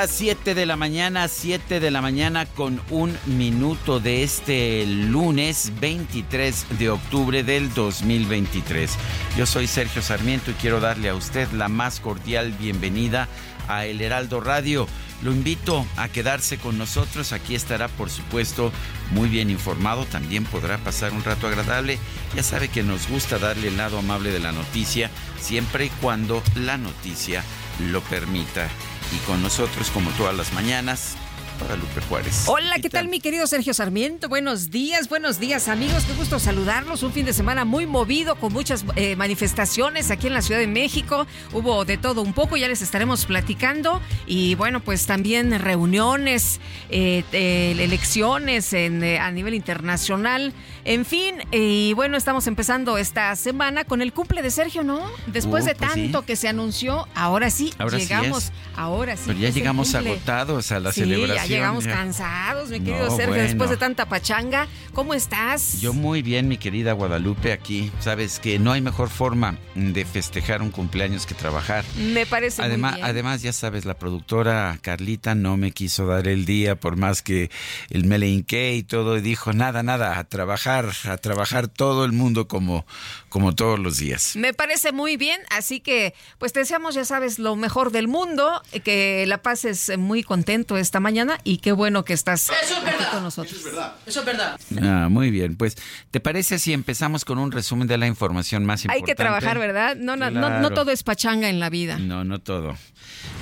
Las 7 de la mañana, 7 de la mañana con un minuto de este lunes 23 de octubre del 2023. Yo soy Sergio Sarmiento y quiero darle a usted la más cordial bienvenida a El Heraldo Radio. Lo invito a quedarse con nosotros. Aquí estará, por supuesto, muy bien informado. También podrá pasar un rato agradable. Ya sabe que nos gusta darle el lado amable de la noticia, siempre y cuando la noticia lo permita y con nosotros como todas las mañanas. Guadalupe Juárez. Hola, ¿qué, tal? mi querido Sergio Sarmiento? Buenos días, buenos días amigos, qué gusto saludarlos. Un fin de semana muy movido con muchas eh, manifestaciones aquí en la Ciudad de México. Hubo de todo un poco, ya les estaremos platicando. Y bueno, pues también reuniones, eh, eh, elecciones en, a nivel internacional. En fin, y bueno, estamos empezando esta semana con el cumple de Sergio, ¿no? Después Uh, de pues tanto sí. que se anunció, ahora sí, Ahora sí llegamos, es. ahora sí. Pero ya llegamos agotados a la sí, celebración. ya llegamos Ya. cansados, mi querido No, Sergio, bueno. después de tanta pachanga. ¿Cómo estás? Yo muy bien, mi querida Guadalupe, aquí. Sabes que no hay mejor forma de festejar un cumpleaños que trabajar. Me parece Además, muy bien. además, ya sabes, la productora Carlita no me quiso dar el día, por más que el me le y todo, y dijo, nada, nada, a trabajar, a trabajar todo el mundo como, como todos los días. Me parece muy bien, así que pues te deseamos, ya sabes, lo mejor del mundo, que la pases muy contento esta mañana y qué bueno que estás aquí con nosotros. Eso es verdad. Ah, muy bien, pues, ¿te parece si empezamos con un resumen de la información más Hay importante? que trabajar, ¿verdad? No, no, no, no todo es pachanga en la vida. No, no todo.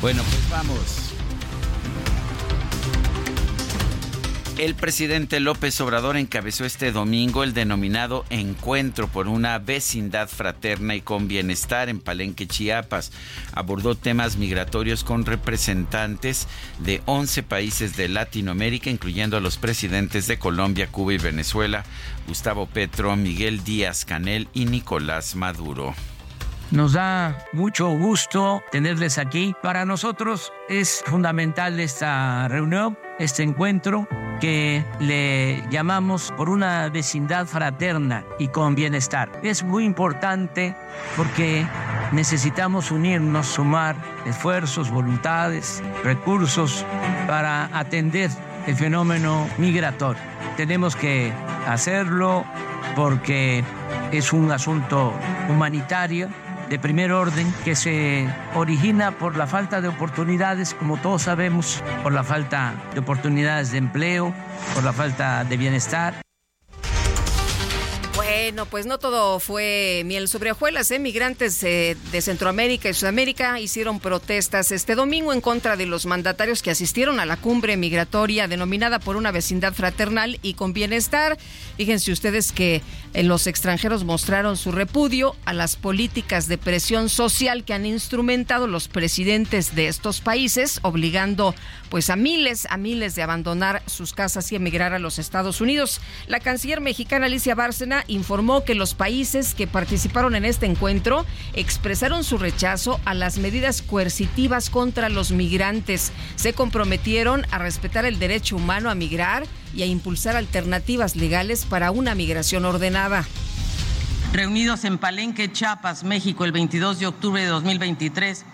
Bueno, pues vamos. El presidente López Obrador encabezó este domingo el denominado Encuentro por una vecindad fraterna y con bienestar en Palenque, Chiapas. Abordó temas migratorios con representantes de 11 países de Latinoamérica, incluyendo a los presidentes de Colombia, Cuba y Venezuela, Gustavo Petro, Miguel Díaz Canel y Nicolás Maduro. Nos da mucho gusto tenerles aquí. Para nosotros es fundamental esta reunión, este encuentro que le llamamos por una vecindad fraterna y con bienestar. Es muy importante porque necesitamos unirnos, sumar esfuerzos, voluntades, recursos para atender el fenómeno migratorio. Tenemos que hacerlo porque es un asunto humanitario de primer orden que se origina por la falta de oportunidades, como todos sabemos, por la falta de oportunidades de empleo, por la falta de bienestar. Bueno, pues no todo fue miel sobre hojuelas. ¿eh? Migrantes eh, de Centroamérica y Sudamérica hicieron protestas este domingo en contra de los mandatarios que asistieron a la cumbre migratoria denominada por una vecindad fraternal y con bienestar. Fíjense ustedes que eh, los extranjeros mostraron su repudio a las políticas de presión social que han instrumentado los presidentes de estos países, obligando pues a miles, a miles de abandonar sus casas y emigrar a los Estados Unidos. La canciller mexicana Alicia Bárcena informó que los países que participaron en este encuentro expresaron su rechazo a las medidas coercitivas contra los migrantes. Se comprometieron a respetar el derecho humano a migrar y a impulsar alternativas legales para una migración ordenada. reunidos en Palenque, Chiapas, México, el 22 de octubre de 2023,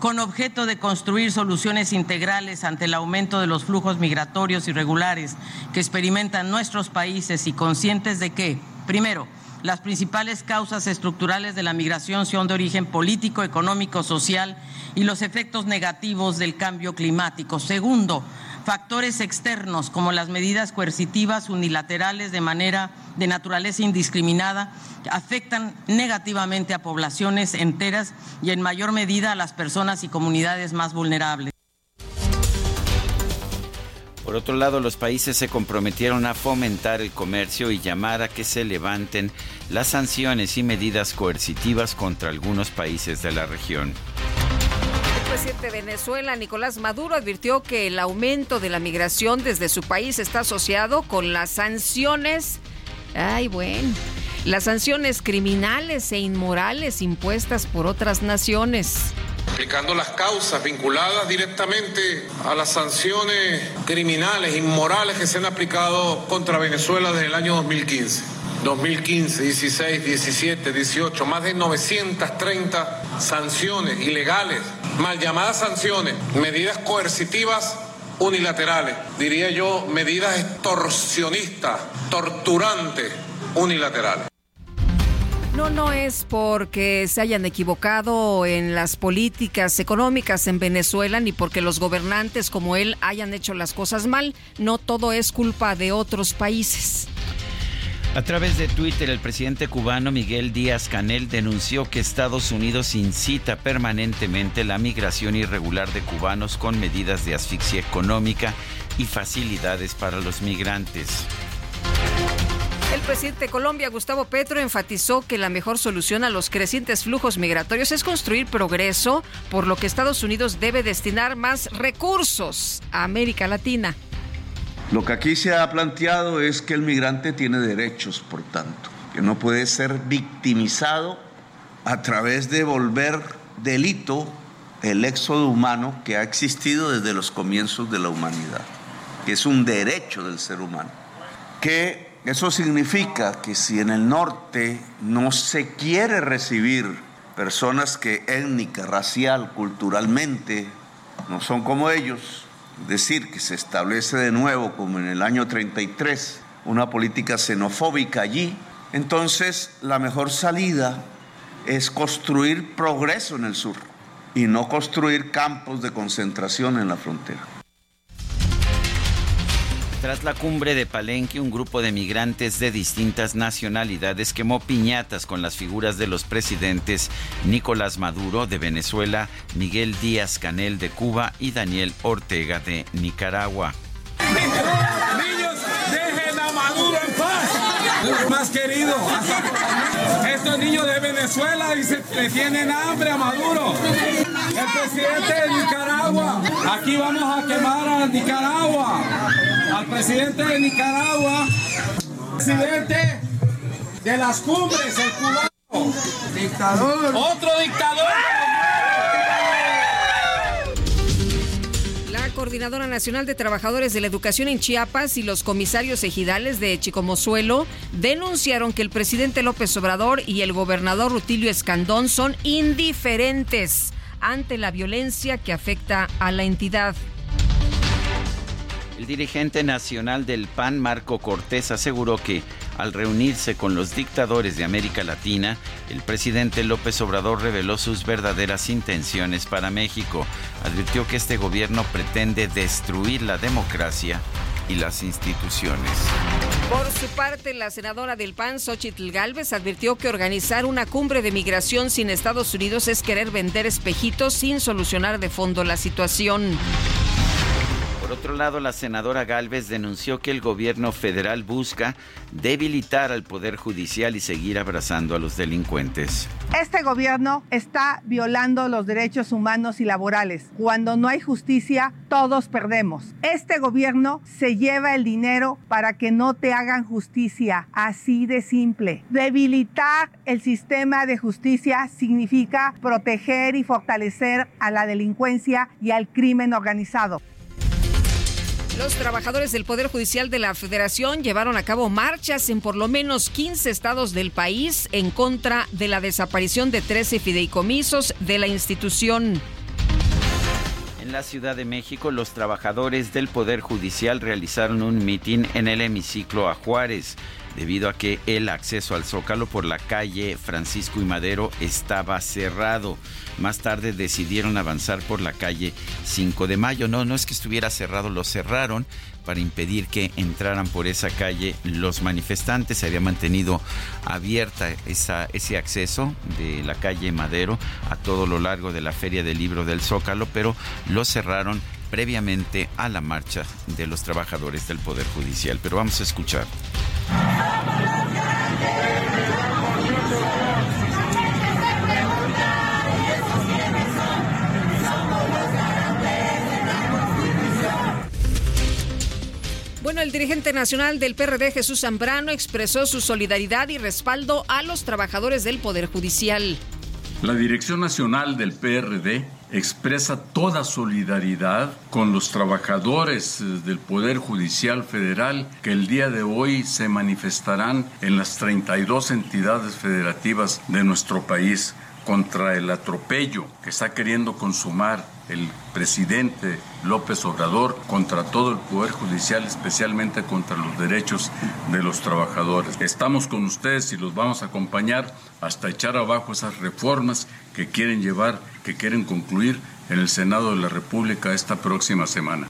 con objeto de construir soluciones integrales ante el aumento de los flujos migratorios irregulares que experimentan nuestros países y conscientes de que, primero, las principales causas estructurales de la migración son de origen político, económico, social y los efectos negativos del cambio climático. Segundo, factores externos como las medidas coercitivas unilaterales de manera de naturaleza indiscriminada afectan negativamente a poblaciones enteras y en mayor medida a las personas y comunidades más vulnerables. Por otro lado, los países se comprometieron a fomentar el comercio y llamar a que se levanten las sanciones y medidas coercitivas contra algunos países de la región presidente de Venezuela, Nicolás Maduro, advirtió que el aumento de la migración desde su país está asociado con las sanciones. Ay, bueno. Las sanciones criminales e inmorales impuestas por otras naciones explicando las causas vinculadas directamente a las sanciones criminales, inmorales que se han aplicado contra Venezuela desde el año 2015. 2015, 16, 17, 18, más de 930 sanciones ilegales, mal llamadas sanciones, medidas coercitivas unilaterales, diría yo, medidas extorsionistas, torturantes unilaterales. No, no es porque se hayan equivocado en las políticas económicas en Venezuela ni porque los gobernantes como él hayan hecho las cosas mal. No todo es culpa de otros países. A través de Twitter, el presidente cubano Miguel Díaz Canel denunció que Estados Unidos incita permanentemente la migración irregular de cubanos con medidas de asfixia económica y facilidades para los migrantes. El presidente de Colombia, Gustavo Petro, enfatizó que la mejor solución a los crecientes flujos migratorios es construir progreso, por lo que Estados Unidos debe destinar más recursos a América Latina. Lo que aquí se ha planteado es que el migrante tiene derechos, por tanto, que no puede ser victimizado a través de volver delito el éxodo humano que ha existido desde los comienzos de la humanidad, que es un derecho del ser humano. Que eso significa que si en el norte no se quiere recibir personas que étnica, racial, culturalmente no son como ellos, decir que se establece de nuevo, como en el año 33, una política xenofóbica allí, entonces la mejor salida es construir progreso en el sur y no construir campos de concentración en la frontera. Tras la cumbre de Palenque, un grupo de migrantes de distintas nacionalidades quemó piñatas con las figuras de los presidentes Nicolás Maduro de Venezuela, Miguel Díaz Canel de Cuba y Daniel Ortega de Nicaragua. Niños, dejen a Maduro en paz, más querido. Estos niños de Venezuela le tienen hambre a Maduro. El presidente de Nicaragua, aquí vamos a quemar a Nicaragua al presidente de Nicaragua, presidente de las cumbres, el cubano. Dictador. Otro dictador. La Coordinadora Nacional de Trabajadores de la Educación en Chiapas y los comisarios ejidales de Chicomozuelo denunciaron que el presidente López Obrador y el gobernador Rutilio Escandón son indiferentes ante la violencia que afecta a la entidad. El dirigente nacional del PAN, Marco Cortés, aseguró que al reunirse con los dictadores de América Latina, el presidente López Obrador reveló sus verdaderas intenciones para México. Advirtió que este gobierno pretende destruir la democracia y las instituciones. Por su parte, la senadora del PAN, Xochitl Galvez, advirtió que organizar una cumbre de migración sin Estados Unidos es querer vender espejitos sin solucionar de fondo la situación. Por otro lado, la senadora Galvez denunció que el gobierno federal busca debilitar al Poder Judicial y seguir abrazando a los delincuentes. Este gobierno está violando los derechos humanos y laborales. Cuando no hay justicia, todos perdemos. Este gobierno se lleva el dinero para que no te hagan justicia, así de simple. Debilitar el sistema de justicia significa proteger y fortalecer a la delincuencia y al crimen organizado. Los trabajadores del Poder Judicial de la Federación llevaron a cabo marchas en por lo menos 15 estados del país en contra de la desaparición de 13 fideicomisos de la institución. la Ciudad de México, los trabajadores del Poder Judicial realizaron un mitin en el hemiciclo a Juárez, debido a que el acceso al Zócalo por la calle Francisco y Madero estaba cerrado. Más tarde decidieron avanzar por la calle 5 de Mayo. No, no es que estuviera cerrado, lo cerraron para impedir que entraran por esa calle los manifestantes. Se había mantenido abierta esa, ese acceso de la calle Madero a todo lo largo de la Feria del Libro del Zócalo, pero lo cerraron previamente a la marcha de los trabajadores del Poder Judicial. Pero vamos a escuchar. El dirigente nacional del PRD, Jesús Zambrano, expresó su solidaridad y respaldo a los trabajadores del Poder Judicial. La Dirección Nacional del PRD expresa toda solidaridad con los trabajadores eh, del Poder Judicial Federal que el día de hoy se manifestarán en las 32 entidades federativas de nuestro país contra el atropello que está queriendo consumar el presidente López Obrador contra todo el Poder Judicial, especialmente contra los derechos de los trabajadores. Estamos con ustedes y los vamos a acompañar hasta echar abajo esas reformas que quieren llevar, que quieren concluir en el Senado de la República esta próxima semana.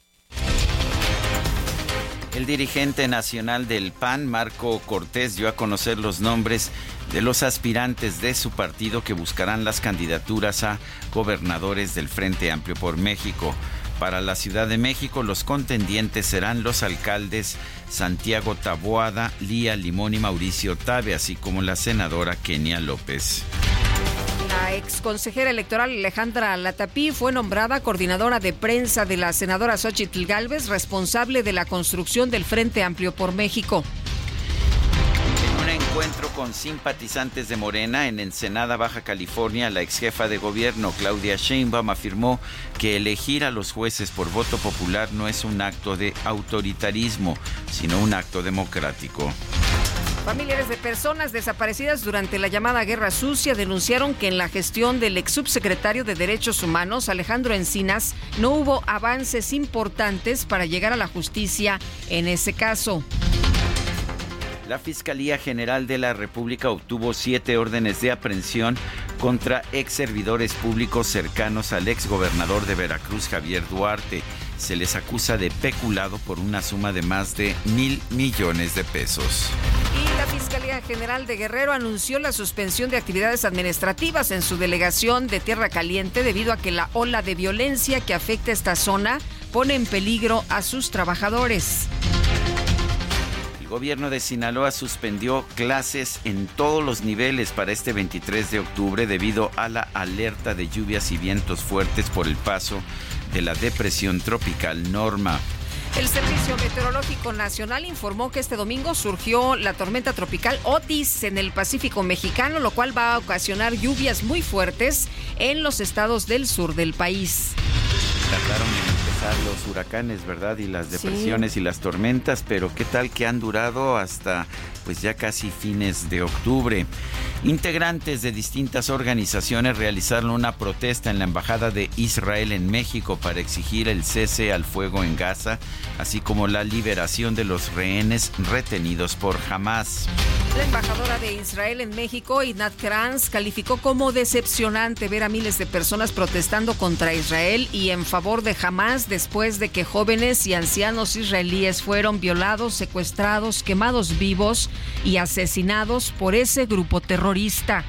El dirigente nacional del PAN, Marco Cortés, dio a conocer los nombres de los aspirantes de su partido que buscarán las candidaturas a gobernadores del Frente Amplio por México. Para la Ciudad de México, los contendientes serán los alcaldes Santiago Taboada, Lía Limón y Mauricio Tabe, así como la senadora Kenia López. La ex consejera electoral Alejandra Latapí fue nombrada coordinadora de prensa de la senadora Xochitl Galvez, responsable de la construcción del Frente Amplio por México encuentro con simpatizantes de Morena en Ensenada, Baja California, la ex jefa de gobierno Claudia Sheinbaum afirmó que elegir a los jueces por voto popular no es un acto de autoritarismo, sino un acto democrático. Familiares de personas desaparecidas durante la llamada Guerra Sucia denunciaron que en la gestión del ex subsecretario de Derechos Humanos, Alejandro Encinas, no hubo avances importantes para llegar a la justicia en ese caso. La Fiscalía General de la República obtuvo siete órdenes de aprehensión contra ex servidores públicos cercanos al ex gobernador de Veracruz, Javier Duarte. Se les acusa de peculado por una suma de más de mil millones de pesos. Y la Fiscalía General de Guerrero anunció la suspensión de actividades administrativas en su delegación de Tierra Caliente debido a que la ola de violencia que afecta esta zona pone en peligro a sus trabajadores. El gobierno de Sinaloa suspendió clases en todos los niveles para este 23 de octubre debido a la alerta de lluvias y vientos fuertes por el paso de la depresión tropical Norma. El Servicio Meteorológico Nacional informó que este domingo surgió la tormenta tropical Otis en el Pacífico mexicano, lo cual va a ocasionar lluvias muy fuertes en los estados del sur del país. Tardaron en los huracanes, ¿verdad? Y las depresiones sí. y las tormentas, pero ¿qué tal que han durado hasta pues ya casi fines de octubre? Integrantes de distintas organizaciones realizaron una protesta en la Embajada de Israel en México para exigir el cese al fuego en Gaza, así como la liberación de los rehenes retenidos por Hamas. La embajadora de Israel en México, Idnat Kranz, calificó como decepcionante ver a miles de personas protestando contra Israel y en favor de Hamas después de que jóvenes y ancianos israelíes fueron violados, secuestrados, quemados vivos y asesinados por ese grupo terrorista.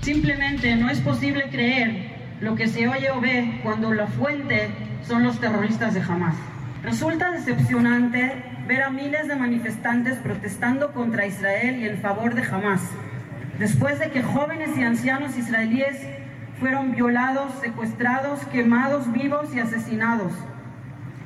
Simplemente no es posible creer lo que se oye o ve cuando la fuente son los terroristas de Hamas. Resulta decepcionante ver a miles de manifestantes protestando contra Israel y en favor de Hamas, después de que jóvenes y ancianos israelíes fueron violados, secuestrados, quemados vivos y asesinados.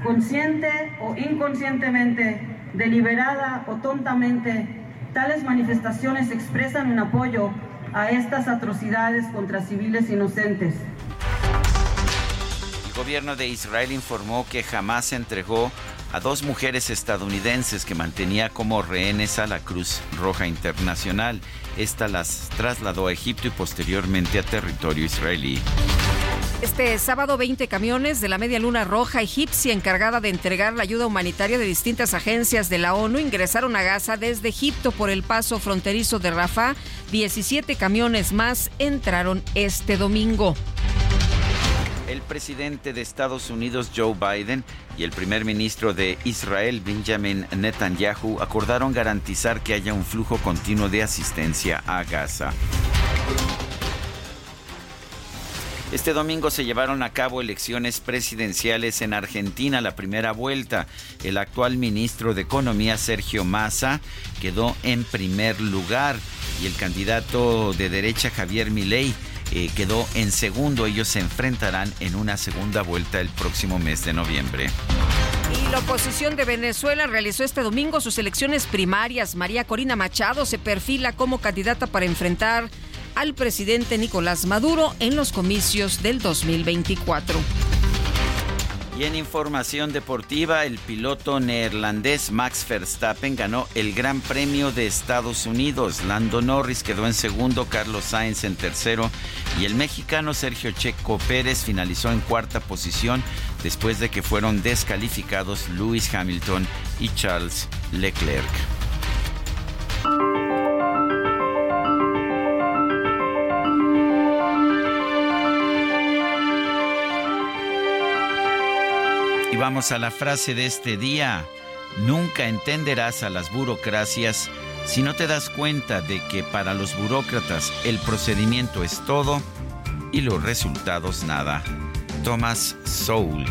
Consciente o inconscientemente, deliberada o tontamente, tales manifestaciones expresan un apoyo a estas atrocidades contra civiles inocentes. El gobierno de Israel informó que jamás entregó a dos mujeres estadounidenses que mantenía como rehenes a la Cruz Roja Internacional. Esta las trasladó a Egipto y posteriormente a territorio israelí. Este sábado 20 camiones de la Media Luna Roja egipcia encargada de entregar la ayuda humanitaria de distintas agencias de la ONU ingresaron a Gaza desde Egipto por el paso fronterizo de Rafah. 17 camiones más entraron este domingo. El presidente de Estados Unidos, Joe Biden, y el primer ministro de Israel, Benjamin Netanyahu, acordaron garantizar que haya un flujo continuo de asistencia a Gaza. Este domingo se llevaron a cabo elecciones presidenciales en Argentina, la primera vuelta. El actual ministro de Economía, Sergio Massa, quedó en primer lugar y el candidato de derecha, Javier Milei, eh, quedó en segundo. Ellos se enfrentarán en una segunda vuelta el próximo mes de noviembre. Y la oposición de Venezuela realizó este domingo sus elecciones primarias. María Corina Machado se perfila como candidata para enfrentar al presidente Nicolás Maduro en los comicios del 2024. Y en información deportiva, el piloto neerlandés Max Verstappen ganó el Gran Premio de Estados Unidos. Lando Norris quedó en segundo, Carlos Sainz en tercero y el mexicano Sergio Checo Pérez finalizó en cuarta posición después de que fueron descalificados Lewis Hamilton y Charles Leclerc. Y vamos a la frase de este día. Nunca entenderás a las burocracias si no te das cuenta de que para los burócratas el procedimiento es todo y los resultados nada. Thomas Soul.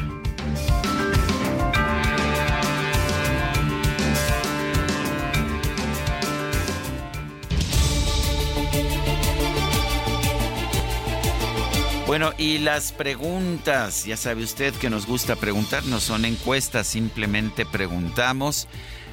Bueno, y las preguntas, ya sabe usted que nos gusta preguntar, no son encuestas, simplemente preguntamos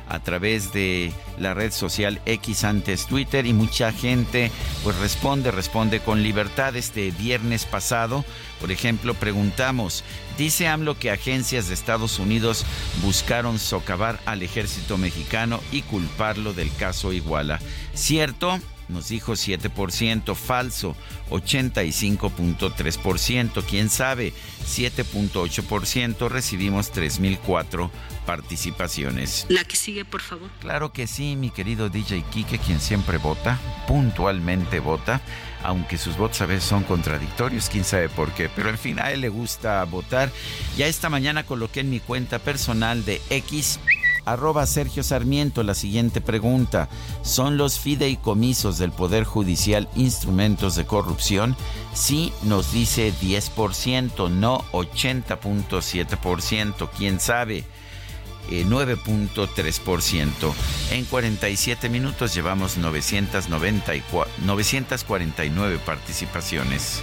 a través de la red social X antes Twitter y mucha gente pues responde, responde con libertad. Este viernes pasado, por ejemplo, preguntamos, dice AMLO que agencias de Estados Unidos buscaron socavar al ejército mexicano y culparlo del caso Iguala. ¿Cierto? Nos dijo 7%, falso 85.3%, quién sabe 7.8%, recibimos 3.004 participaciones. La que sigue, por favor. Claro que sí, mi querido DJ Kike, quien siempre vota, puntualmente vota, aunque sus votos a veces son contradictorios, quién sabe por qué, pero en fin, a él le gusta votar. Ya esta mañana coloqué en mi cuenta personal de X Arroba Sergio Sarmiento, la siguiente pregunta. ¿Son los fideicomisos del Poder Judicial instrumentos de corrupción? Sí, nos dice 10%, no 80.7%, quién sabe. 9.3%. Eh, en 47 minutos llevamos 994, 949 participaciones.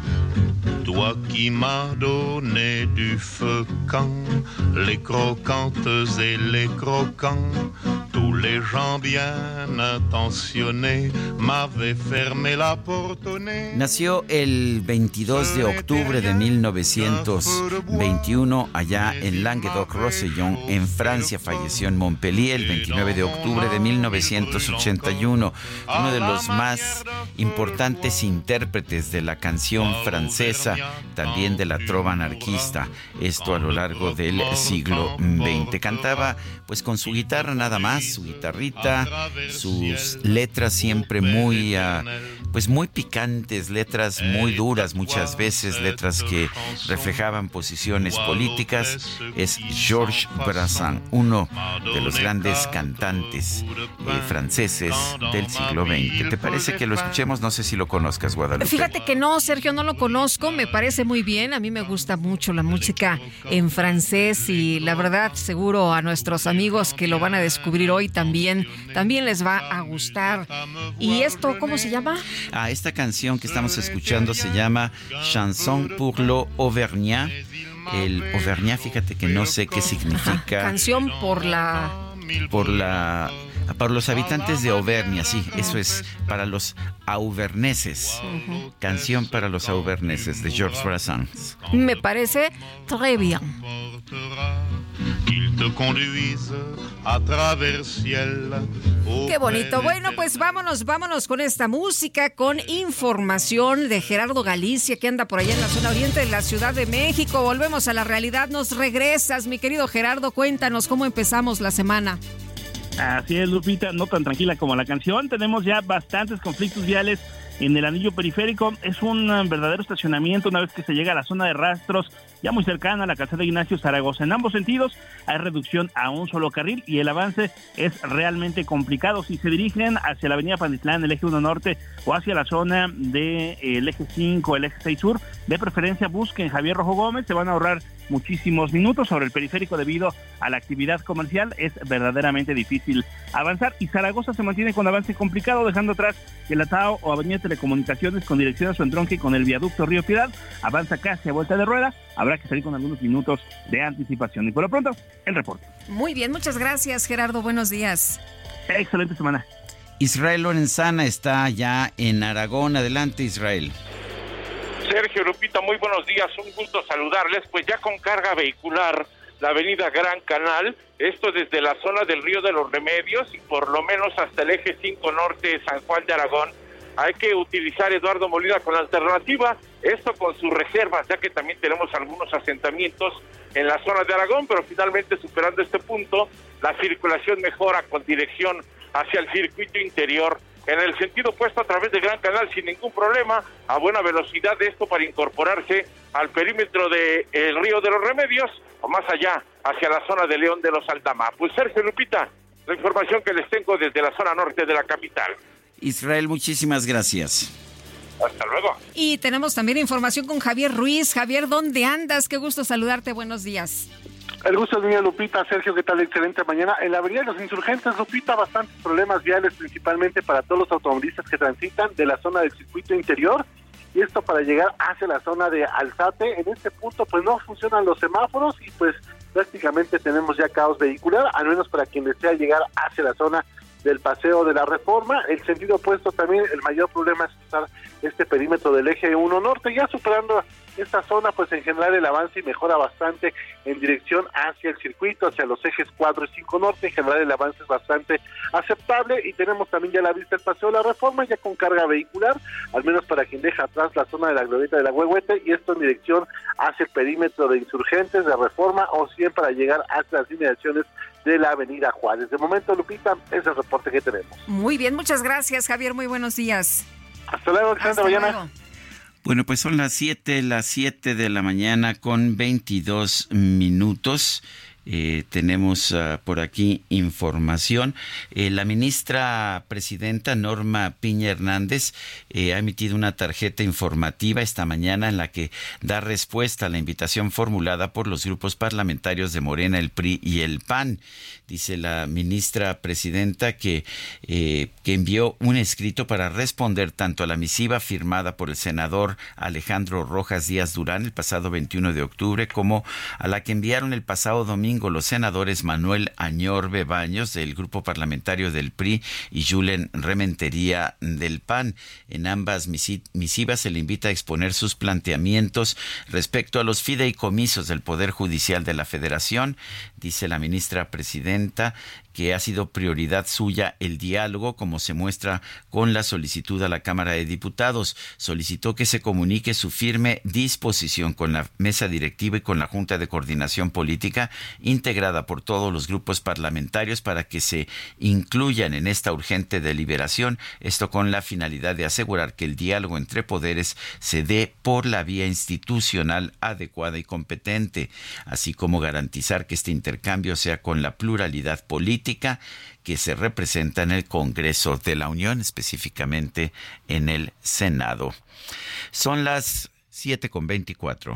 Toi qui m'as donné du feu quand les croquantes et les croquants tous les gens bien intentionnés m'avaient fermé la porte Nació el 22 de octubre de 1921 allá en Languedoc-Roussillon, en Francia. Falleció en Montpellier el 29 de octubre de 1981. Uno de los más importantes intérpretes de la canción francesa, también de la trova anarquista. Esto a lo largo del siglo XX. Cantaba pues con su guitarra nada más su guitarrita, sus letras siempre muy, ah, pues muy picantes, letras muy duras muchas veces, letras que reflejaban posiciones políticas. Es Georges Brassens, uno de los grandes cantantes eh, franceses del siglo XX. ¿Te parece que lo escuchemos? No sé si lo conozcas, Guadalupe. Fíjate que no, Sergio, no lo conozco, me parece muy bien, a mí me gusta mucho la música en francés y la verdad seguro a nuestros amigos que lo van a descubrir hoy también, también les va a gustar. ¿Y esto cómo se llama? Ah, esta canción que estamos escuchando se llama Chanson pour le Auvergnat. El Auvergnat, fíjate que no sé qué significa. canción por la... Por la Para los habitantes de Auvernia, sí, eso es para los auverneses. Canción para los auverneses de Georges Brassens. Me parece très bien. Qué bonito. Bueno, pues vámonos, vámonos con esta música, con información de Gerardo Galicia, que anda por allá en la zona oriente de la Ciudad de México. Volvemos a la realidad, nos regresas, mi querido Gerardo. Cuéntanos cómo empezamos la semana. Así es, Lupita, no tan tranquila como la canción. Tenemos ya bastantes conflictos viales en el anillo periférico. Es un verdadero estacionamiento una vez que se llega a la zona de rastros, ya muy cercana a la calzada de Ignacio Zaragoza. En ambos sentidos hay reducción a un solo carril y el avance es realmente complicado. Si se dirigen hacia la avenida Pandislán, el eje 1 norte, o hacia la zona del de, eh, eje 5, el eje 6 sur, de preferencia busquen Javier Rojo Gómez, se van a ahorrar muchísimos minutos sobre el periférico debido a la actividad comercial. Es verdaderamente difícil avanzar y Zaragoza se mantiene con avance complicado, dejando atrás el Atao o Avenida Telecomunicaciones con dirección a su entronque con el viaducto Río Piedad. Avanza casi a vuelta de rueda. Habrá que salir con algunos minutos de anticipación. Y por lo pronto, el reporte. Muy bien, muchas gracias Gerardo. Buenos días. Excelente semana. Israel Lorenzana está ya en Aragón. Adelante, Israel. Sergio Lupita, muy buenos días, un gusto saludarles. Pues ya con carga vehicular, la avenida Gran Canal, esto desde la zona del Río de los Remedios y por lo menos hasta el eje 5 norte de San Juan de Aragón. Hay que utilizar Eduardo Molina con alternativa, esto con sus reservas, ya que también tenemos algunos asentamientos en la zona de Aragón, pero finalmente superando este punto, la circulación mejora con dirección hacia el circuito interior en el sentido opuesto a través de Gran Canal sin ningún problema, a buena velocidad esto para incorporarse al perímetro del el Río de los Remedios o más allá, hacia la zona de León de los Aldama. Pues Sergio Lupita, la información que les tengo desde la zona norte de la capital. Israel, muchísimas gracias. Hasta luego. Y tenemos también información con Javier Ruiz. Javier, ¿dónde andas? Qué gusto saludarte. Buenos días. El gusto es mío, Lupita. Sergio, ¿qué tal? Excelente mañana. En la Avenida de los Insurgentes, Lupita, bastantes problemas viales, principalmente para todos los automovilistas que transitan de la zona del circuito interior. Y esto para llegar hacia la zona de Alzate. En este punto, pues no funcionan los semáforos y pues prácticamente tenemos ya caos vehicular, al menos para quien desea llegar hacia la zona del paseo de la reforma. El sentido opuesto también, el mayor problema es usar este perímetro del eje 1 norte, ya superando esta zona, pues en general el avance mejora bastante en dirección hacia el circuito, hacia los ejes 4 y 5 norte, en general el avance es bastante aceptable y tenemos también ya la vista el paseo de la reforma, ya con carga vehicular, al menos para quien deja atrás la zona de la glorieta de la Huehuete y esto en dirección hacia el perímetro de insurgentes de reforma o siempre para llegar hasta las inmediaciones de la avenida Juárez. De momento, Lupita, ese es el reporte que tenemos. Muy bien, muchas gracias, Javier. Muy buenos días. Hasta luego, Hasta mañana. Bueno, pues son las 7, las 7 de la mañana con 22 minutos. Eh, tenemos uh, por aquí información. Eh, la ministra presidenta Norma Piña Hernández eh, ha emitido una tarjeta informativa esta mañana en la que da respuesta a la invitación formulada por los grupos parlamentarios de Morena, el PRI y el PAN. Dice la ministra presidenta que, que envió un escrito para responder tanto a la misiva firmada por el senador Alejandro Rojas Díaz Durán el pasado 21 de octubre como a la que enviaron el pasado domingo los senadores Manuel Añorbe Baños del grupo parlamentario del PRI y Julen Rementería del PAN. En ambas misivas se le invita a exponer sus planteamientos respecto a los fideicomisos del Poder Judicial de la Federación, dice la ministra presidenta que ha sido prioridad suya el diálogo, como se muestra con la solicitud a la Cámara de Diputados. Solicitó que se comunique su firme disposición con la mesa directiva y con la Junta de Coordinación Política, integrada por todos los grupos parlamentarios, para que se incluyan en esta urgente deliberación, esto con la finalidad de asegurar que el diálogo entre poderes se dé por la vía institucional adecuada y competente, así como garantizar que este intercambio sea con la pluralidad política que se representa en el Congreso de la Unión, específicamente en el Senado. Son las 7 con 24.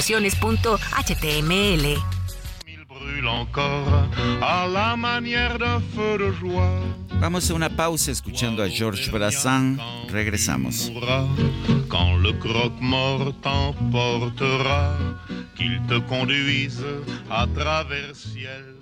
promociones.html. Vamos a una pausa escuchando a Georges Brassens. Regresamos. Quand le croque-mort t'emportera, qu'il te conduise à travers ciel.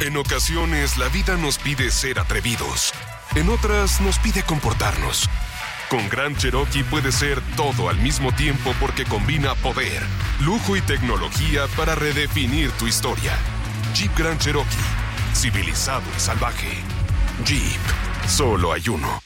En ocasiones la vida nos pide ser atrevidos. En otras nos pide comportarnos. Con Gran Cherokee puede ser todo al mismo tiempo porque combina poder, lujo y tecnología para redefinir tu historia. Jeep Grand Cherokee. Civilizado y salvaje. Jeep. Solo hay uno.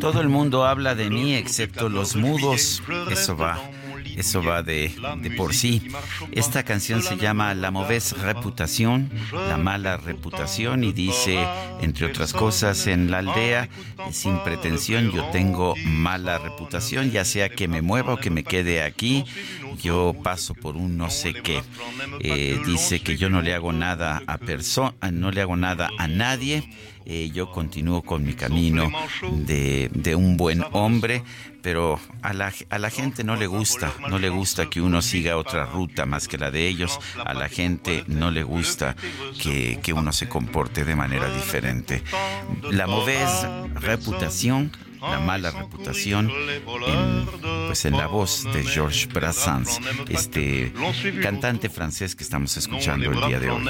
Todo el mundo habla de mí excepto los mudos. Eso va. Eso va de, por sí. Esta canción se llama La Mauvaise Reputación, la mala reputación, y dice, entre otras cosas, en la aldea, sin pretensión, yo tengo mala reputación, ya sea que me mueva o que me quede aquí, yo paso por un no sé qué. Eh, dice que yo no le hago nada a persona, no le hago nada a nadie. Eh, yo continúo con mi camino de, de un buen hombre, pero a la, a la gente no le gusta, no le gusta que uno siga otra ruta más que la de ellos, a la gente no le gusta que, que uno se comporte de manera diferente. La mauvaise reputación la mala reputación en, pues en la voz de Georges Brassens, este cantante francés que estamos escuchando el día de hoy.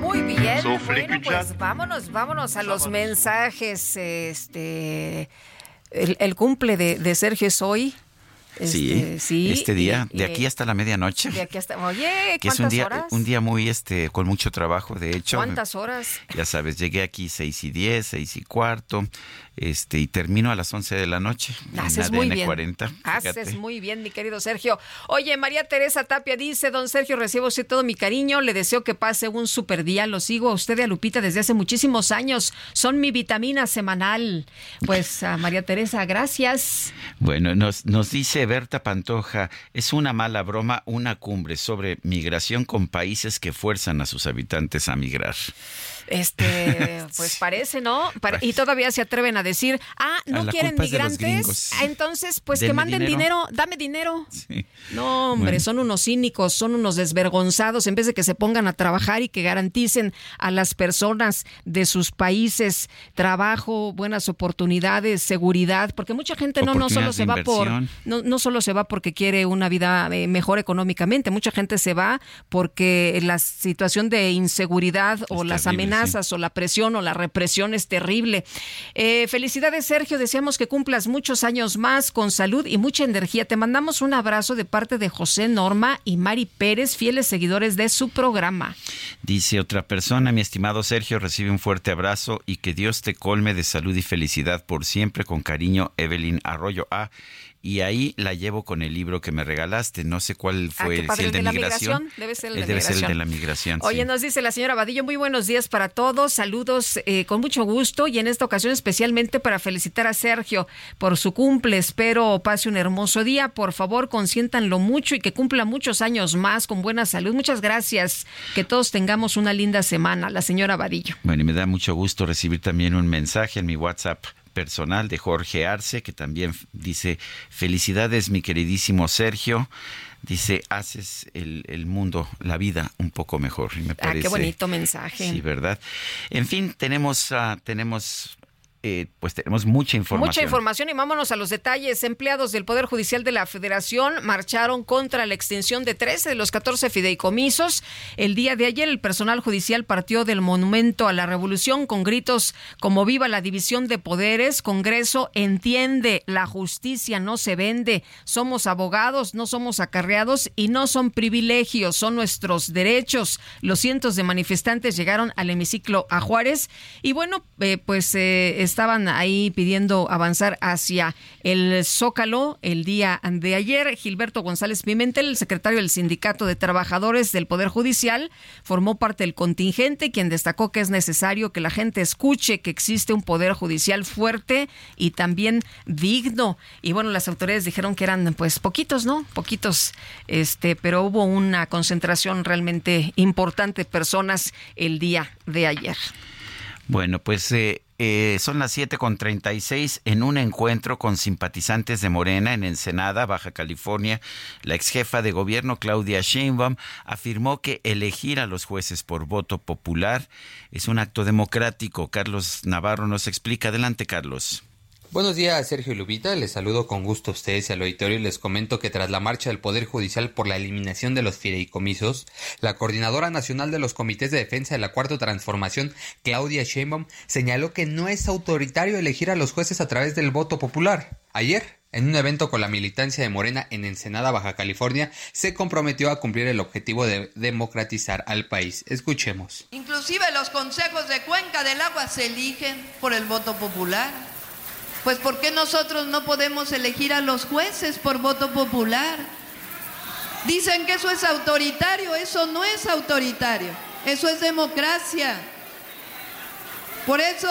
Muy bien, bueno, pues vámonos, vámonos a los mensajes. Este, el, el cumple de, de Sergio es hoy. Sí, Este, sí, este día, y- de aquí hasta la medianoche. De aquí hasta. Oye, que es ¿cuántas un día, horas? un día muy este, con mucho trabajo, de hecho. ¿Cuántas horas? Ya sabes, llegué aquí seis y diez, seis y cuarto, este, y termino a las 11 de la noche. en Haces muy bien. 40. Haces muy bien, mi querido Sergio. Oye, María Teresa Tapia dice, don Sergio, recibo usted todo mi cariño, le deseo que pase un super día, lo sigo a usted y a Lupita desde hace muchísimos años, son mi vitamina semanal. Pues a María Teresa, gracias. Bueno, nos, nos dice Berta Pantoja, es una mala broma una cumbre sobre migración con países que fuerzan a sus habitantes a migrar. Este, pues parece, ¿no? y todavía se atreven a decir, ah, no quieren migrantes, entonces pues que manden dinero. dame dinero. No, hombre, son unos cínicos, son unos desvergonzados, en vez de que se pongan a trabajar y que garanticen a las personas de sus países trabajo, buenas oportunidades, seguridad, porque mucha gente no, no solo se va por, no, no solo se va porque quiere una vida eh, mejor económicamente, mucha gente se va porque la situación de inseguridad o las amenazas o la presión o la represión es terrible. Eh, felicidades, Sergio. Deseamos que cumplas muchos años más con salud y mucha energía. Te mandamos un abrazo de parte de José Norma y Mari Pérez, fieles seguidores de su programa. Dice otra persona, mi estimado Sergio, recibe un fuerte abrazo y que Dios te colme de salud y felicidad por siempre. Con cariño, Evelyn Arroyo. A y ahí la llevo con el libro que me regalaste. No sé cuál ah, fue, el de, migración. Debe ser el de, migración. Ser el de la migración. Oye, nos dice la señora Vadillo, muy buenos días para todos, saludos eh, con mucho gusto y en esta ocasión especialmente para felicitar a Sergio por su cumple. Espero pase un hermoso día. Por favor, consiéntanlo mucho y que cumpla muchos años más con buena salud. Muchas gracias. Que todos tengamos una linda semana. La señora Vadillo. Bueno, y me da mucho gusto recibir también un mensaje en mi WhatsApp personal de Jorge Arce, que también dice, felicidades mi queridísimo Sergio. Dice, haces el, mundo, la vida un poco mejor. Y me parece, ah, qué bonito mensaje. Sí, ¿verdad? En fin, tenemos, uh, tenemos eh, pues tenemos mucha información. Mucha información y vámonos a los detalles. Empleados del Poder Judicial de la Federación marcharon contra la extensión de 13 de los 14 fideicomisos. El día de ayer el personal judicial partió del Monumento a la Revolución con gritos como viva la división de poderes, Congreso entiende, la justicia no se vende, somos abogados, no somos acarreados y no son privilegios, son nuestros derechos. Los cientos de manifestantes llegaron al hemiciclo a Juárez y bueno, eh, pues eh, estaban ahí pidiendo avanzar hacia el Zócalo el día de ayer. Gilberto González Pimentel, el secretario del Sindicato de Trabajadores del Poder Judicial, formó parte del contingente, quien destacó que es necesario que la gente escuche que existe un Poder Judicial fuerte y también digno. Y bueno, las autoridades dijeron que eran pues poquitos, ¿no? Poquitos, este, pero hubo una concentración realmente importante de personas el día de ayer. Bueno, pues eh, eh, son las 7.36 en un encuentro con simpatizantes de Morena en Ensenada, Baja California. La ex jefa de gobierno, Claudia Sheinbaum, afirmó que elegir a los jueces por voto popular es un acto democrático. Carlos Navarro nos explica. Adelante, Carlos. Buenos días, Sergio Lubita. Les saludo con gusto a ustedes y al auditorio y les comento que tras la marcha del Poder Judicial por la eliminación de los fideicomisos, la Coordinadora Nacional de los Comités de Defensa de la Cuarta Transformación, Claudia Sheinbaum, señaló que no es autoritario elegir a los jueces a través del voto popular. Ayer, en un evento con la militancia de Morena en Ensenada, Baja California, se comprometió a cumplir el objetivo de democratizar al país. Escuchemos. Inclusive los consejos de cuenca del agua se eligen por el voto popular. Pues ¿por qué nosotros no podemos elegir a los jueces por voto popular? Dicen que eso es autoritario, eso no es autoritario, eso es democracia. Por eso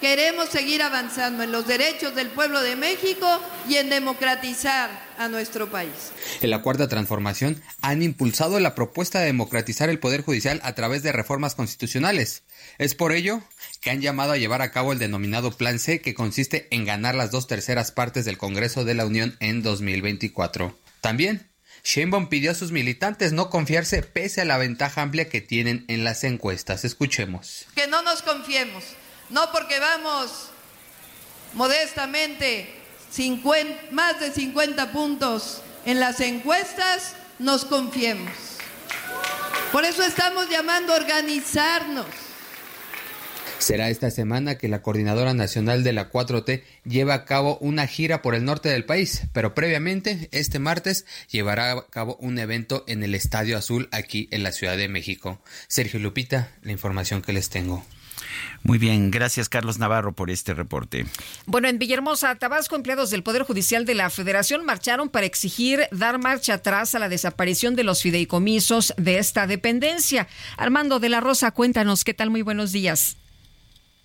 queremos seguir avanzando en los derechos del pueblo de México y en democratizar a nuestro país. En la cuarta transformación han impulsado la propuesta de democratizar el Poder Judicial a través de reformas constitucionales. Es por ello que han llamado a llevar a cabo el denominado Plan C, que consiste en ganar las dos terceras partes del Congreso de la Unión en 2024. También, Sheinbaum pidió a sus militantes no confiarse pese a la ventaja amplia que tienen en las encuestas. Escuchemos. Que no nos confiemos, no porque vamos modestamente más de 50 puntos en las encuestas, nos confiemos. Por eso estamos llamando a organizarnos Será esta semana que la Coordinadora Nacional de la 4T lleva a cabo una gira por el norte del país, pero previamente, este martes, llevará a cabo un evento en el Estadio Azul aquí en la Ciudad de México. Sergio Lupita, la información que les tengo. Muy bien, gracias Carlos Navarro por este reporte. Bueno, en Villahermosa, Tabasco, empleados del Poder Judicial de la Federación marcharon para exigir dar marcha atrás a la desaparición de los fideicomisos de esta dependencia. Armando de la Rosa, cuéntanos, ¿qué tal? Muy buenos días.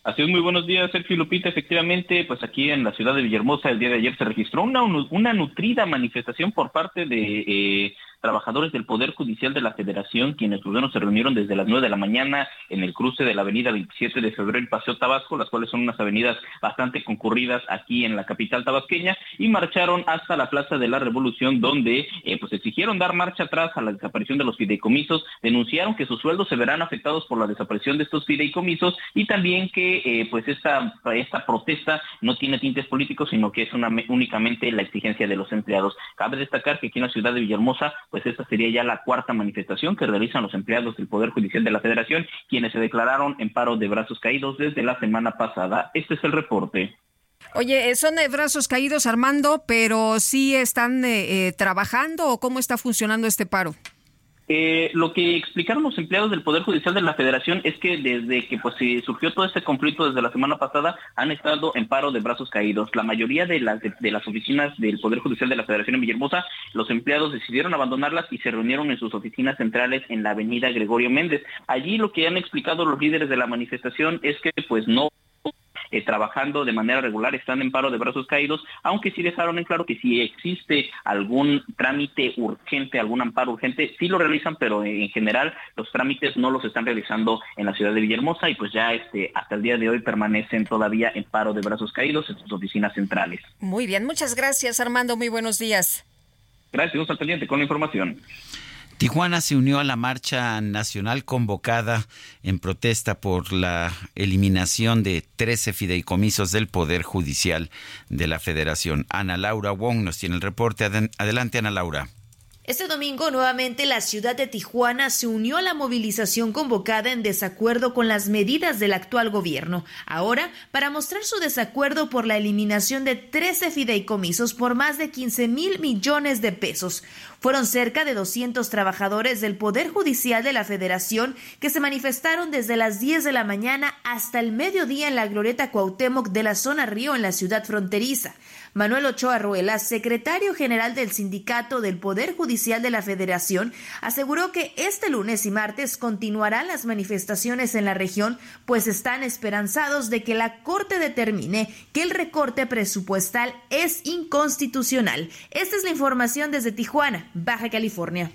Así es, muy buenos días, Sergio Lupita. Efectivamente, pues aquí en la ciudad de Villahermosa el día de ayer se registró una, una nutrida manifestación por parte de eh, trabajadores del Poder Judicial de la Federación, quienes bueno, se reunieron desde las 9 de la mañana en el cruce de la avenida 27 de febrero y Paseo Tabasco, las cuales son unas avenidas bastante concurridas aquí en la capital tabasqueña, y marcharon hasta la Plaza de la Revolución, donde eh, pues exigieron dar marcha atrás a la desaparición de los fideicomisos, denunciaron que sus sueldos se verán afectados por la desaparición de estos fideicomisos y también que eh, pues esta, esta protesta no tiene tintes políticos, sino que es una, únicamente la exigencia de los empleados. Cabe destacar que aquí en la ciudad de Villahermosa, pues esta sería ya la cuarta manifestación que realizan los empleados del Poder Judicial de la Federación, quienes se declararon en paro de brazos caídos desde la semana pasada. Este es el reporte. Oye, eh, son de brazos caídos, Armando, pero sí están eh, eh, trabajando o cómo está funcionando este paro? Eh, lo que explicaron los empleados del Poder Judicial de la Federación es que desde que pues surgió todo este conflicto desde la semana pasada han estado en paro de brazos caídos. La mayoría de las de, las oficinas del Poder Judicial de la Federación en Villahermosa, los empleados decidieron abandonarlas y se reunieron en sus oficinas centrales en la Avenida Gregorio Méndez. Allí lo que han explicado los líderes de la manifestación es que pues no eh, trabajando de manera regular, están en paro de brazos caídos, aunque sí dejaron en claro que si existe algún trámite urgente, algún amparo urgente, sí lo realizan, pero en general los trámites no los están realizando en la ciudad de Villahermosa y pues ya este, hasta el día de hoy permanecen todavía en paro de brazos caídos en sus oficinas centrales. Muy bien, muchas gracias Armando, muy buenos días. Gracias, al pendiente con la información. Tijuana se unió a la marcha nacional convocada en protesta por la eliminación de 13 fideicomisos del Poder Judicial de la Federación. Ana Laura Wong nos tiene el reporte. Adelante, Ana Laura. Este domingo nuevamente la ciudad de Tijuana se unió a la movilización convocada en desacuerdo con las medidas del actual gobierno. Ahora, para mostrar su desacuerdo por la eliminación de 13 fideicomisos por más de 15 mil millones de pesos. Fueron cerca de 200 trabajadores del Poder Judicial de la Federación que se manifestaron desde las 10 de la mañana hasta el mediodía en la glorieta Cuauhtémoc de la zona Río en la ciudad fronteriza. Manuel Ochoa Ruela, secretario general del Sindicato del Poder Judicial de la Federación, aseguró que este lunes y martes continuarán las manifestaciones en la región, pues están esperanzados de que la Corte determine que el recorte presupuestal es inconstitucional. Esta es la información desde Tijuana, Baja California.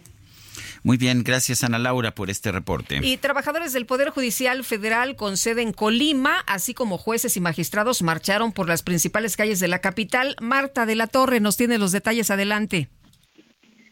Muy bien, gracias Ana Laura por este reporte. Y trabajadores del Poder Judicial Federal con sede en Colima, así como jueces y magistrados, marcharon por las principales calles de la capital. Marta de la Torre nos tiene los detalles adelante.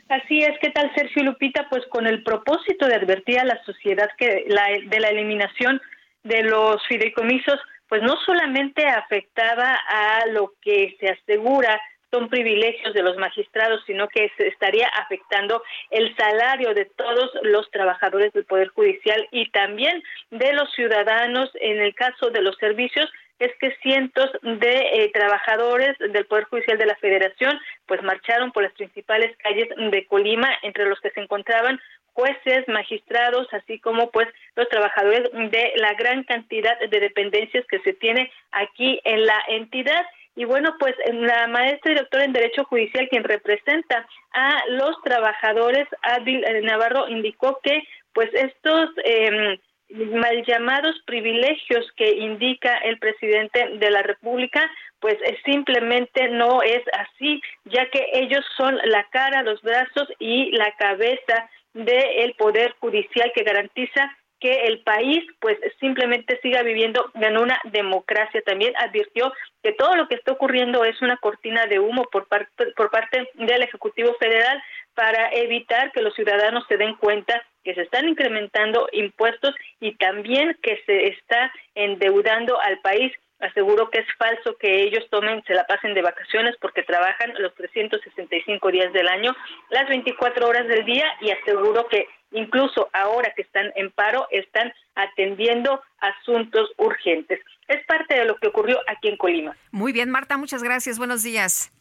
Así es, ¿qué tal Sergio Lupita? Pues con el propósito de advertir a la sociedad que la, de la eliminación de los fideicomisos, pues no solamente afectaba a lo que se asegura son privilegios de los magistrados, sino que se estaría afectando el salario de todos los trabajadores del Poder Judicial y también de los ciudadanos en el caso de los servicios es que cientos de eh, trabajadores del Poder Judicial de la Federación pues marcharon por las principales calles de Colima, entre los que se encontraban jueces, magistrados, así como pues los trabajadores de la gran cantidad de dependencias que se tiene aquí en la entidad. Y bueno, pues la maestra y doctora en Derecho Judicial, quien representa a los trabajadores, Adil Navarro, indicó que pues estos eh, mal llamados privilegios que indica el presidente de la República, pues simplemente no es así, ya que ellos son la cara, los brazos y la cabeza del Poder Judicial que garantiza que el país pues simplemente siga viviendo en una democracia. También advirtió que todo lo que está ocurriendo es una cortina de humo por parte, por parte del Ejecutivo Federal para evitar que los ciudadanos se den cuenta que se están incrementando impuestos y también que se está endeudando al país aseguro que es falso que ellos tomen, se la pasen de vacaciones porque trabajan los 365 días del año, las 24 horas del día y aseguro que incluso ahora que están en paro están atendiendo asuntos urgentes. Es parte de lo que ocurrió aquí en Colima. Muy bien, Marta, muchas gracias. Buenos días.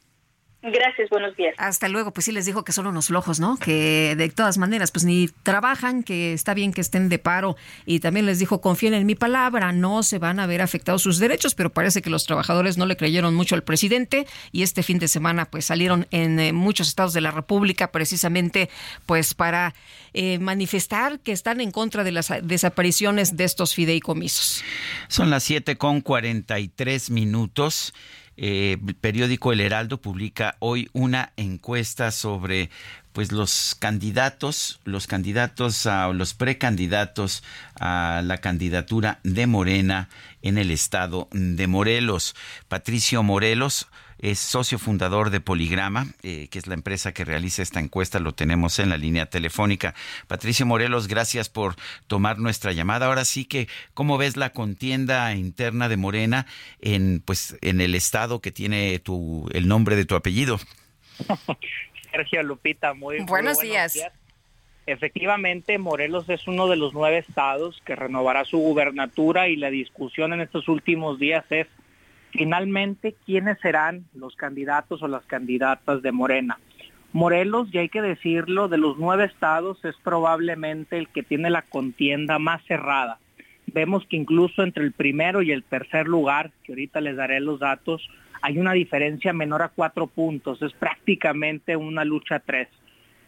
Gracias, buenos días. Hasta luego, pues sí les dijo que son unos flojos, ¿no? Que de todas maneras, pues ni trabajan, que está bien que estén de paro y también les dijo, confíen en mi palabra, no se van a ver afectados sus derechos, pero parece que los trabajadores no le creyeron mucho al presidente y este fin de semana pues salieron en eh, muchos estados de la República precisamente pues para eh, manifestar que están en contra de las desapariciones de estos fideicomisos. Son las 7 con 43 minutos. Eh, el periódico El Heraldo publica hoy una encuesta sobre pues los candidatos, los candidatos a, los precandidatos a la candidatura de Morena en el estado de Morelos. Patricio Morelos es socio fundador de Poligrama, eh, que es la empresa que realiza esta encuesta, lo tenemos en la línea telefónica. Patricio Morelos, gracias por tomar nuestra llamada. Ahora sí que, ¿cómo ves la contienda interna de Morena en, pues, en el estado que tiene tu, el nombre de tu apellido? Sergio Lupita, muy, buenos, días. Efectivamente, Morelos es uno de los nueve estados que renovará su gubernatura y la discusión en estos últimos días es finalmente quiénes serán los candidatos o las candidatas de Morena. Morelos, y hay que decirlo, de los nueve estados es probablemente el que tiene la contienda más cerrada. Vemos que incluso entre el primero y el tercer lugar, que ahorita les daré los datos, hay una diferencia menor a cuatro puntos, es prácticamente una lucha tres.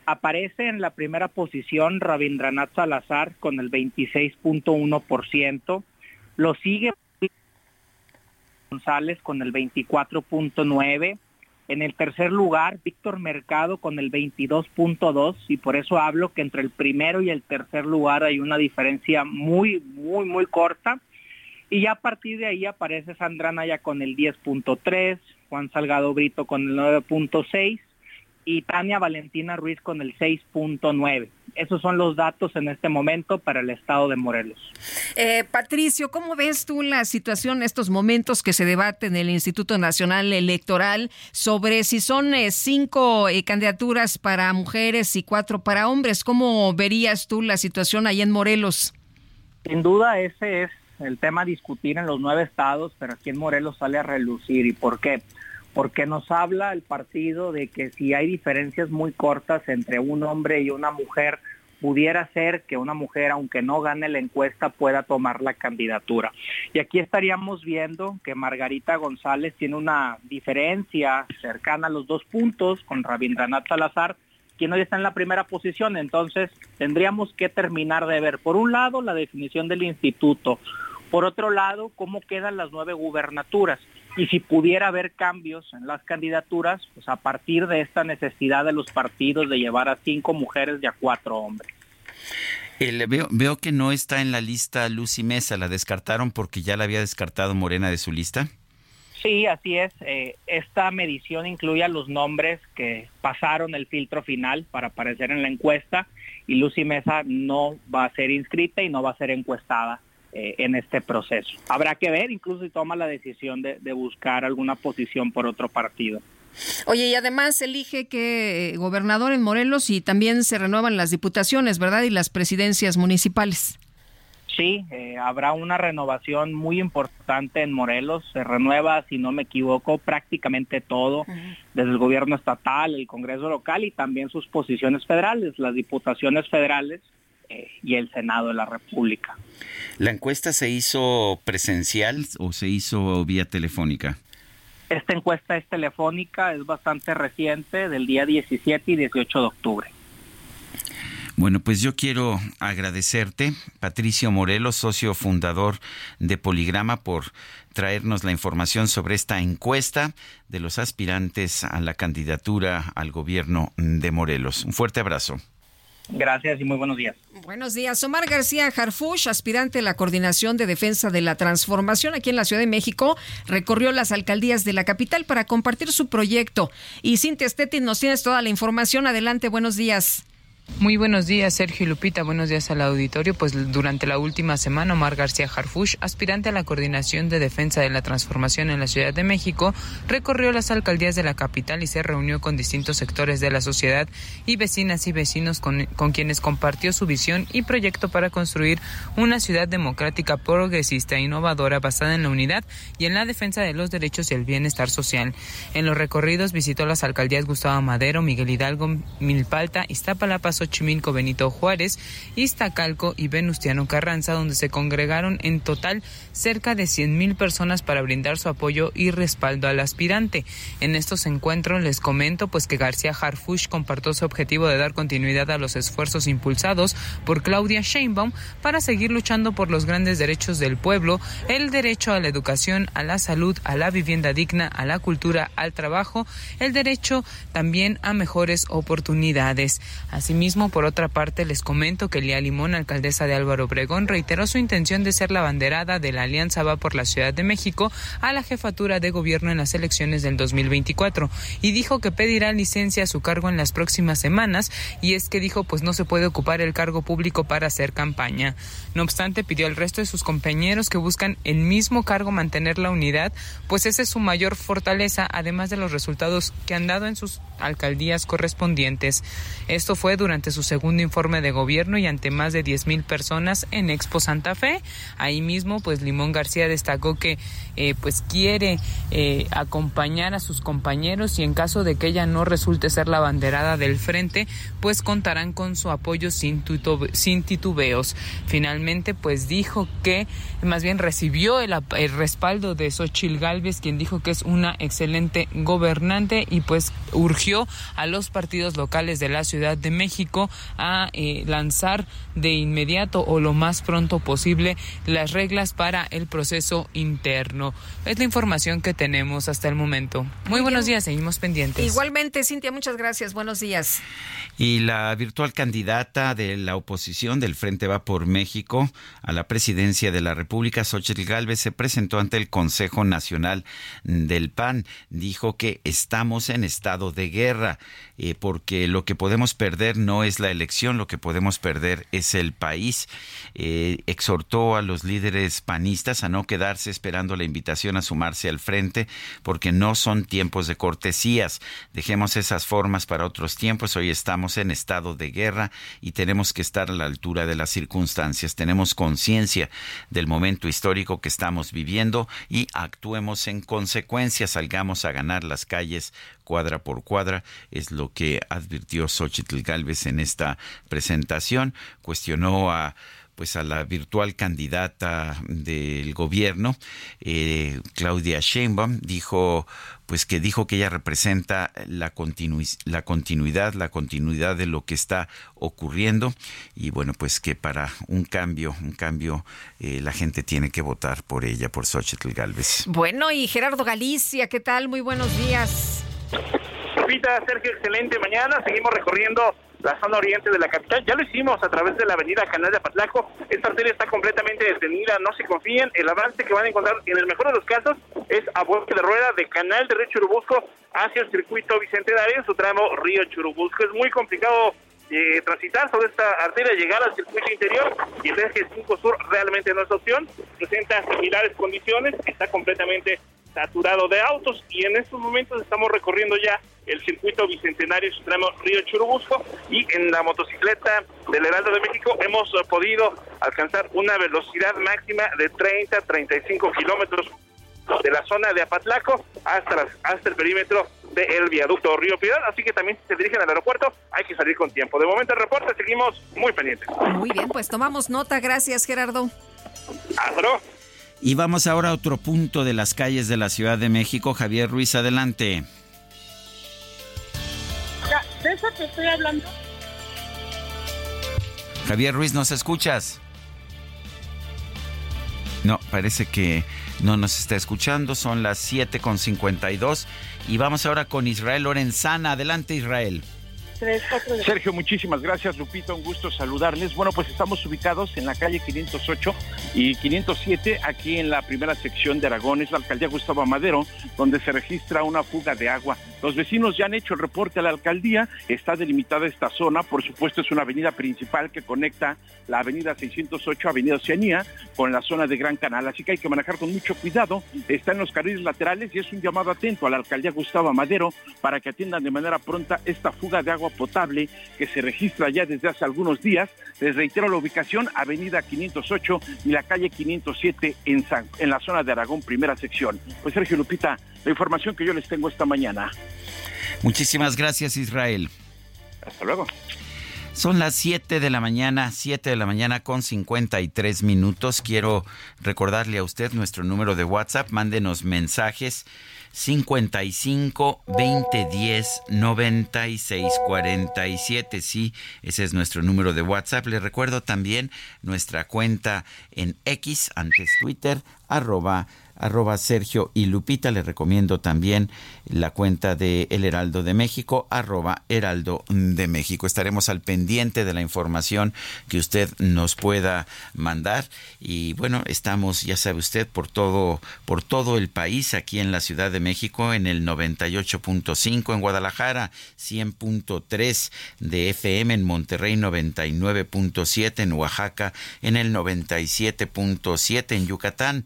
Aparece en la primera posición Rabindranath Salazar con el 26.1%, lo sigue González con el 24.9%, en el tercer lugar Víctor Mercado con el 22.2% y por eso hablo que entre el primero y el tercer lugar hay una diferencia muy, muy, muy corta. Y ya a partir de ahí aparece Sandra Naya con el 10.3, Juan Salgado Brito con el 9.6 y Tania Valentina Ruiz con el 6.9. Esos son los datos en este momento para el estado de Morelos. Eh, Patricio, ¿cómo ves tú la situación, estos momentos que se debate en el Instituto Nacional Electoral sobre si son eh, cinco eh, candidaturas para mujeres y cuatro para hombres? ¿Cómo verías tú la situación ahí en Morelos? Sin duda ese es el tema a discutir en los nueve estados, pero aquí en Morelos sale a relucir. ¿Y por qué? Porque nos habla el partido de que si hay diferencias muy cortas entre un hombre y una mujer, pudiera ser que una mujer, aunque no gane la encuesta, pueda tomar la candidatura. Y aquí estaríamos viendo que Margarita González tiene una diferencia cercana a los dos puntos con Rabindranath Salazar, quien hoy está en la primera posición. Entonces, tendríamos que terminar de ver, por un lado, la definición del instituto, por otro lado, cómo quedan las nueve gubernaturas y si pudiera haber cambios en las candidaturas, pues a partir de esta necesidad de los partidos de llevar a cinco mujeres y a cuatro hombres. Eh, veo, veo que no está en la lista Lucy Mesa, ¿la descartaron porque ya la había descartado Morena de su lista? Sí, así es. Eh, esta medición incluye a los nombres que pasaron el filtro final para aparecer en la encuesta y Lucy Mesa no va a ser inscrita y no va a ser encuestada eh, en este proceso. Habrá que ver incluso si toma la decisión de, de buscar alguna posición por otro partido. Oye, y además elige que eh, gobernador en Morelos y también se renuevan las diputaciones, ¿verdad? Y las presidencias municipales. Sí, eh, habrá una renovación muy importante en Morelos. Se renueva, si no me equivoco, prácticamente todo, desde el gobierno estatal, el Congreso local y también sus posiciones federales, las diputaciones federales eh, y el Senado de la República. ¿La encuesta se hizo presencial o se hizo vía telefónica? Esta encuesta es telefónica, es bastante reciente, del día 17 y 18 de octubre. Bueno, pues yo quiero agradecerte, Patricio Morelos, socio fundador de Poligrama, por traernos la información sobre esta encuesta de los aspirantes a la candidatura al gobierno de Morelos. Un fuerte abrazo. Gracias y muy buenos días. Buenos días. Omar García Harfush, aspirante a la Coordinación de Defensa de la Transformación aquí en la Ciudad de México, recorrió las alcaldías de la capital para compartir su proyecto. Y Cintia Stettin, nos tienes toda la información. Adelante, buenos días. Muy buenos días, Sergio y Lupita. Buenos días al auditorio. Pues durante la última semana, Omar García Harfush, aspirante a la Coordinación de Defensa de la Transformación en la Ciudad de México, recorrió las alcaldías de la capital y se reunió con distintos sectores de la sociedad y vecinas y vecinos con, con quienes compartió su visión y proyecto para construir una ciudad democrática, progresista e innovadora basada en la unidad y en la defensa de los derechos y el bienestar social. En los recorridos visitó las alcaldías Gustavo Madero, Miguel Hidalgo, Milpalta, Iztapalapa, Xochimilco Benito Juárez, Iztacalco y Venustiano Carranza, donde se congregaron en total cerca de 100.000 personas para brindar su apoyo y respaldo al aspirante. En estos encuentros les comento pues que García Harfush compartió su objetivo de dar continuidad a los esfuerzos impulsados por Claudia Sheinbaum para seguir luchando por los grandes derechos del pueblo, el derecho a la educación, a la salud, a la vivienda digna, a la cultura, al trabajo, el derecho también a mejores oportunidades. Asimismo, por otra parte, les comento que Lía Limón, alcaldesa de Álvaro Obregón, reiteró su intención de ser la banderada de la Alianza Va por la Ciudad de México a la jefatura de gobierno en las elecciones del 2024 y dijo que pedirá licencia a su cargo en las próximas semanas y es que dijo pues no se puede ocupar el cargo público para hacer campaña. No obstante, pidió al resto de sus compañeros que buscan el mismo cargo mantener la unidad, pues esa es su mayor fortaleza, además de los resultados que han dado en sus alcaldías correspondientes. Esto fue durante su segundo informe de gobierno y ante más de 10.000 personas en Expo Santa Fe. Ahí mismo, pues Limón García destacó que eh, pues quiere eh, acompañar a sus compañeros y en caso de que ella no resulte ser la banderada del frente, pues contarán con su apoyo sin, titubeos. Finalmente, pues dijo que más bien recibió el, el respaldo de Xochil Gálvez, quien dijo que es una excelente gobernante y pues urgió a los partidos locales de la Ciudad de México a eh, lanzar de inmediato o lo más pronto posible las reglas para el proceso interno. Es la información que tenemos hasta el momento. Muy, buenos días, seguimos pendientes. Igualmente, Cintia, muchas gracias. Buenos días. Y la virtual candidata de la oposición del Frente Va por México a la presidencia de la República, Xochitl Gálvez, se presentó ante el Consejo Nacional del PAN. Dijo que estamos en estado de guerra, eh, porque lo que podemos perder no es la elección, lo que podemos perder es el país. Eh, exhortó a los líderes panistas a no quedarse esperando la invitación a sumarse al frente, porque no son tiempos de cortesías. Dejemos esas formas para otros tiempos. Hoy estamos en estado de guerra y tenemos que estar a la altura de las circunstancias. Tenemos conciencia del momento histórico que estamos viviendo y actuemos en consecuencia. Salgamos a ganar las calles cuadra por cuadra, es lo que advirtió Xochitl Galvez en esta presentación. Cuestionó a pues a la virtual candidata del gobierno, eh, Claudia Sheinbaum, dijo pues que dijo que ella representa la, continuidad, la continuidad de lo que está ocurriendo y bueno, pues que para un cambio, un cambio, eh, la gente tiene que votar por ella, por Xochitl Galvez. Bueno, y Gerardo Galicia, ¿qué tal? Muy buenos días. Lupita, Sergio, excelente mañana. Seguimos recorriendo la zona oriente de la capital. Ya lo hicimos a través de la avenida Canal de Apatlaco. Esta arteria está completamente detenida, no se confíen. El avance que van a encontrar, en el mejor de los casos, es a vuelta de rueda de Canal de Río Churubusco hacia el circuito Bicentenario, en su tramo Río Churubusco. Es muy complicado eh, transitar sobre esta arteria, llegar al circuito interior y el eje 5 Sur realmente no es opción. Presenta similares condiciones, está completamente saturado de autos y en estos momentos estamos recorriendo ya el circuito bicentenario Supremo Río Churubusco y en la motocicleta del Heraldo de México hemos podido alcanzar una velocidad máxima de 30 35 kilómetros de la zona de Apatlaco hasta, hasta el perímetro del viaducto Río Piedad, así que también si se dirigen al aeropuerto hay que salir con tiempo. De momento el reporte, seguimos muy pendientes. Muy bien, pues tomamos nota, gracias Gerardo. Hasta luego. Y vamos ahora a otro punto de las calles de la Ciudad de México. Javier Ruiz, adelante. ¿De eso te estoy hablando? Javier Ruiz, ¿nos escuchas? No, parece que no nos está escuchando. Son las 7.52 y vamos ahora con Israel Lorenzana. Adelante, Israel. Sergio, muchísimas gracias, Lupita, un gusto saludarles. Bueno, pues estamos ubicados en la calle 508 y 507, aquí en la primera sección de Aragón, es la alcaldía Gustavo Amadero, donde se registra una fuga de agua. Los vecinos ya han hecho el reporte a la alcaldía, está delimitada esta zona, por supuesto es una avenida principal que conecta la avenida 608, avenida Oceanía, con la zona de Gran Canal, así que hay que manejar con mucho cuidado, está en los carriles laterales y es un llamado atento a la alcaldía Gustavo Amadero para que atiendan de manera pronta esta fuga de agua potable que se registra ya desde hace algunos días. Les reitero la ubicación, Avenida 508 y la calle 507 en, en la zona de Aragón, primera sección. Pues Sergio Lupita, la información que yo les tengo esta mañana. Muchísimas gracias, Israel. Hasta luego. Son las 7 de la mañana, 7 de la mañana con 53 minutos. Quiero recordarle a usted nuestro número de WhatsApp. Mándenos mensajes 55 20 10 96 47. Sí, ese es nuestro número de WhatsApp. Le recuerdo también nuestra cuenta en X, antes Twitter, arroba arroba Sergio y Lupita. Le recomiendo también la cuenta de El Heraldo de México, arroba Heraldo de México. Estaremos al pendiente de la información que usted nos pueda mandar. Y bueno, estamos, ya sabe usted, por todo, por todo el país, aquí en la Ciudad de México, en el 98.5, en Guadalajara, 100.3 de FM, en Monterrey 99.7, en Oaxaca, en el 97.7, en Yucatán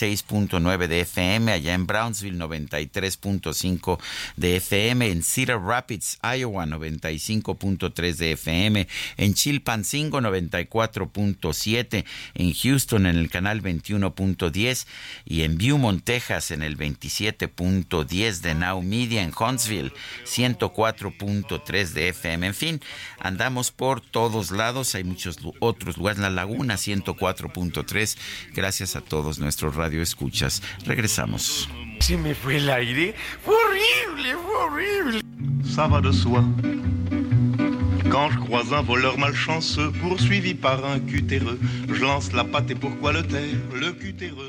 96.9 de FM, allá en Brownsville 93 3.5 de FM, en Cedar Rapids, Iowa 95.3 de FM, en Chilpancingo 94.7, en Houston en el canal 21.10 y en Beaumont, Texas en el 27.10 de Now Media, en Huntsville 104.3 de FM. En fin, andamos por todos lados, hay muchos otros lugares, La Laguna 104.3. Gracias a todos nuestros radioescuchas. Regresamos. Se me fue el aire. Fue horrible, fue horrible. Ça va de soi. Quand je croise un voleur malchanceux poursuivi par un cutéreux, je lance la patte et pourquoi le taire, le cutéreux.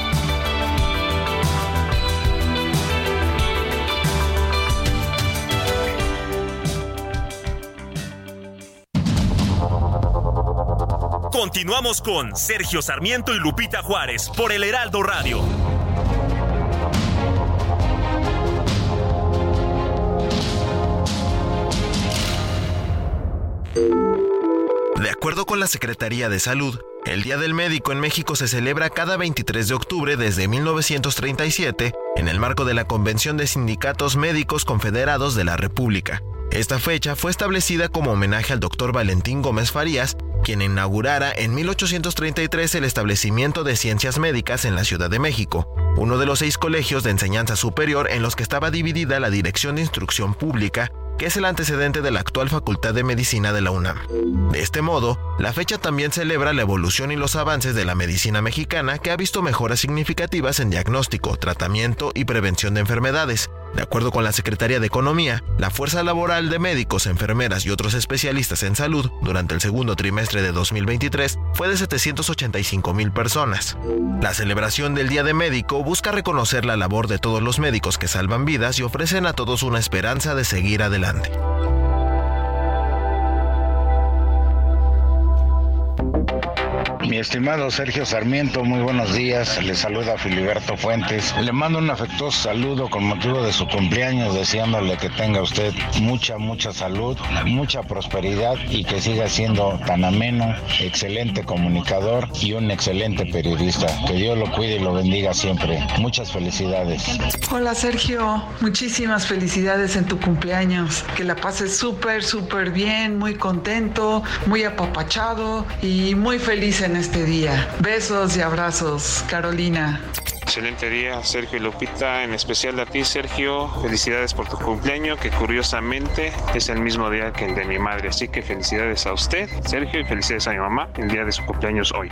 Continuamos con Sergio Sarmiento y Lupita Juárez por el Heraldo Radio. De acuerdo con la Secretaría de Salud, el Día del Médico en México se celebra cada 23 de octubre desde 1937 en el marco de la Convención de Sindicatos Médicos Confederados de la República. Esta fecha fue establecida como homenaje al doctor Valentín Gómez Farías, quien inaugurara en 1833 el establecimiento de ciencias médicas en la Ciudad de México, uno de los seis colegios de enseñanza superior en los que estaba dividida la Dirección de Instrucción Pública, que es el antecedente de la actual Facultad de Medicina de la UNAM. De este modo, la fecha también celebra la evolución y los avances de la medicina mexicana que ha visto mejoras significativas en diagnóstico, tratamiento y prevención de enfermedades. De acuerdo con la Secretaría de Economía, la fuerza laboral de médicos, enfermeras y otros especialistas en salud durante el segundo trimestre de 2023 fue de 785 mil personas. La celebración del Día de Médico busca reconocer la labor de todos los médicos que salvan vidas y ofrecen a todos una esperanza de seguir adelante. Estimado Sergio Sarmiento, muy buenos días. Le saluda Filiberto Fuentes. Le mando un afectuoso saludo con motivo de su cumpleaños, deseándole que tenga usted mucha, mucha salud, mucha prosperidad y que siga siendo tan ameno, excelente comunicador y un excelente periodista. Que Dios lo cuide y lo bendiga siempre. Muchas felicidades. Hola Sergio, muchísimas felicidades en tu cumpleaños. Que la pases súper, súper bien, muy contento, muy apapachado y muy feliz en este día. Besos y abrazos, Carolina. Excelente día, Sergio y Lupita, en especial a ti, Sergio. Felicidades por tu cumpleaños, que curiosamente es el mismo día que el de mi madre. Así que felicidades a usted, Sergio, y felicidades a mi mamá, el día de su cumpleaños hoy.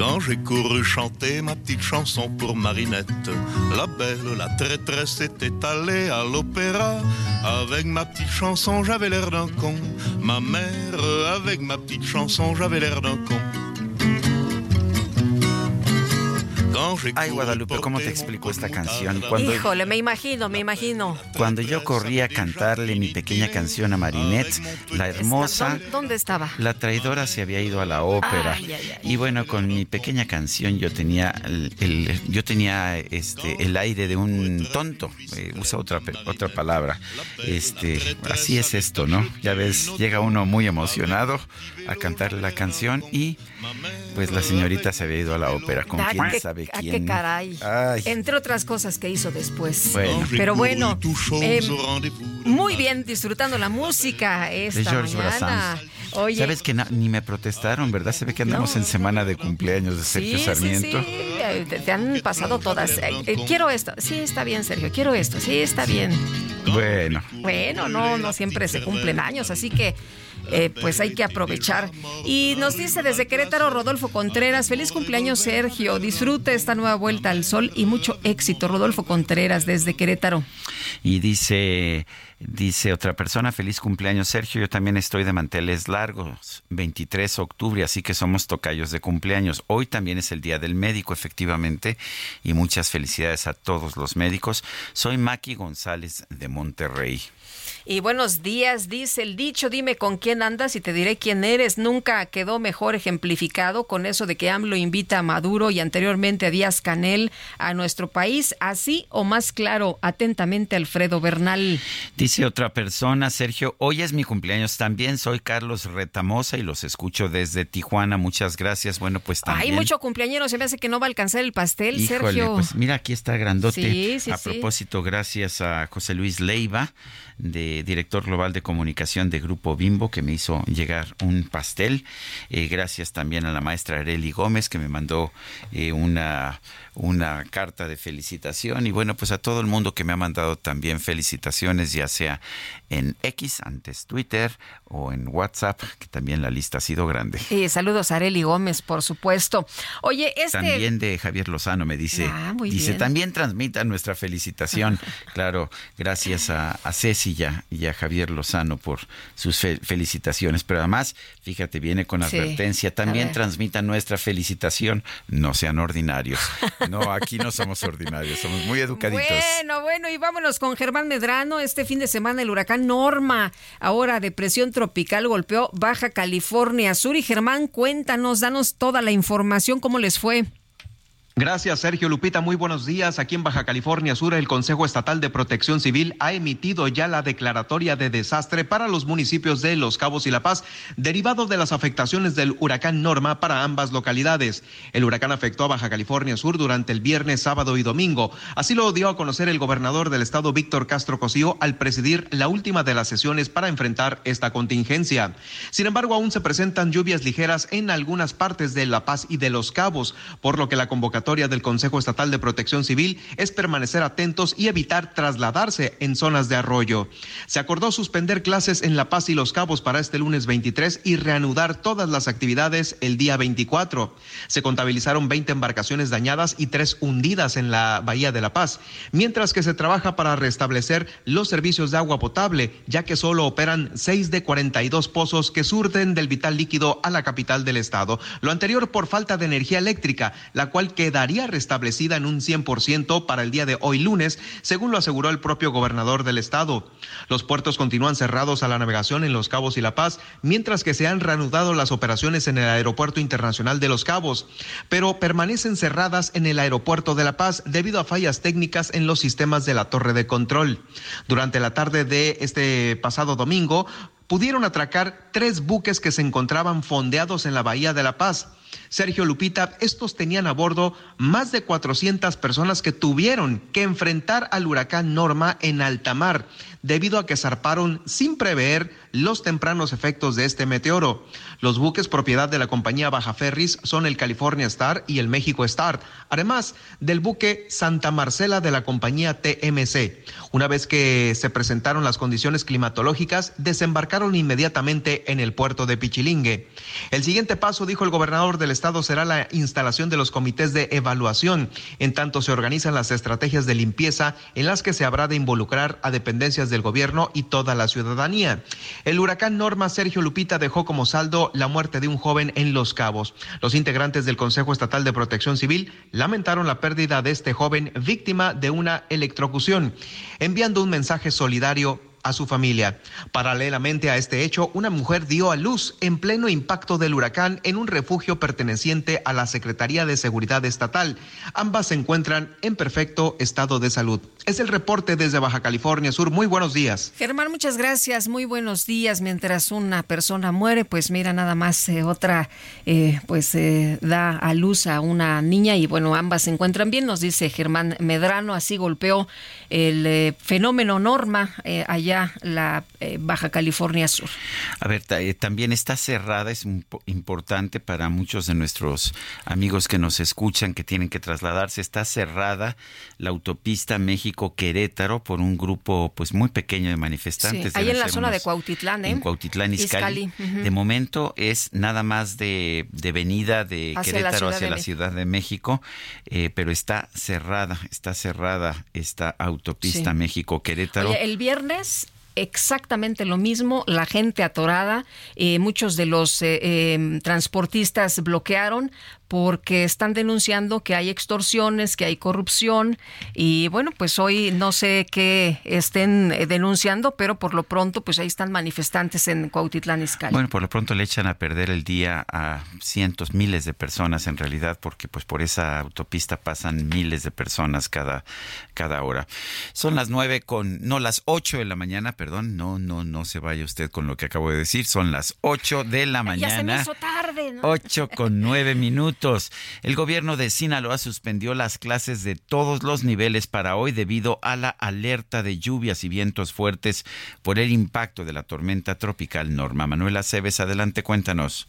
Quand j'ai couru chanter ma petite chanson pour Marinette, la belle, la traîtresse était allée à l'opéra. Avec ma petite chanson, j'avais l'air d'un con. Ma mère, avec ma petite chanson, j'avais l'air d'un con. Ay, Guadalupe, ¿cómo te explico esta canción? Cuando, Híjole, me imagino, me imagino. Cuando yo corría a cantarle mi pequeña canción a Marinette, la hermosa. ¿Dónde, dónde estaba? La traidora se había ido a la ópera. Ay, ay, ay. Y bueno, con mi pequeña canción yo tenía el, el- yo tenía este el aire de un tonto. eh, usa otra pe- otra palabra. Este, así es esto, ¿no? Ya ves, llega uno muy emocionado a cantarle la canción y Pues la señorita se había ido a la ópera con Ah, quién qué- sabe ah, quién. qué caray. Ay. Entre otras cosas que hizo después. Bueno. Pero bueno, eh, muy bien disfrutando la música esta De George mañana. Oye, Sabes que ni me protestaron, ¿verdad? Se ve que andamos en semana de cumpleaños de Sergio sí, sí, Sarmiento. sí, eh, te, te han pasado todas. Eh, eh, quiero esto. Sí, está bien, Sergio. Quiero esto. Sí, está bien. Bueno, Bueno, no, no siempre se cumplen años, así que eh, pues hay que aprovechar. Y nos dice desde Querétaro Rodolfo Contreras, feliz cumpleaños Sergio, disfruta esta nueva vuelta al sol y mucho éxito. Rodolfo Contreras desde Querétaro. y dice, dice otra persona, feliz cumpleaños Sergio, yo también estoy de manteles largos, 23 de octubre, así que somos tocayos de cumpleaños. Hoy también es el Día del Médico, efectivamente, y muchas felicidades a todos los médicos. Soy Maki González de Monterrey. Y buenos días, dice el dicho, dime con quién andas y te diré quién eres. Nunca quedó mejor ejemplificado con eso de que AMLO invita a Maduro y anteriormente a Díaz Canel a nuestro país, así o más claro, atentamente Alfredo Bernal. Dice otra persona, Sergio, hoy es mi cumpleaños también, soy Carlos Retamosa y los escucho desde Tijuana, muchas gracias. Bueno, pues también... Hay mucho cumpleañero, se me hace que no va a alcanzar el pastel, Híjole, Sergio. pues mira, aquí está grandote. Sí, sí, a sí. propósito, gracias a José Luis Leiva, de director global de comunicación de Grupo Bimbo, que me hizo llegar un pastel. Eh, gracias también a la maestra Areli Gómez, que me mandó eh, una, una carta de felicitación. Y bueno, pues a todo el mundo que me ha mandado también felicitaciones, ya sea en X, antes Twitter, o en WhatsApp, que también la lista ha sido grande. Eh, saludos a Areli Gómez, por supuesto. Oye, este... También de Javier Lozano me dice, Ah, muy dice bien. también transmita nuestra felicitación. claro, gracias a, a Ceci y a, y a Javier Lozano por sus fe- felicitaciones. Pero además, fíjate, viene con advertencia, también transmita nuestra felicitación. No sean ordinarios. No, aquí no somos ordinarios, somos muy educaditos. Bueno, bueno, y vámonos con Germán Medrano. Este fin de semana el huracán Norma, ahora depresión tropical, golpeó Baja California Sur. Y Germán, cuéntanos, danos toda la información, ¿cómo les fue? Gracias, Sergio Lupita. Muy buenos días. Aquí en Baja California Sur, el Consejo Estatal de Protección Civil ha emitido ya la declaratoria de desastre para los municipios de Los Cabos y La Paz, derivado de las afectaciones del huracán Norma para ambas localidades. El huracán afectó a Baja California Sur durante el viernes, sábado y domingo. Así lo dio a conocer el gobernador del estado, Víctor Castro Cosío, al presidir la última de las sesiones para enfrentar esta contingencia. Sin embargo, aún se presentan lluvias ligeras en algunas partes de La Paz y de Los Cabos, por lo que la convocatoria del Consejo Estatal de Protección Civil es permanecer atentos y evitar trasladarse en zonas de arroyo. Se acordó suspender clases en La Paz y Los Cabos para este lunes 23 y reanudar todas las actividades el día 24. Se contabilizaron 20 embarcaciones dañadas y tres hundidas en la Bahía de La Paz, mientras que se trabaja para restablecer los servicios de agua potable, ya que solo operan 6 de 42 pozos que surten del vital líquido a la capital del estado. Lo anterior por falta de energía eléctrica, la cual quedaría restablecida en un 100% para el día de hoy lunes, según lo aseguró el propio gobernador del estado. Los puertos continúan cerrados a la navegación en Los Cabos y La Paz, mientras que se han reanudado las operaciones en el Aeropuerto Internacional de Los Cabos, pero permanecen cerradas en el Aeropuerto de La Paz debido a fallas técnicas en los sistemas de la torre de control. Durante la tarde de este pasado domingo, pudieron atracar tres buques que se encontraban fondeados en la Bahía de La Paz. Sergio Lupita, estos tenían a bordo más de 400 personas que tuvieron que enfrentar al huracán Norma en alta mar, debido a que zarparon sin prever los tempranos efectos de este meteoro. Los buques propiedad de la compañía Baja Ferris son el California Star y el México Star, además del buque Santa Marcela de la compañía TMC. Una vez que se presentaron las condiciones climatológicas, desembarcaron inmediatamente en el puerto de Pichilingue. El siguiente paso, dijo el gobernador del estado, será la instalación de los comités de evaluación, en tanto se organizan las estrategias de limpieza en las que se habrá de involucrar a dependencias del gobierno y toda la ciudadanía. El huracán Norma Sergio Lupita dejó como saldo la muerte de un joven en Los Cabos. Los integrantes del Consejo Estatal de Protección Civil lamentaron la pérdida de este joven víctima de una electrocución, enviando un mensaje solidario a su familia. Paralelamente a este hecho, una mujer dio a luz en pleno impacto del huracán en un refugio perteneciente a la Secretaría de Seguridad Estatal. Ambas se encuentran en perfecto estado de salud. Es el reporte desde Baja California Sur. Muy buenos días. Germán, muchas gracias. Muy buenos días. Mientras una persona muere, pues mira, nada más eh, otra, eh, pues eh, da a luz a una niña y bueno, ambas se encuentran bien, nos dice Germán Medrano. Así golpeó el fenómeno Norma allá la Baja California Sur. A ver, también está cerrada, es importante para muchos de nuestros amigos que nos escuchan, que tienen que trasladarse, está cerrada la autopista México-Querétaro por un grupo pues muy pequeño de manifestantes. Sí, ahí en la zona de Cuautitlán, ¿eh? En Cuautitlán, Izcalli. De momento es nada más de, venida de Querétaro hacia la Ciudad de México, eh, pero está cerrada, está cerrada esta autopista México-Querétaro. El viernes exactamente lo mismo, la gente atorada, eh, muchos de los eh, transportistas bloquearon porque están denunciando que hay extorsiones, que hay corrupción y bueno, pues hoy no sé qué estén eh, denunciando, pero por lo pronto pues ahí están manifestantes en Cuautitlán Izcalli. Bueno, por lo pronto le echan a perder el día a cientos, miles de personas en realidad, porque pues por esa autopista pasan miles de personas cada, cada hora. Son las nueve con, no, las ocho de la mañana, perdón, no, no, no se vaya usted con lo que acabo de decir, son las ocho de la mañana. Ya se me hizo tarde, ¿no? Ocho con nueve minutos. El gobierno de Sinaloa suspendió las clases de todos los niveles para hoy debido a la alerta de lluvias y vientos fuertes por el impacto de la tormenta tropical Norma. Manuela Aceves, adelante, cuéntanos.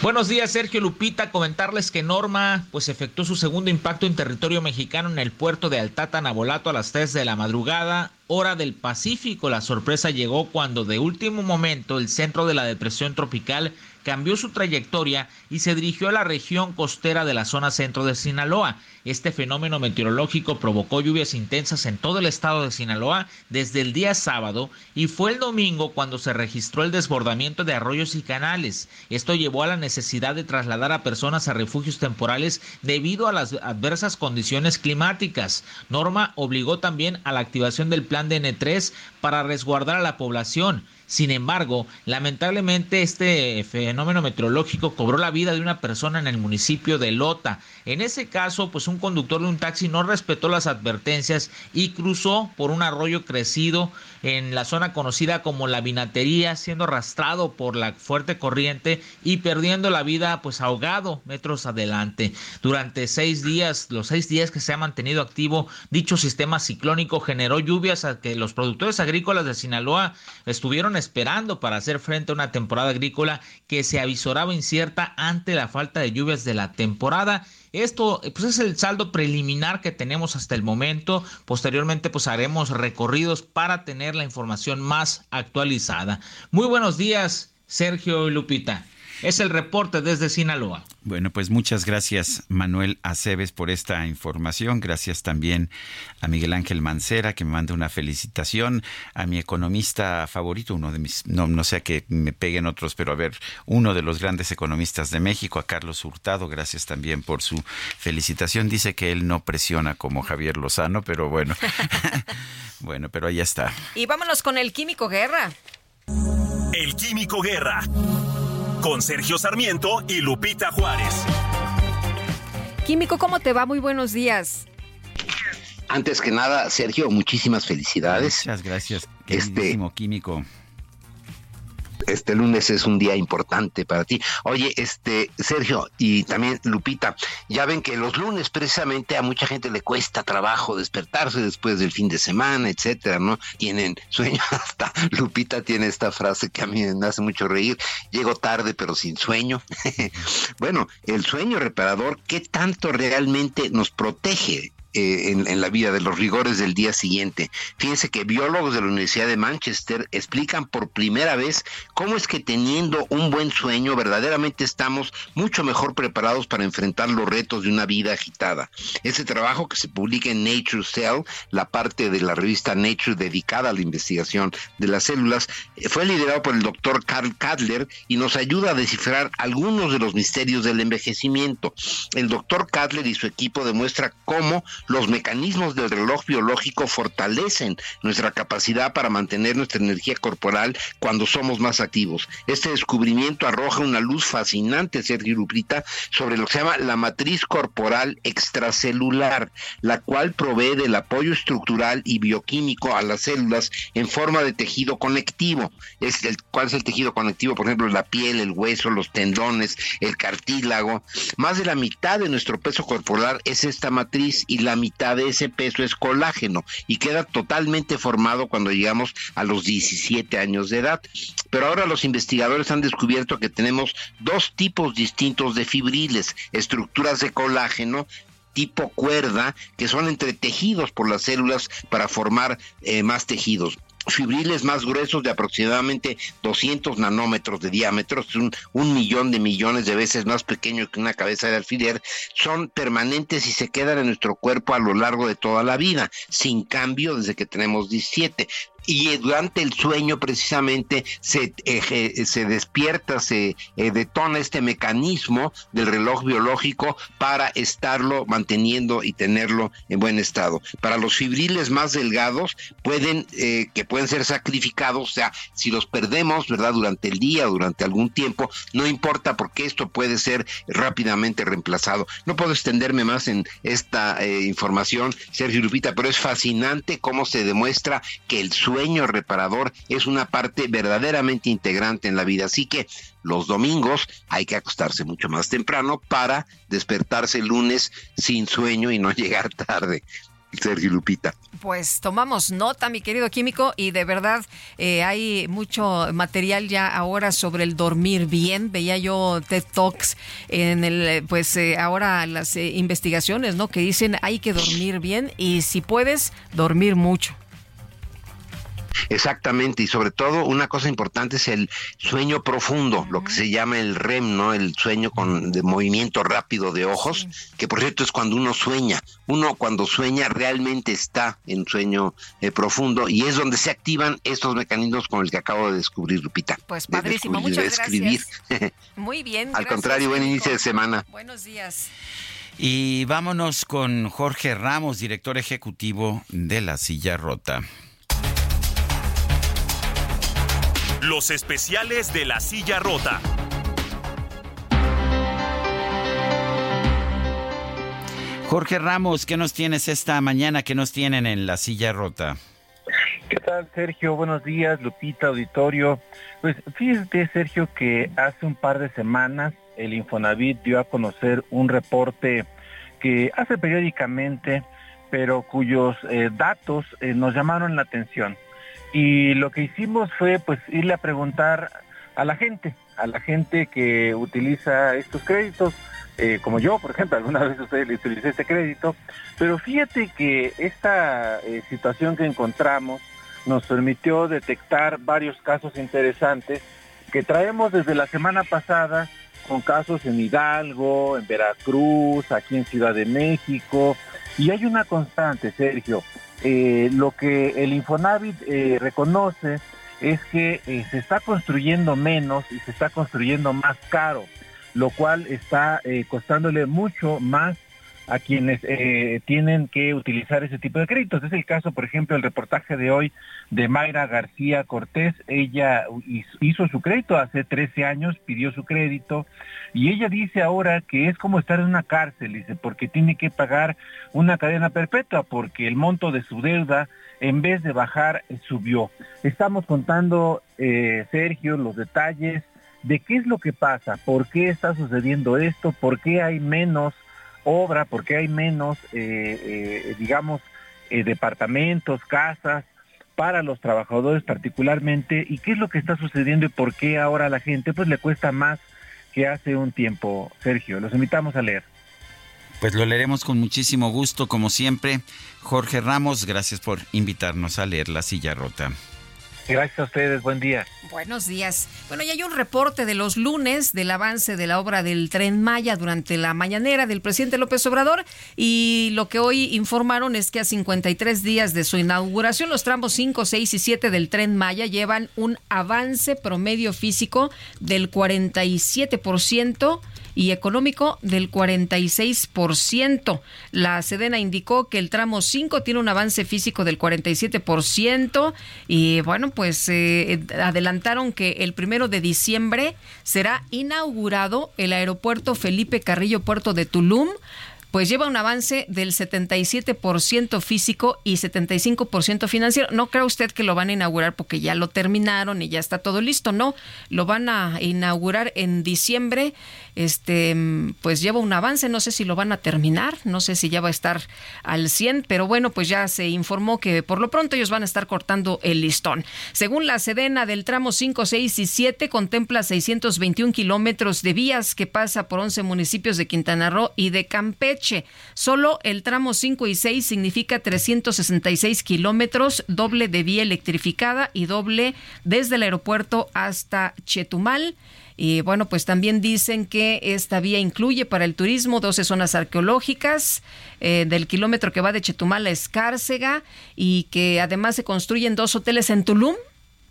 Buenos días, Sergio Lupita. Comentarles que Norma pues efectuó su segundo impacto en territorio mexicano en el puerto de Altata, Nabolato, a las 3 de la madrugada hora del Pacífico. La sorpresa llegó cuando de último momento el centro de la depresión tropical cambió su trayectoria y se dirigió a la región costera de la zona centro de Sinaloa. Este fenómeno meteorológico provocó lluvias intensas en todo el estado de Sinaloa desde el día sábado y fue el domingo cuando se registró el desbordamiento de arroyos y canales. Esto llevó a la necesidad de trasladar a personas a refugios temporales debido a las adversas condiciones climáticas. Norma obligó también a la activación del plan de N3 para resguardar a la población. Sin embargo, lamentablemente este fenómeno meteorológico cobró la vida de una persona en el municipio de Lota. En ese caso, pues un conductor de un taxi no respetó las advertencias y cruzó por un arroyo crecido en la zona conocida como la vinatería, siendo arrastrado por la fuerte corriente y perdiendo la vida pues ahogado metros adelante. Durante seis días, los seis días que se ha mantenido activo dicho sistema ciclónico generó lluvias a que los productores agrícolas de Sinaloa estuvieron esperando para hacer frente a una temporada agrícola que se avisoraba incierta ante la falta de lluvias de la temporada esto pues es el saldo preliminar que tenemos hasta el momento. Posteriormente pues haremos recorridos para tener la información más actualizada. Muy buenos días, Sergio y Lupita. Es el reporte desde Sinaloa. Bueno, pues muchas gracias Manuel Aceves por esta información. Gracias también a Miguel Ángel Mancera que me manda una felicitación. A mi economista favorito, uno de mis, no, no sé a que me peguen otros, pero a ver, uno de los grandes economistas de México, a Carlos Hurtado. Gracias también por su felicitación. Dice que él no presiona como Javier Lozano, pero bueno. bueno, pero ahí está. Y vámonos con el Químico Guerra. El Químico Guerra con Sergio Sarmiento y Lupita Juárez. Químico, ¿cómo te va? Muy buenos días. Antes que nada, Sergio, muchísimas felicidades. Muchas gracias, este, químico este lunes es un día importante para ti. Oye, este Sergio y también Lupita, ya ven que los lunes precisamente a mucha gente le cuesta trabajo despertarse después del fin de semana, etcétera, ¿no? Tienen sueño hasta Lupita tiene esta frase que a mí me hace mucho reír, llego tarde pero sin sueño. bueno, el sueño reparador, ¿qué tanto realmente nos protege eh, en, la vida de los rigores del día siguiente. Fíjense que biólogos de la Universidad de Manchester explican por primera vez cómo es que teniendo un buen sueño verdaderamente estamos mucho mejor preparados para enfrentar los retos de una vida agitada. Ese trabajo que se publica en Nature Cell, la parte de la revista Nature dedicada a la investigación de las células, eh, fue liderado por el doctor Carl Kadler y nos ayuda a descifrar algunos de los misterios del envejecimiento. El doctor Kadler y su equipo demuestra cómo los mecanismos del reloj biológico fortalecen nuestra capacidad para mantener nuestra energía corporal cuando somos más activos. Este descubrimiento arroja una luz fascinante, Sergio Lupita, sobre lo que se llama la matriz corporal extracelular, la cual provee del apoyo estructural y bioquímico a las células en forma de tejido conectivo. ¿Cuál es el tejido conectivo? Por ejemplo, la piel, el hueso, los tendones, el cartílago. Más de la mitad de nuestro peso corporal es esta matriz y la mitad de ese peso es colágeno y queda totalmente formado cuando llegamos a los 17 años de edad. Pero ahora los investigadores han descubierto que tenemos dos tipos distintos de fibriles, estructuras de colágeno tipo cuerda que son entretejidos por las células para formar eh, más tejidos fibriles más gruesos de aproximadamente 200 nanómetros de diámetro, es un, un, millón de millones de veces más pequeño que una cabeza de alfiler, son permanentes y se quedan en nuestro cuerpo a lo largo de toda la vida, sin cambio desde que tenemos 17 y durante el sueño precisamente se, se despierta, se eh, detona este mecanismo del reloj biológico para estarlo manteniendo y tenerlo en buen estado. Para los fibriles más delgados pueden, eh, que pueden ser sacrificados, o sea, si los perdemos, ¿verdad? Durante el día, durante algún tiempo, no importa porque esto puede ser rápidamente reemplazado. No puedo extenderme más en esta eh, información, Sergio Lupita, pero es fascinante cómo se demuestra que el sueño sueño reparador es una parte verdaderamente integrante en la vida. Así que los domingos hay que acostarse mucho más temprano para despertarse el lunes sin sueño y no llegar tarde. Sergio Lupita. Pues tomamos nota, mi querido químico, y de verdad eh, hay mucho material ya ahora sobre el dormir bien. Veía yo TED Talks en el, eh, pues eh, ahora las investigaciones, ¿no? Que dicen hay que dormir bien y si puedes, dormir mucho. Exactamente, y sobre todo una cosa importante es el sueño profundo, lo que se llama el REM, ¿no? El sueño con de movimiento rápido de ojos, que por cierto es cuando uno sueña. Uno cuando sueña realmente está en sueño eh, profundo y es donde se activan estos mecanismos con el que acabo de descubrir, Lupita. Pues padrísimo, muchas gracias. Muy bien. Al contrario, buen inicio de semana. Buenos días. Y vámonos con Jorge Ramos, director ejecutivo de La Silla Rota. Los especiales de la silla rota. Jorge Ramos, ¿qué nos tienes esta mañana? ¿Qué nos tienen en la silla rota? ¿Qué tal, Sergio? Buenos días, Lupita, auditorio. Pues fíjate, Sergio, que hace un par de semanas el Infonavit dio a conocer un reporte que hace periódicamente, pero cuyos eh, datos eh, nos llamaron la atención. Y lo que hicimos fue pues irle a preguntar a la gente, a la gente que utiliza estos créditos, eh, como yo, por ejemplo, alguna vez usted le utilicé este crédito, pero fíjate que esta eh, situación que encontramos nos permitió detectar varios casos interesantes que traemos desde la semana pasada con casos en Hidalgo, en Veracruz, aquí en Ciudad de México, y hay una constante, Sergio, eh, lo que el Infonavit eh, reconoce es que eh, se está construyendo menos y se está construyendo más caro, lo cual está costándole mucho más a quienes tienen que utilizar ese tipo de créditos. Es el caso, por ejemplo, el reportaje de hoy de Mayra García Cortés. Ella hizo su crédito hace 13 años, pidió su crédito y ella dice ahora que es como estar en una cárcel, dice, porque tiene que pagar una cadena perpetua, porque el monto de su deuda, en vez de bajar, subió. Estamos contando, eh, Sergio, los detalles de qué es lo que pasa, por qué está sucediendo esto, por qué hay menos obra, por qué hay menos, eh, eh, digamos, departamentos, casas para los trabajadores particularmente, y qué es lo que está sucediendo y por qué ahora a la gente pues le cuesta más que hace un tiempo, Sergio. Los invitamos a leer. Pues lo leeremos con muchísimo gusto, como siempre. Jorge Ramos, gracias por invitarnos a leer La Silla Rota. Gracias a ustedes, buen día. Buenos días. Bueno, ya hay un reporte de los lunes del avance de la obra del tren Maya durante la mañanera del presidente López Obrador y lo que hoy informaron es que a 53 días de su inauguración los tramos 5, 6 y 7 del tren Maya llevan un avance promedio físico del 47% y económico del 46%. La Sedena indicó que el tramo 5 tiene un avance físico del 47% y bueno, pues eh, adelantaron que el primero de diciembre será inaugurado el aeropuerto Felipe Carrillo Puerto de Tulum pues lleva un avance del 77% físico y 75% financiero. No cree usted que lo van a inaugurar porque ya lo terminaron y ya está todo listo, no, lo van a inaugurar en diciembre este pues lleva un avance, no sé si lo van a terminar, no sé si ya va a estar al 100, pero bueno, pues ya se informó que por lo pronto ellos van a estar cortando el listón. Según la Sedena del tramo 5, 6 y 7 contempla 621 kilómetros de vías que pasa por 11 municipios de Quintana Roo y de Campeche. Solo el tramo 5 y 6 significa 366 kilómetros, doble de vía electrificada y doble desde el aeropuerto hasta Chetumal. Y bueno, pues también dicen que esta vía incluye para el turismo 12 zonas arqueológicas eh, del kilómetro que va de Chetumal a Escárcega y que además se construyen dos hoteles en Tulum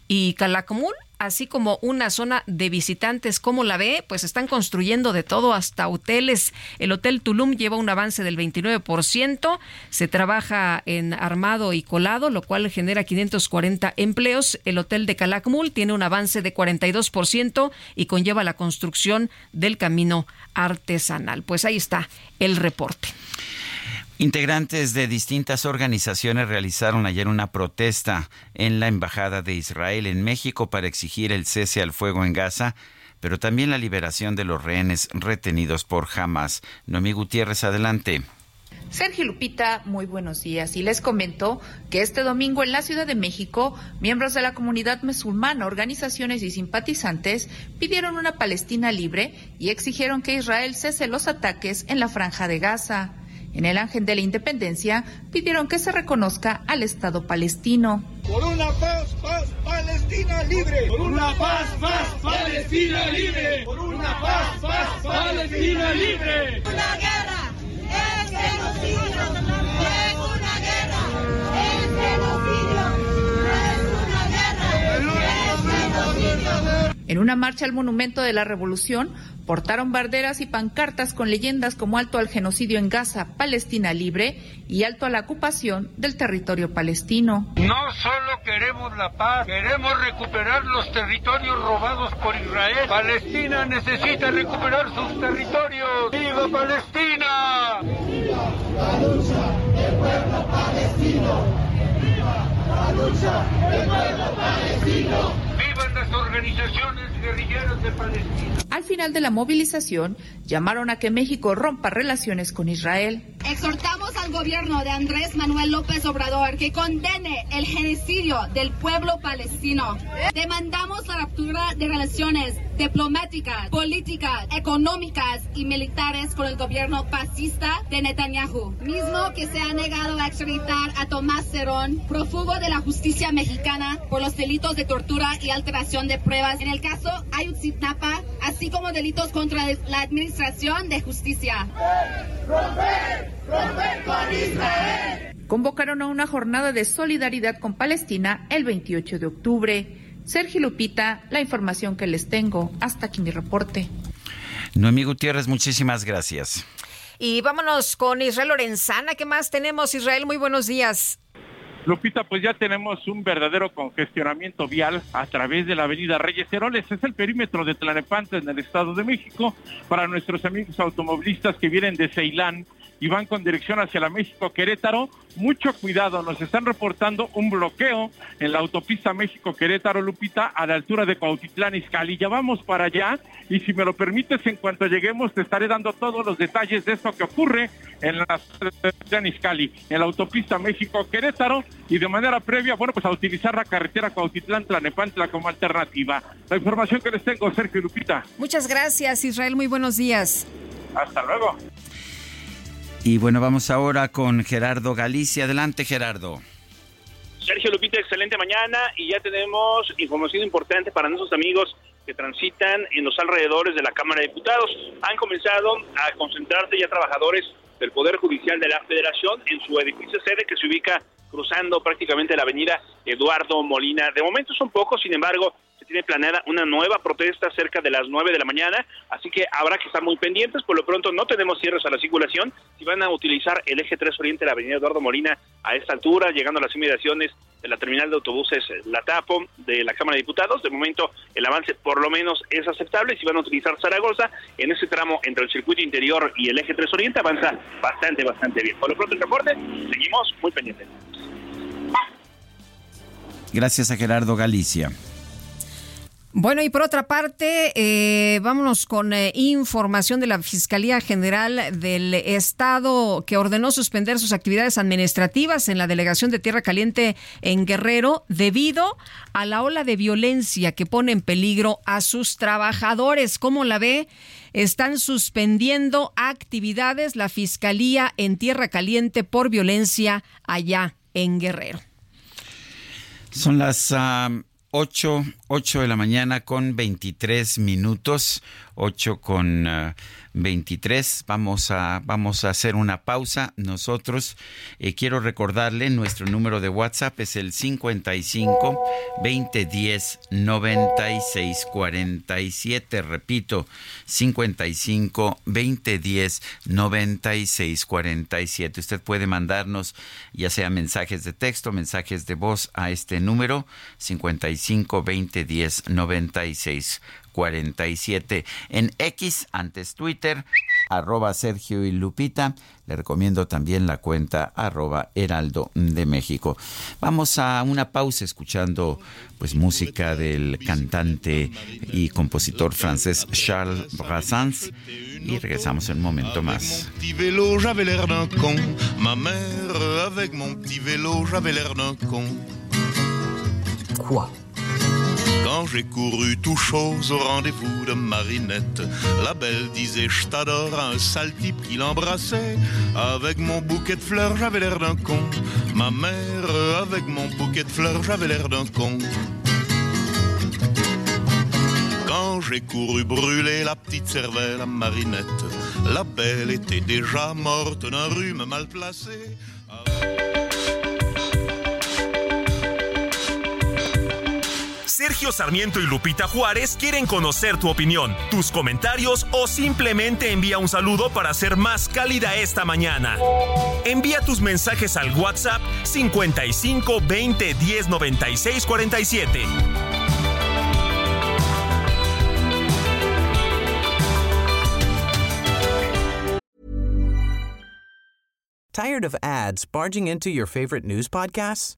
y Calakmul así como una zona de visitantes. ¿Cómo la ve? Pues están construyendo de todo, hasta hoteles. El Hotel Tulum lleva un avance del 29%. Se trabaja en armado y colado, lo cual genera 540 empleos. El Hotel de Calakmul tiene un avance de 42% y conlleva la construcción del camino artesanal. Pues ahí está el reporte. Integrantes de distintas organizaciones realizaron ayer una protesta en la Embajada de Israel en México para exigir el cese al fuego en Gaza, pero también la liberación de los rehenes retenidos por Hamas. Noemí Gutiérrez, adelante. Sergio Lupita, muy buenos días. Y les comento que este domingo en la Ciudad de México, miembros de la comunidad musulmana, organizaciones y simpatizantes pidieron una Palestina libre y exigieron que Israel cese los ataques en la franja de Gaza. En el Ángel de la Independencia pidieron que se reconozca al Estado palestino. Por una paz, paz, Palestina libre. Por una paz, paz, Palestina libre. Por una paz, paz, Palestina libre. Una guerra es genocidio. Es una guerra. Es genocidio. Es una guerra. Es genocidio. En una marcha al Monumento de la Revolución, Portaron banderas y pancartas con leyendas como alto al genocidio en Gaza, Palestina libre y alto a la ocupación del territorio palestino. No solo queremos la paz, queremos recuperar los territorios robados por Israel. Palestina necesita recuperar sus territorios. ¡Viva Palestina! ¡Viva la lucha del pueblo palestino! ¡Viva la lucha del pueblo palestino! ¡Vivan las organizaciones al final de la movilización, llamaron a que México rompa relaciones con Israel. Exhortamos al gobierno de Andrés Manuel López Obrador que condene el genocidio del pueblo palestino. Demandamos la ruptura de relaciones diplomáticas, políticas, económicas y militares con el gobierno fascista de Netanyahu, mismo que se ha negado a extraditar a Tomás Cerón, prófugo de la justicia mexicana por los delitos de tortura y alteración de pruebas en el caso Ayutzinapa, así como delitos contra la administración de justicia. Convocaron a una jornada de solidaridad con Palestina el 28 de octubre. Sergio Lupita, la información que les tengo. Hasta aquí mi reporte. Noemí Gutiérrez, muchísimas gracias. Y vámonos con Israel Lorenzana. ¿Qué más tenemos, Israel? Muy buenos días. Lupita, pues ya tenemos un verdadero congestionamiento vial a través de la avenida Reyes Heroles. Es el perímetro de Tlanepantla en el Estado de México para nuestros amigos automovilistas que vienen de Ceilán y van con dirección hacia la México Querétaro. Mucho cuidado, nos están reportando un bloqueo en la autopista México Querétaro Lupita a la altura de Cuautitlán Izcalli. Ya vamos para allá y si me lo permites en cuanto lleguemos te estaré dando todos los detalles de esto que ocurre en la Izcalli, en la autopista México Querétaro y de manera previa, bueno, pues a utilizar la carretera Cuautitlán Tlanepantla como alternativa. La información que les tengo, Sergio Lupita. Muchas gracias, Israel. Muy buenos días. Hasta luego. Y bueno, vamos ahora con Gerardo Galicia. Adelante, Gerardo. Sergio Lupita, excelente mañana y ya tenemos información importante para nuestros amigos que transitan en los alrededores de la Cámara de Diputados. Han comenzado a concentrarse ya trabajadores del Poder Judicial de la Federación en su edificio sede que se ubica cruzando prácticamente la avenida Eduardo Molina. De momento son pocos, sin embargo, tiene planeada una nueva protesta cerca de las 9 de la mañana, así que habrá que estar muy pendientes. Por lo pronto no tenemos cierres a la circulación. Si van a utilizar el eje 3 Oriente la avenida Eduardo Molina a esta altura, llegando a las inmediaciones de la terminal de autobuses La Tapo de la Cámara de Diputados, de momento el avance por lo menos es aceptable. Si van a utilizar Zaragoza, en ese tramo entre el circuito interior y el eje 3 Oriente avanza bastante, bastante bien. Por lo pronto el reporte, seguimos muy pendientes. Gracias a Gerardo Galicia. Bueno, y por otra parte, eh, vámonos con eh, información de la Fiscalía General del Estado que ordenó suspender sus actividades administrativas en la delegación de Tierra Caliente en Guerrero debido a la ola de violencia que pone en peligro a sus trabajadores. ¿Cómo la ve? Están suspendiendo actividades la Fiscalía en Tierra Caliente por violencia allá en Guerrero. Son las 8, 8 de la mañana con 23 minutos, 8 con 23. Vamos a, vamos a hacer una pausa. Nosotros eh, quiero recordarle nuestro número de WhatsApp es el 55 2010 96 47. Repito, 55 2010 96 47. Usted puede mandarnos ya sea mensajes de texto, mensajes de voz a este número 55 2010 96 47. En X, antes Twitter, arroba Sergio y Lupita. Le recomiendo también la cuenta arroba Heraldo de México. Vamos a una pausa escuchando pues música del cantante y compositor francés Charles Brassens y regresamos en un momento más. Quand j'ai couru tout chose au rendez-vous de Marinette, la belle disait je t'adore un sale type qui l'embrassait. Avec mon bouquet de fleurs, j'avais l'air d'un con. Ma mère, avec mon bouquet de fleurs, j'avais l'air d'un con. Quand j'ai couru brûler la petite cervelle à Marinette, la belle était déjà morte d'un rhume mal placé. Sergio Sarmiento y Lupita Juárez quieren conocer tu opinión, tus comentarios o simplemente envía un saludo para hacer más cálida esta mañana. Envía tus mensajes al WhatsApp 55 20 10 96 47. Tired of ads barging into your favorite news podcasts?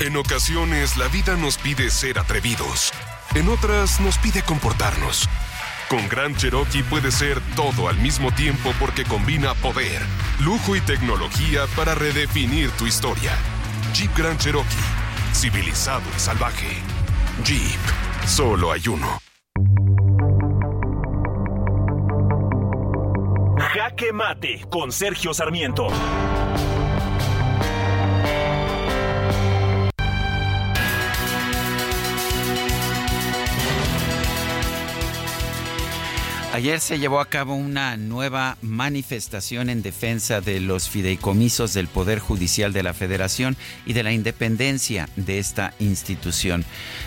En ocasiones la vida nos pide ser atrevidos. En otras nos pide comportarnos. Con Gran Cherokee puede ser todo al mismo tiempo porque combina poder, lujo y tecnología para redefinir tu historia. Jeep Grand Cherokee. Civilizado y salvaje. Jeep. Solo hay uno. Jaque Mate con Sergio Sarmiento. Ayer se llevó a cabo una nueva manifestación en defensa de los fideicomisos del Poder Judicial de la Federación y de la independencia de esta institución.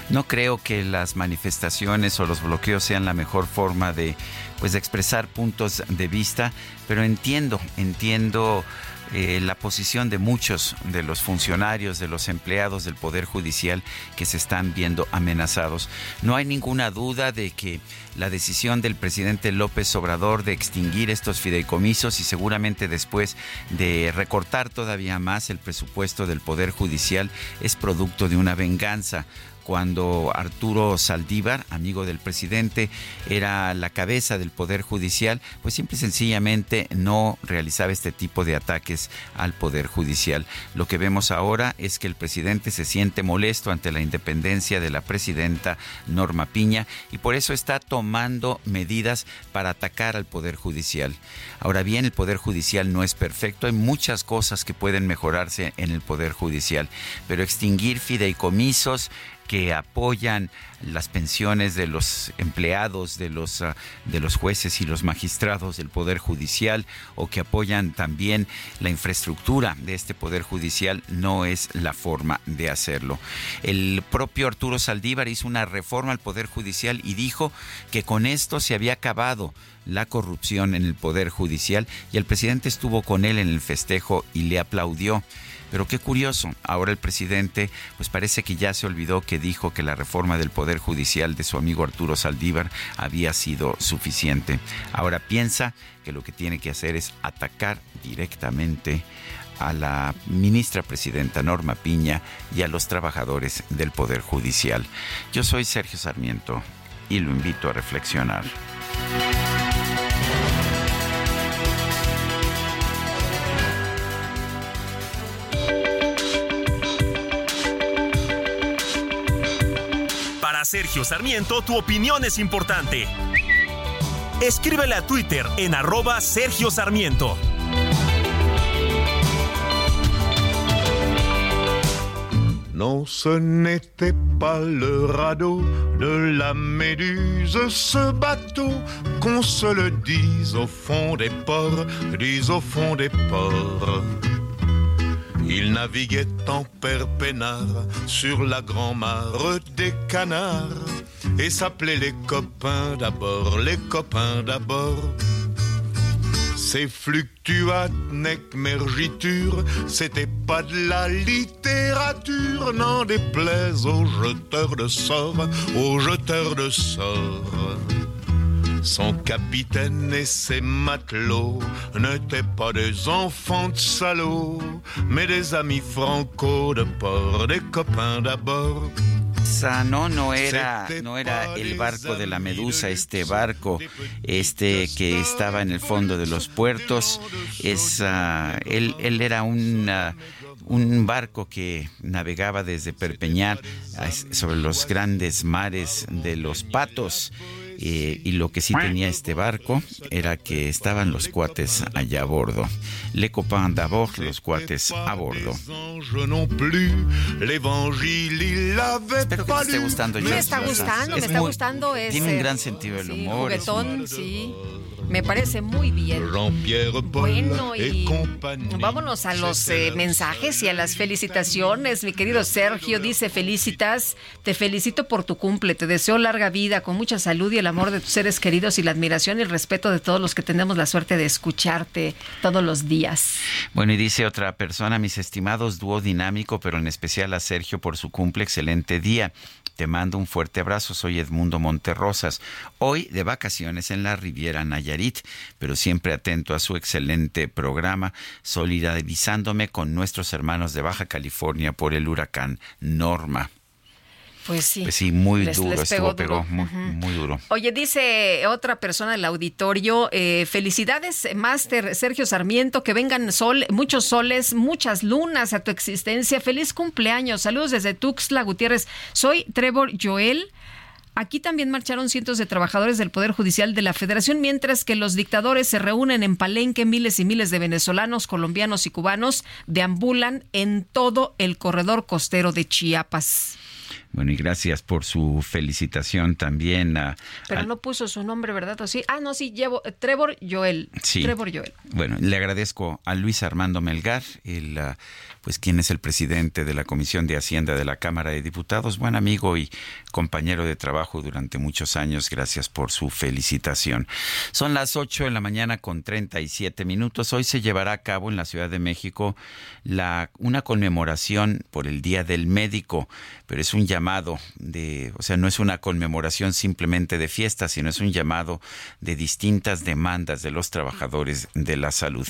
No creo que las manifestaciones o los bloqueos sean la mejor forma de pues de expresar puntos de vista, pero entiendo, entiendo eh, la posición de muchos de los funcionarios, de los empleados del Poder Judicial que se están viendo amenazados. No hay ninguna duda de que la decisión del presidente López Obrador de extinguir estos fideicomisos y seguramente después de recortar todavía más el presupuesto del Poder Judicial es producto de una venganza cuando Arturo Saldívar, amigo del presidente, era la cabeza del Poder Judicial, pues simple y sencillamente no realizaba este tipo de ataques al Poder Judicial. Lo que vemos ahora es que el presidente se siente molesto ante la independencia de la presidenta Norma Piña y por eso está tomando medidas para atacar al Poder Judicial. Ahora bien, el Poder Judicial no es perfecto, hay muchas cosas que pueden mejorarse en el Poder Judicial, pero extinguir fideicomisos, que apoyan las pensiones de los empleados, de los, ah, de los jueces y los magistrados del Poder Judicial o que apoyan también la infraestructura de este Poder Judicial, no es la forma de hacerlo. El propio Arturo Saldívar hizo una reforma al Poder Judicial y dijo que con esto se había acabado la corrupción en el Poder Judicial y el presidente estuvo con él en el festejo y le aplaudió. Pero qué curioso, ahora el presidente pues parece que ya se olvidó que dijo que la reforma del Poder Judicial de su amigo Arturo Saldívar había sido suficiente. Ahora piensa que lo que tiene que hacer es atacar directamente a la ministra presidenta Norma Piña y a los trabajadores del Poder Judicial. Yo soy Sergio Sarmiento y lo invito a reflexionar. Sergio Sarmiento, tu opinión es importante. Escríbele a Twitter en arroba Sergio Sarmiento. Non, ce n'était pas le radeau de la Méduse, ce bateau, qu'on se le dise au fond des ports, dise au fond des ports. Il naviguait en père peinard sur la grand-mare des canards et s'appelait les copains d'abord, les copains d'abord. Ces fluctuates nec mergiture, c'était pas de la littérature, n'en déplaise aux jeteurs de sorts, aux jeteurs de sorts. Son capitaine et ses matelots n'étaient pas des enfants de salauds, mais des amis franco de port, des copains d'abord. no, no era, no era el barco de la Medusa, este barco, este que estaba en el fondo de los puertos. Es, uh, él, él, era un, uh, un barco que navegaba desde Perpeñar sobre los grandes mares de los Patos. Eh, y lo que sí tenía este barco era que estaban los cuates allá a bordo. Le copain d'abord, los cuates a bordo. Espero que te esté gustando. Me está gustando, me está gustando. Tiene un gran sentido del humor. Juguetón, sí. Me parece muy bien. Bueno, y vámonos a los eh, mensajes y a las felicitaciones. Mi querido Sergio dice, felicitas, te felicito por tu cumple, te deseo larga vida, con mucha salud y el amor de tus seres queridos y la admiración y el respeto de todos los que tenemos la suerte de escucharte todos los días. Bueno, y dice otra persona, mis estimados dúo dinámico, pero en especial a Sergio por su cumple, excelente día. Te mando un fuerte abrazo, soy Edmundo Monterrosas. Hoy de vacaciones en la Riviera Nayarit, pero siempre atento a su excelente programa, solidarizándome con nuestros hermanos de Baja California por el huracán Norma. Pues sí. Pues sí, muy duro, estuvo, pegó, muy, duro. Oye, dice otra persona del auditorio, eh, felicidades, Máster Sergio Sarmiento, que vengan sol, muchos soles, muchas lunas a tu existencia. Feliz cumpleaños. Saludos desde Tuxtla Gutiérrez. Soy Trevor Joel. Aquí también marcharon cientos de trabajadores del Poder Judicial de la Federación, mientras que los dictadores se reúnen en Palenque, miles y miles de venezolanos, colombianos y cubanos deambulan en todo el corredor costero de Chiapas. Bueno, y gracias por su felicitación también a... Pero no puso su nombre, ¿verdad? ¿O sí? Ah, no, sí, llevo Trevor Joel. Sí. Trevor Joel. Bueno, le agradezco a Luis Armando Melgar, el, ah, pues quien es el presidente de la Comisión de Hacienda de la Cámara de Diputados, buen amigo y compañero de trabajo durante muchos años. Gracias por su felicitación. Son las 8 de la mañana con 37 minutos. Hoy se llevará a cabo en la Ciudad de México la, una conmemoración por el Día del Médico, pero es un llamado de, o sea, no es una conmemoración simplemente de fiesta, sino es un llamado de distintas demandas de los trabajadores de la salud.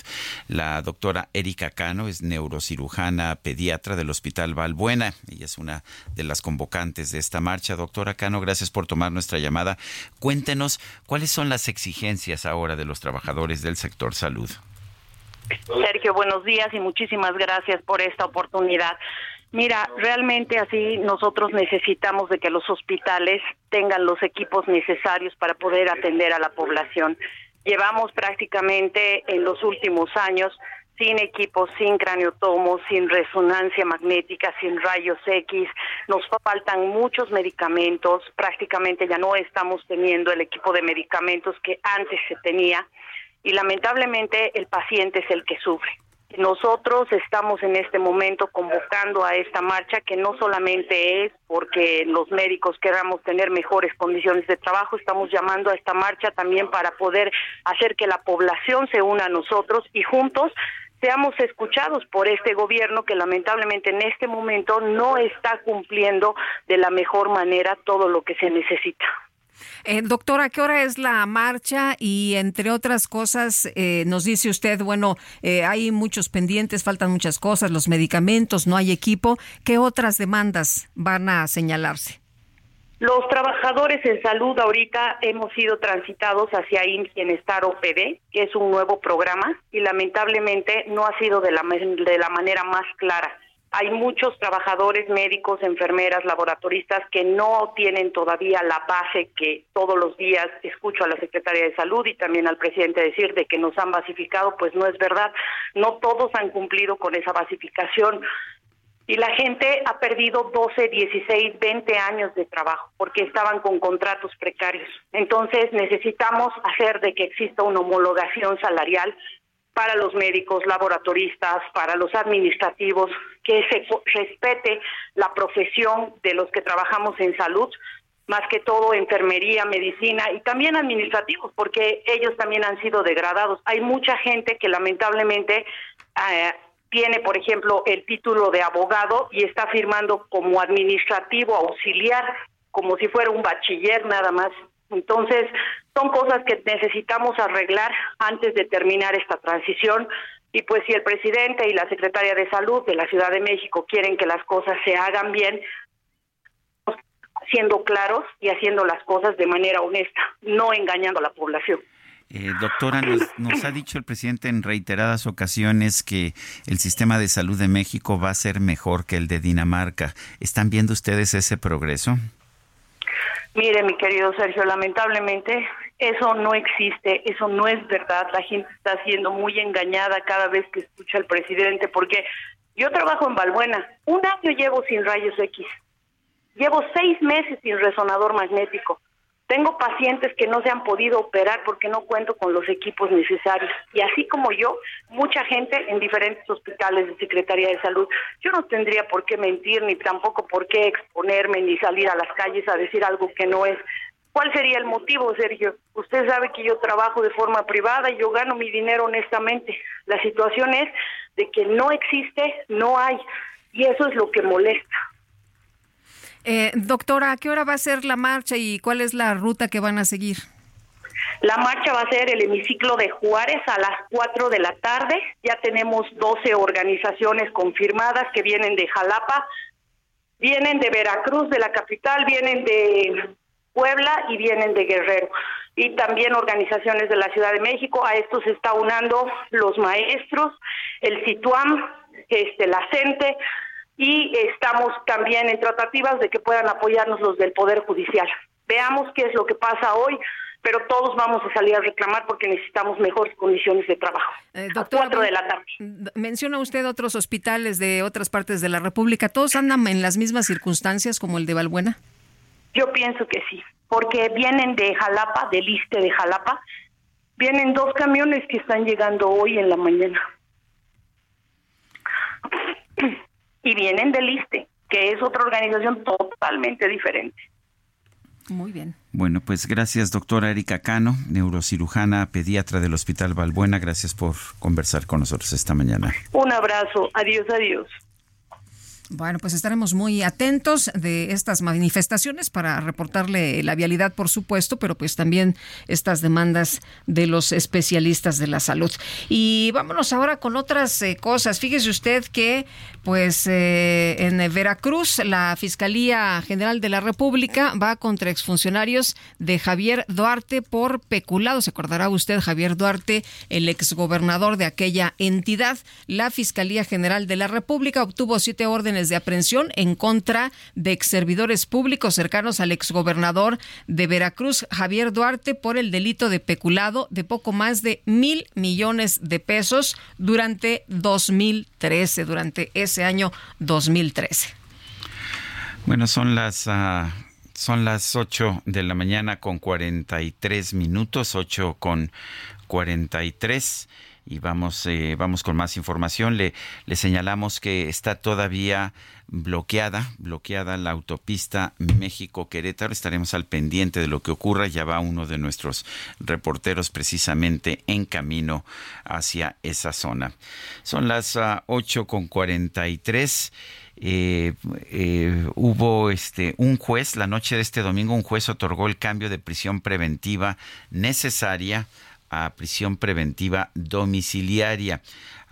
La doctora Erika Cano es neurocirujana pediatra del Hospital Valbuena. Ella es una de las convocantes de esta marcha. Doctora Cano, gracias por tomar nuestra llamada. Cuéntenos cuáles son las exigencias ahora de los trabajadores del sector salud. Sergio, buenos días y muchísimas gracias por esta oportunidad. Mira, realmente así nosotros necesitamos de que los hospitales tengan los equipos necesarios para poder atender a la población. Llevamos prácticamente en los últimos años sin equipos, sin craniotomos, sin resonancia magnética, sin rayos X. Nos faltan muchos medicamentos, prácticamente ya no estamos teniendo el equipo de medicamentos que antes se tenía y lamentablemente el paciente es el que sufre. Nosotros estamos en este momento convocando a esta marcha que no solamente es porque los médicos queramos tener mejores condiciones de trabajo, estamos llamando a esta marcha también para poder hacer que la población se una a nosotros y juntos seamos escuchados por este gobierno que lamentablemente en este momento no está cumpliendo de la mejor manera todo lo que se necesita. Eh, doctora, ¿qué hora es la marcha? Y entre otras cosas, eh, nos dice usted, bueno, eh, hay muchos pendientes, faltan muchas cosas, los medicamentos, no hay equipo. ¿Qué otras demandas van a señalarse? Los trabajadores en salud ahorita hemos sido transitados hacia IMSS Bienestar OPD, que es un nuevo programa, y lamentablemente no ha sido de la, de la manera más clara hay muchos trabajadores médicos, enfermeras, laboratoristas que no tienen todavía la base que todos los días escucho a la Secretaría de Salud y también al presidente decir de que nos han basificado, pues no es verdad. No todos han cumplido con esa basificación. Y la gente ha perdido 12, 16, 20 años de trabajo porque estaban con contratos precarios. Entonces necesitamos hacer de que exista una homologación salarial para los médicos, laboratoristas, para los administrativos, que se respete la profesión de los que trabajamos en salud, más que todo enfermería, medicina y también administrativos, porque ellos también han sido degradados. Hay mucha gente que lamentablemente eh, tiene, por ejemplo, el título de abogado y está firmando como administrativo auxiliar, como si fuera un bachiller nada más. Entonces, son cosas que necesitamos arreglar antes de terminar esta transición. Y pues si el presidente y la secretaria de Salud de la Ciudad de México quieren que las cosas se hagan bien, siendo claros y haciendo las cosas de manera honesta, no engañando a la población. Eh, doctora, nos, ha dicho el presidente en reiteradas ocasiones que el sistema de salud de México va a ser mejor que el de Dinamarca. ¿Están viendo ustedes ese progreso? Mire, mi querido Sergio, lamentablemente eso no existe, eso no es verdad. La gente está siendo muy engañada cada vez que escucha al presidente, porque yo trabajo en Balbuena, un año llevo sin rayos X, llevo seis meses sin resonador magnético. Tengo pacientes que no se han podido operar porque no cuento con los equipos necesarios. Y así como yo, mucha gente en diferentes hospitales de Secretaría de Salud. Yo no tendría por qué mentir, ni tampoco por qué exponerme, ni salir a las calles a decir algo que no es. ¿Cuál sería el motivo, Sergio? Usted sabe que yo trabajo de forma privada y yo gano mi dinero honestamente. La situación es de que no existe, no hay. Y eso es lo que molesta. Eh, doctora, ¿a qué hora va a ser la marcha y cuál es la ruta que van a seguir? La marcha va a ser el hemiciclo de Juárez a las 4 de la tarde. Ya tenemos 12 organizaciones confirmadas que vienen de Jalapa, vienen de Veracruz, de la capital, vienen de Puebla y vienen de Guerrero. Y también organizaciones de la Ciudad de México. A esto se está unando los maestros, el CITUAM, este, la CENTE, y estamos también en tratativas de que puedan apoyarnos los del Poder Judicial. Veamos qué es lo que pasa hoy. pero todos vamos a salir a reclamar porque necesitamos mejores condiciones de trabajo. Eh, cuatro de la tarde. Menciona usted otros hospitales de otras partes de la República. ¿Todos andan en las mismas circunstancias como el de Valbuena? Yo pienso que sí, porque vienen de Jalapa, del Iste de Jalapa, vienen dos camiones que están llegando hoy en la mañana. Y vienen del Iste, que es otra organización totalmente diferente. Muy bien. Bueno, pues gracias, doctora Erika Cano, neurocirujana pediatra del Hospital Valbuena. Gracias por conversar con nosotros esta mañana. Un abrazo. Adiós, adiós. Bueno, pues estaremos muy atentos de estas manifestaciones para reportarle la vialidad, por supuesto, pero pues también estas demandas de los especialistas de la salud. Y vámonos ahora con otras eh, cosas. Fíjese usted que, pues, eh, en Veracruz, la Fiscalía General de la República va contra exfuncionarios de Javier Duarte por peculado. Se acordará usted, Javier Duarte, el exgobernador de aquella entidad. La Fiscalía General de la República obtuvo siete órdenes de aprehensión en contra de ex servidores públicos cercanos al exgobernador de Veracruz, Javier Duarte, por el delito de peculado de poco más de mil millones de pesos durante 2013, durante ese año 2013. Bueno, son las... Uh... Son las 8 de la mañana con 43 minutos, 8 con 43 y vamos, eh, vamos con más información. Le, le señalamos que está todavía bloqueada, bloqueada la autopista México-Querétaro. Estaremos al pendiente de lo que ocurra. Ya va uno de nuestros reporteros precisamente en camino hacia esa zona. Son las uh, ocho con 43. Eh, eh, hubo este un juez la noche de este domingo un juez otorgó el cambio de prisión preventiva necesaria a prisión preventiva domiciliaria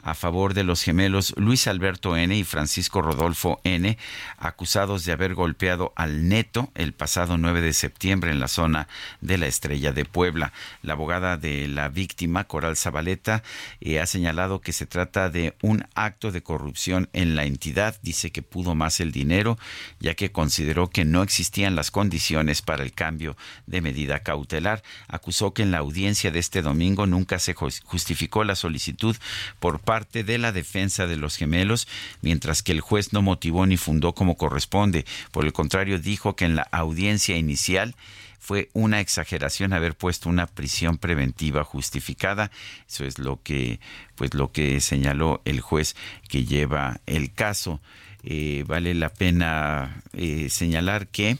a favor de los gemelos Luis Alberto N. y Francisco Rodolfo N., acusados de haber golpeado al neto el pasado 9 de septiembre en la zona de la Estrella de Puebla. La abogada de la víctima, Coral Zabaleta, eh, ha señalado que se trata de un acto de corrupción en la entidad. Dice que pudo más el dinero, ya que consideró que no existían las condiciones para el cambio de medida cautelar. Acusó que en la audiencia de este domingo nunca se justificó la solicitud por parte parte de la defensa de los gemelos, mientras que el juez no motivó ni fundó como corresponde. Por el contrario, dijo que en la audiencia inicial fue una exageración haber puesto una prisión preventiva justificada. Eso es lo que, pues, lo que señaló el juez que lleva el caso. Eh, vale la pena eh, señalar que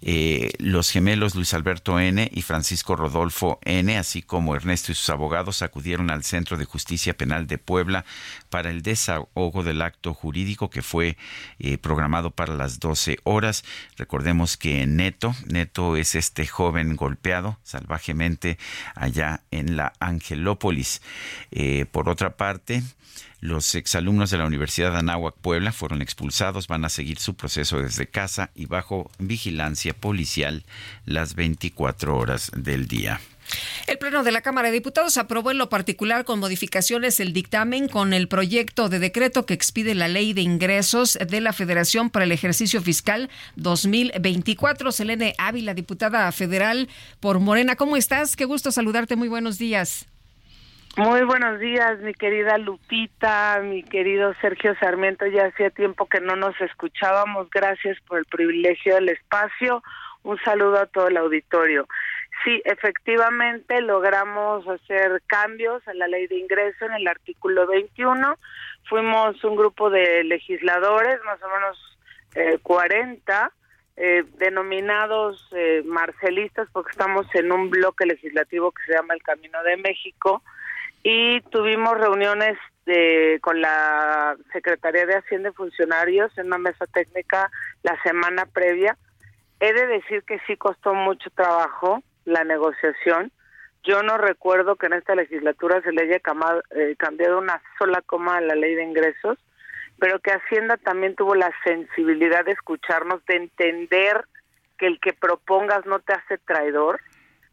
eh, los gemelos Luis Alberto N. y Francisco Rodolfo N., así como Ernesto y sus abogados, acudieron al Centro de Justicia Penal de Puebla para el desahogo del acto jurídico que fue programado para las 12 horas. Recordemos que Neto, Neto es este joven golpeado salvajemente allá en la Angelópolis. Por otra parte, los exalumnos de la Universidad de Anáhuac Puebla fueron expulsados, van a seguir su proceso desde casa y bajo vigilancia policial las 24 horas del día. El Pleno de la Cámara de Diputados aprobó en lo particular con modificaciones el dictamen con el proyecto de decreto que expide la Ley de Ingresos de la Federación para el ejercicio fiscal 2024. Selene Ávila, diputada federal por Morena. ¿Cómo estás? Qué gusto saludarte. Muy buenos días. Muy buenos días, mi querida Lupita, mi querido Sergio Sarmiento. Ya hacía tiempo que no nos escuchábamos. Gracias por el privilegio del espacio. Un saludo a todo el auditorio. Sí, efectivamente logramos hacer cambios a la ley de ingreso en el artículo 21. Fuimos un grupo de legisladores, más o menos eh, 40, eh, denominados eh, marcelistas, porque estamos en un bloque legislativo que se llama el Camino de México y tuvimos reuniones de, con la Secretaría de Hacienda y Funcionarios en una mesa técnica la semana previa. He de decir que sí costó mucho trabajo la negociación. Yo no recuerdo que en esta legislatura se le haya eh, cambiado una sola coma a la ley de ingresos, pero que Hacienda también tuvo la sensibilidad de escucharnos, de entender que el que propongas no te hace traidor,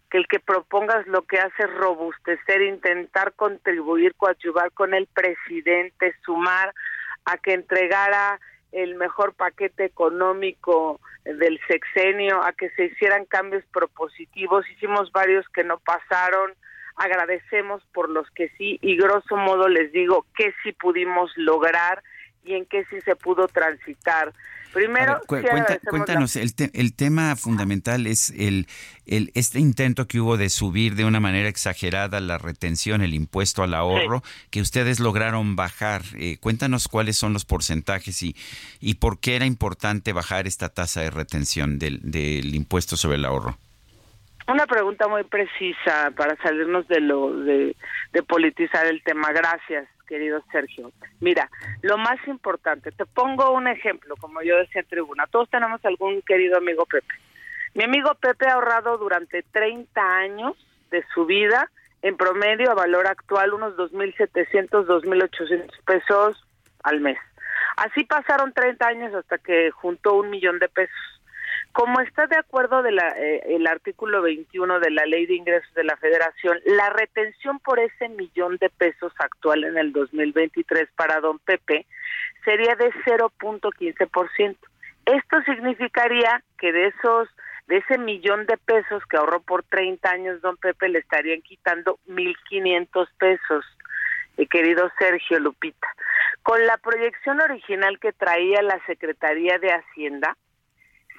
que el que propongas lo que hace es robustecer, intentar contribuir, coadyuvar con el presidente, sumar a que entregara el mejor paquete económico del sexenio, a que se hicieran cambios propositivos. Hicimos varios que no pasaron. Agradecemos por los que sí y grosso modo les digo que sí pudimos lograr y en qué sí se pudo transitar. Primero, cuéntanos, el, el, tema fundamental es el, el, este intento que hubo de subir de una manera exagerada la retención, el impuesto al ahorro, que ustedes lograron bajar. Eh, cuéntanos cuáles son los porcentajes y, y por qué era importante bajar esta tasa de retención del, del impuesto sobre el ahorro. Una pregunta muy precisa para salirnos de lo de, de politizar el tema. Gracias querido Sergio. Mira, lo más importante, te pongo un ejemplo, como yo decía en tribuna, todos tenemos algún querido amigo Pepe. Mi amigo Pepe ha ahorrado durante 30 años de su vida, en promedio a valor actual, unos 2.700, 2.800 pesos al mes. Así pasaron 30 años hasta que juntó un millón de pesos. Como está de acuerdo de la, eh, el artículo 21 de la Ley de Ingresos de la Federación, la retención por ese millón de pesos actual en el 2023 para don Pepe sería de 0.15%. Esto significaría que de esos de ese millón de pesos que ahorró por 30 años don Pepe le estarían quitando 1.500 pesos, querido Sergio Lupita. Con la proyección original que traía la Secretaría de Hacienda,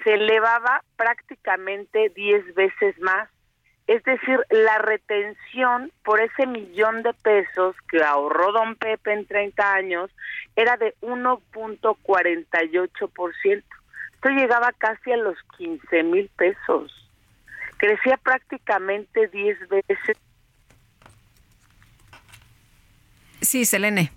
se elevaba prácticamente 10 veces más. Es decir, la retención por ese millón de pesos que ahorró don Pepe en 30 años era de 1.48%. Esto llegaba casi a los 15 mil pesos. Crecía prácticamente 10 veces. Sí, Selene.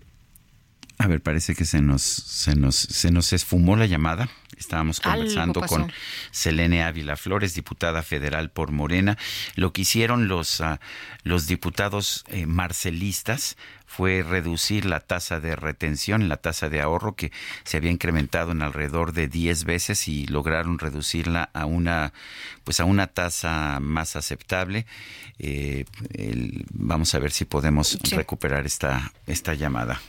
A ver, parece que se nos, se nos, se nos esfumó la llamada. Estábamos conversando con Selene Ávila Flores, diputada federal por Morena. Lo que hicieron los, ah, los diputados eh, marcelistas fue reducir la tasa de retención, la tasa de ahorro que se había incrementado en alrededor de 10 veces y lograron reducirla a una pues a una tasa más aceptable. Eh, vamos a ver si podemos recuperar esta esta llamada.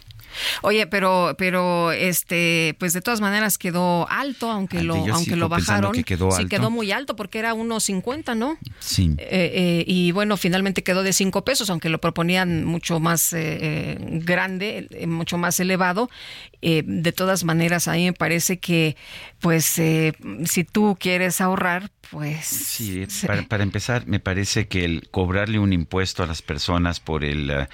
Oye, pero, pero, este, pues de todas maneras quedó alto, aunque lo, aunque lo bajaron. sí quedó muy alto porque era unos 50, ¿no? Sí. Eh, eh, y bueno, finalmente quedó de 5 pesos, aunque lo proponían mucho más eh, grande, mucho más elevado. de todas maneras, a mí me parece que, pues, si tú quieres ahorrar, pues. Sí, Para, empezar, me parece que el cobrarle un impuesto a las personas por el,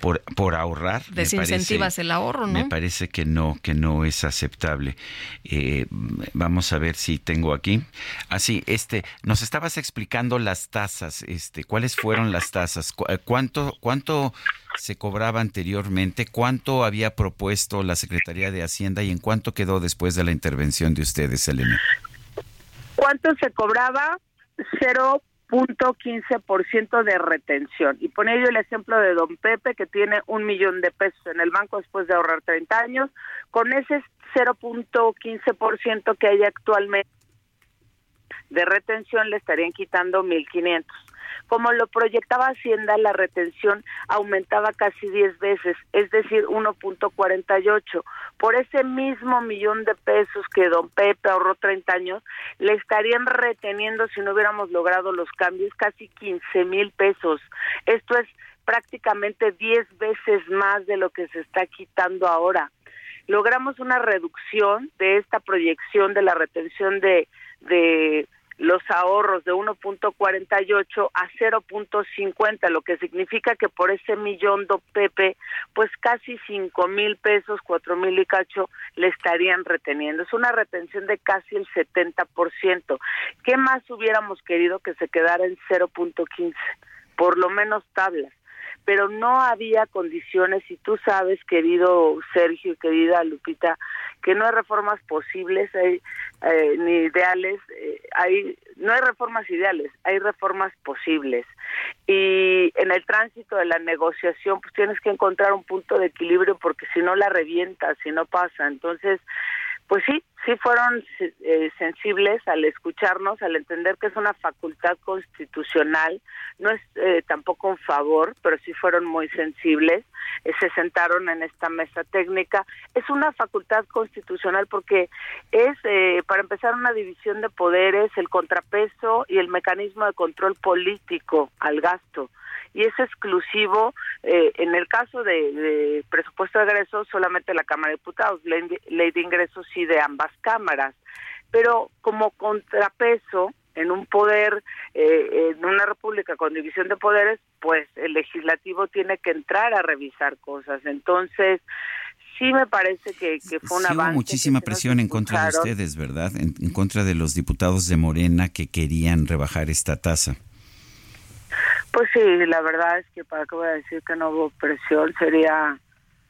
por, por ahorrar. Desincentivas el ahorro, ¿no? Me parece que no, que no es aceptable. Eh, vamos a ver si tengo aquí. Así, ah, este, nos estabas explicando las tasas, este, ¿cuáles fueron las tasas? Eh, ¿Cuánto, cuánto se cobraba anteriormente? ¿Cuánto había propuesto la Secretaría de Hacienda y en cuánto quedó después de la intervención de ustedes, Elena? ¿Cuánto se cobraba? Cero punto ciento de retención. Y pone yo el ejemplo de don Pepe, que tiene un millón de pesos en el banco después de ahorrar 30 años. Con ese 0.15% que hay actualmente de retención, le estarían quitando 1.500. Como lo proyectaba Hacienda, la retención aumentaba casi 10 veces, es decir, 1.48. Por ese mismo millón de pesos que don Pepe ahorró 30 años, le estarían reteniendo, si no hubiéramos logrado los cambios, casi 15 mil pesos. Esto es prácticamente 10 veces más de lo que se está quitando ahora. Logramos una reducción de esta proyección de la retención de, de los ahorros de 1.48 a 0.50, lo que significa que por ese millón de Pepe, pues casi 5 mil pesos, 4 mil y cacho, le estarían reteniendo. Es una retención de casi el 70%. ¿Qué más hubiéramos querido que se quedara en 0.15? Por lo menos tablas pero no había condiciones y tú sabes, querido Sergio querida Lupita, que no hay reformas posibles hay, eh, ni ideales, eh, hay no hay reformas ideales, hay reformas posibles. Y en el tránsito de la negociación, pues tienes que encontrar un punto de equilibrio porque si no la revientas, si no pasa. Entonces, pues sí, sí fueron eh, sensibles al escucharnos, al entender que es una facultad constitucional, no es eh, tampoco un favor, pero sí fueron muy sensibles, eh, se sentaron en esta mesa técnica. Es una facultad constitucional porque es, para empezar, una división de poderes, el contrapeso y el mecanismo de control político al gasto y es exclusivo eh, en el caso de, presupuesto de egresos solamente la Cámara de Diputados, ley, de ingresos sí de ambas cámaras, pero como contrapeso en un poder, eh, en una república con división de poderes, pues el legislativo tiene que entrar a revisar cosas. Entonces, sí me parece que, fue una Hubo muchísima presión en contra de ustedes, ¿verdad? en, contra de los diputados de Morena que querían rebajar esta tasa. Pues sí, la verdad es que para qué voy a decir que no hubo presión, sería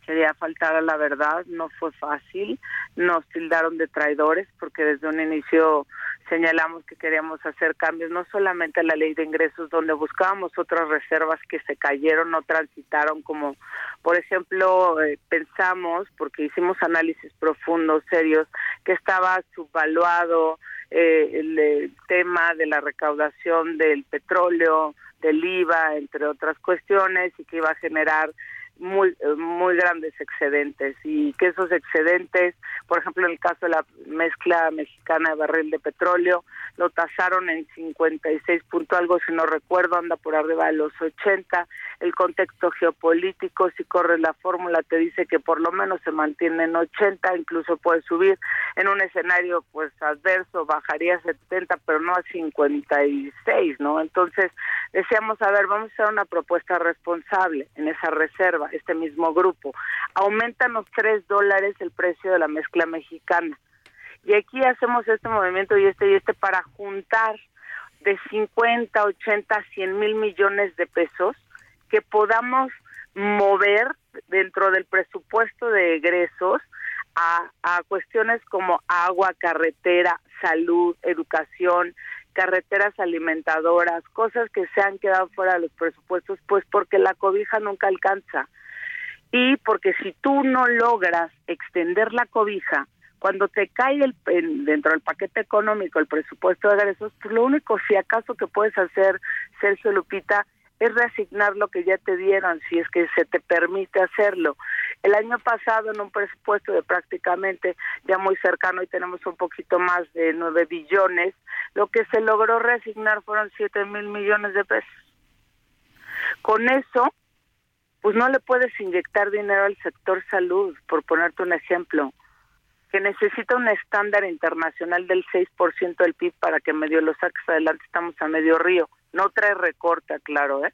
sería faltar a la verdad, no fue fácil, nos tildaron de traidores porque desde un inicio señalamos que queríamos hacer cambios, no solamente a la ley de ingresos, donde buscábamos otras reservas que se cayeron, no transitaron, como por ejemplo eh, pensamos, porque hicimos análisis profundos, serios, que estaba subvaluado eh, el tema de la recaudación del petróleo, del IVA, entre otras cuestiones, y que iba a generar muy muy grandes excedentes y que esos excedentes, por ejemplo, en el caso de la mezcla mexicana de barril de petróleo, lo tasaron en 56 punto algo, si no recuerdo, anda por arriba de los 80. El contexto geopolítico, si corres la fórmula, te dice que por lo menos se mantiene en 80, incluso puede subir. En un escenario pues adverso bajaría a 70, pero no a 56, ¿no? Entonces, decíamos, a ver, vamos a hacer una propuesta responsable en esa reserva este mismo grupo. Aumentan los tres dólares el precio de la mezcla mexicana. Y aquí hacemos este movimiento y este y este para juntar de 50, 80, 100 mil millones de pesos que podamos mover dentro del presupuesto de egresos a, a cuestiones como agua, carretera, salud, educación, carreteras alimentadoras, cosas que se han quedado fuera de los presupuestos, pues porque la cobija nunca alcanza. Y porque si tú no logras extender la cobija, cuando te cae el, dentro del paquete económico el presupuesto de egresos, pues lo único si acaso que puedes hacer, Sergio Lupita, es reasignar lo que ya te dieron, si es que se te permite hacerlo. El año pasado en un presupuesto de prácticamente ya muy cercano y tenemos un poquito más de nueve billones, lo que se logró reasignar fueron siete mil millones de pesos. Con eso pues no le puedes inyectar dinero al sector salud, por ponerte un ejemplo, que necesita un estándar internacional del 6% del PIB para que medio lo saques adelante, estamos a medio río. No trae recorte, claro, ¿eh?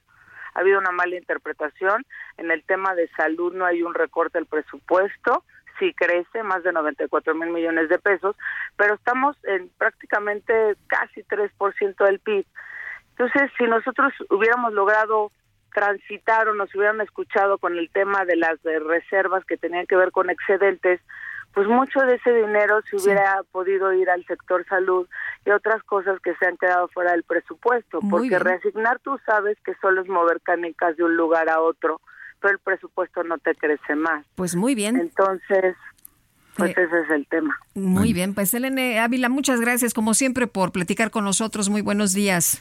Ha habido una mala interpretación. En el tema de salud no hay un recorte del presupuesto, sí crece, más de 94 mil millones de pesos, pero estamos en prácticamente casi 3% del PIB. Entonces, si nosotros hubiéramos logrado transitaron, nos hubieran escuchado con el tema de las reservas que tenían que ver con excedentes, pues mucho de ese dinero se hubiera podido ir al sector salud y otras cosas que se han quedado fuera del presupuesto, porque reasignar tú sabes que solo es mover canicas de un lugar a otro, pero el presupuesto no te crece más. Pues muy bien. Entonces, pues eh, ese es el tema. Muy bien, pues Elene Ávila, muchas gracias como siempre por platicar con nosotros. Muy buenos días.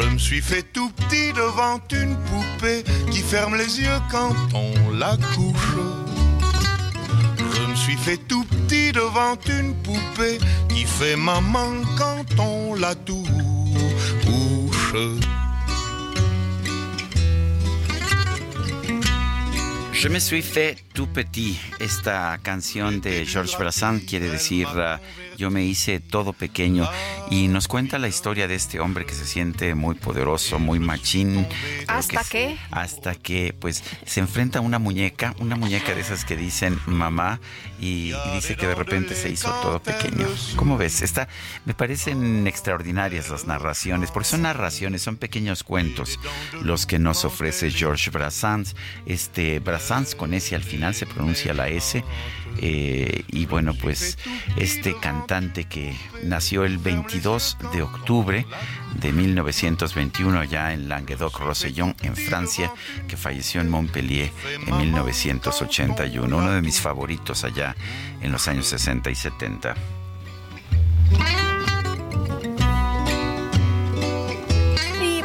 Je me suis fait tout petit devant une poupée qui ferme les yeux quand on la couche. Je me suis fait tout petit devant une poupée qui fait maman quand on la touche. Je me suis fait tout petit. Esta canción de Georges Brassens quiere decir yo me hice todo pequeño y nos cuenta la historia de este hombre que se siente muy poderoso, muy machín. ¿Hasta qué? Hasta que pues se enfrenta a una muñeca, una muñeca de esas que dicen mamá y, y dice que de repente se hizo todo pequeño. ¿Cómo ves? Esta, me parecen extraordinarias las narraciones, porque son narraciones, son pequeños cuentos los que nos ofrece Georges Brassens. Este Brassens con S al final se pronuncia la S. Eh, y bueno, pues este cantante que nació el 22 de octubre de 1921 ya en Languedoc-Roussillon, en Francia, que falleció en Montpellier en 1981, uno de mis favoritos allá en los años 60 y 70.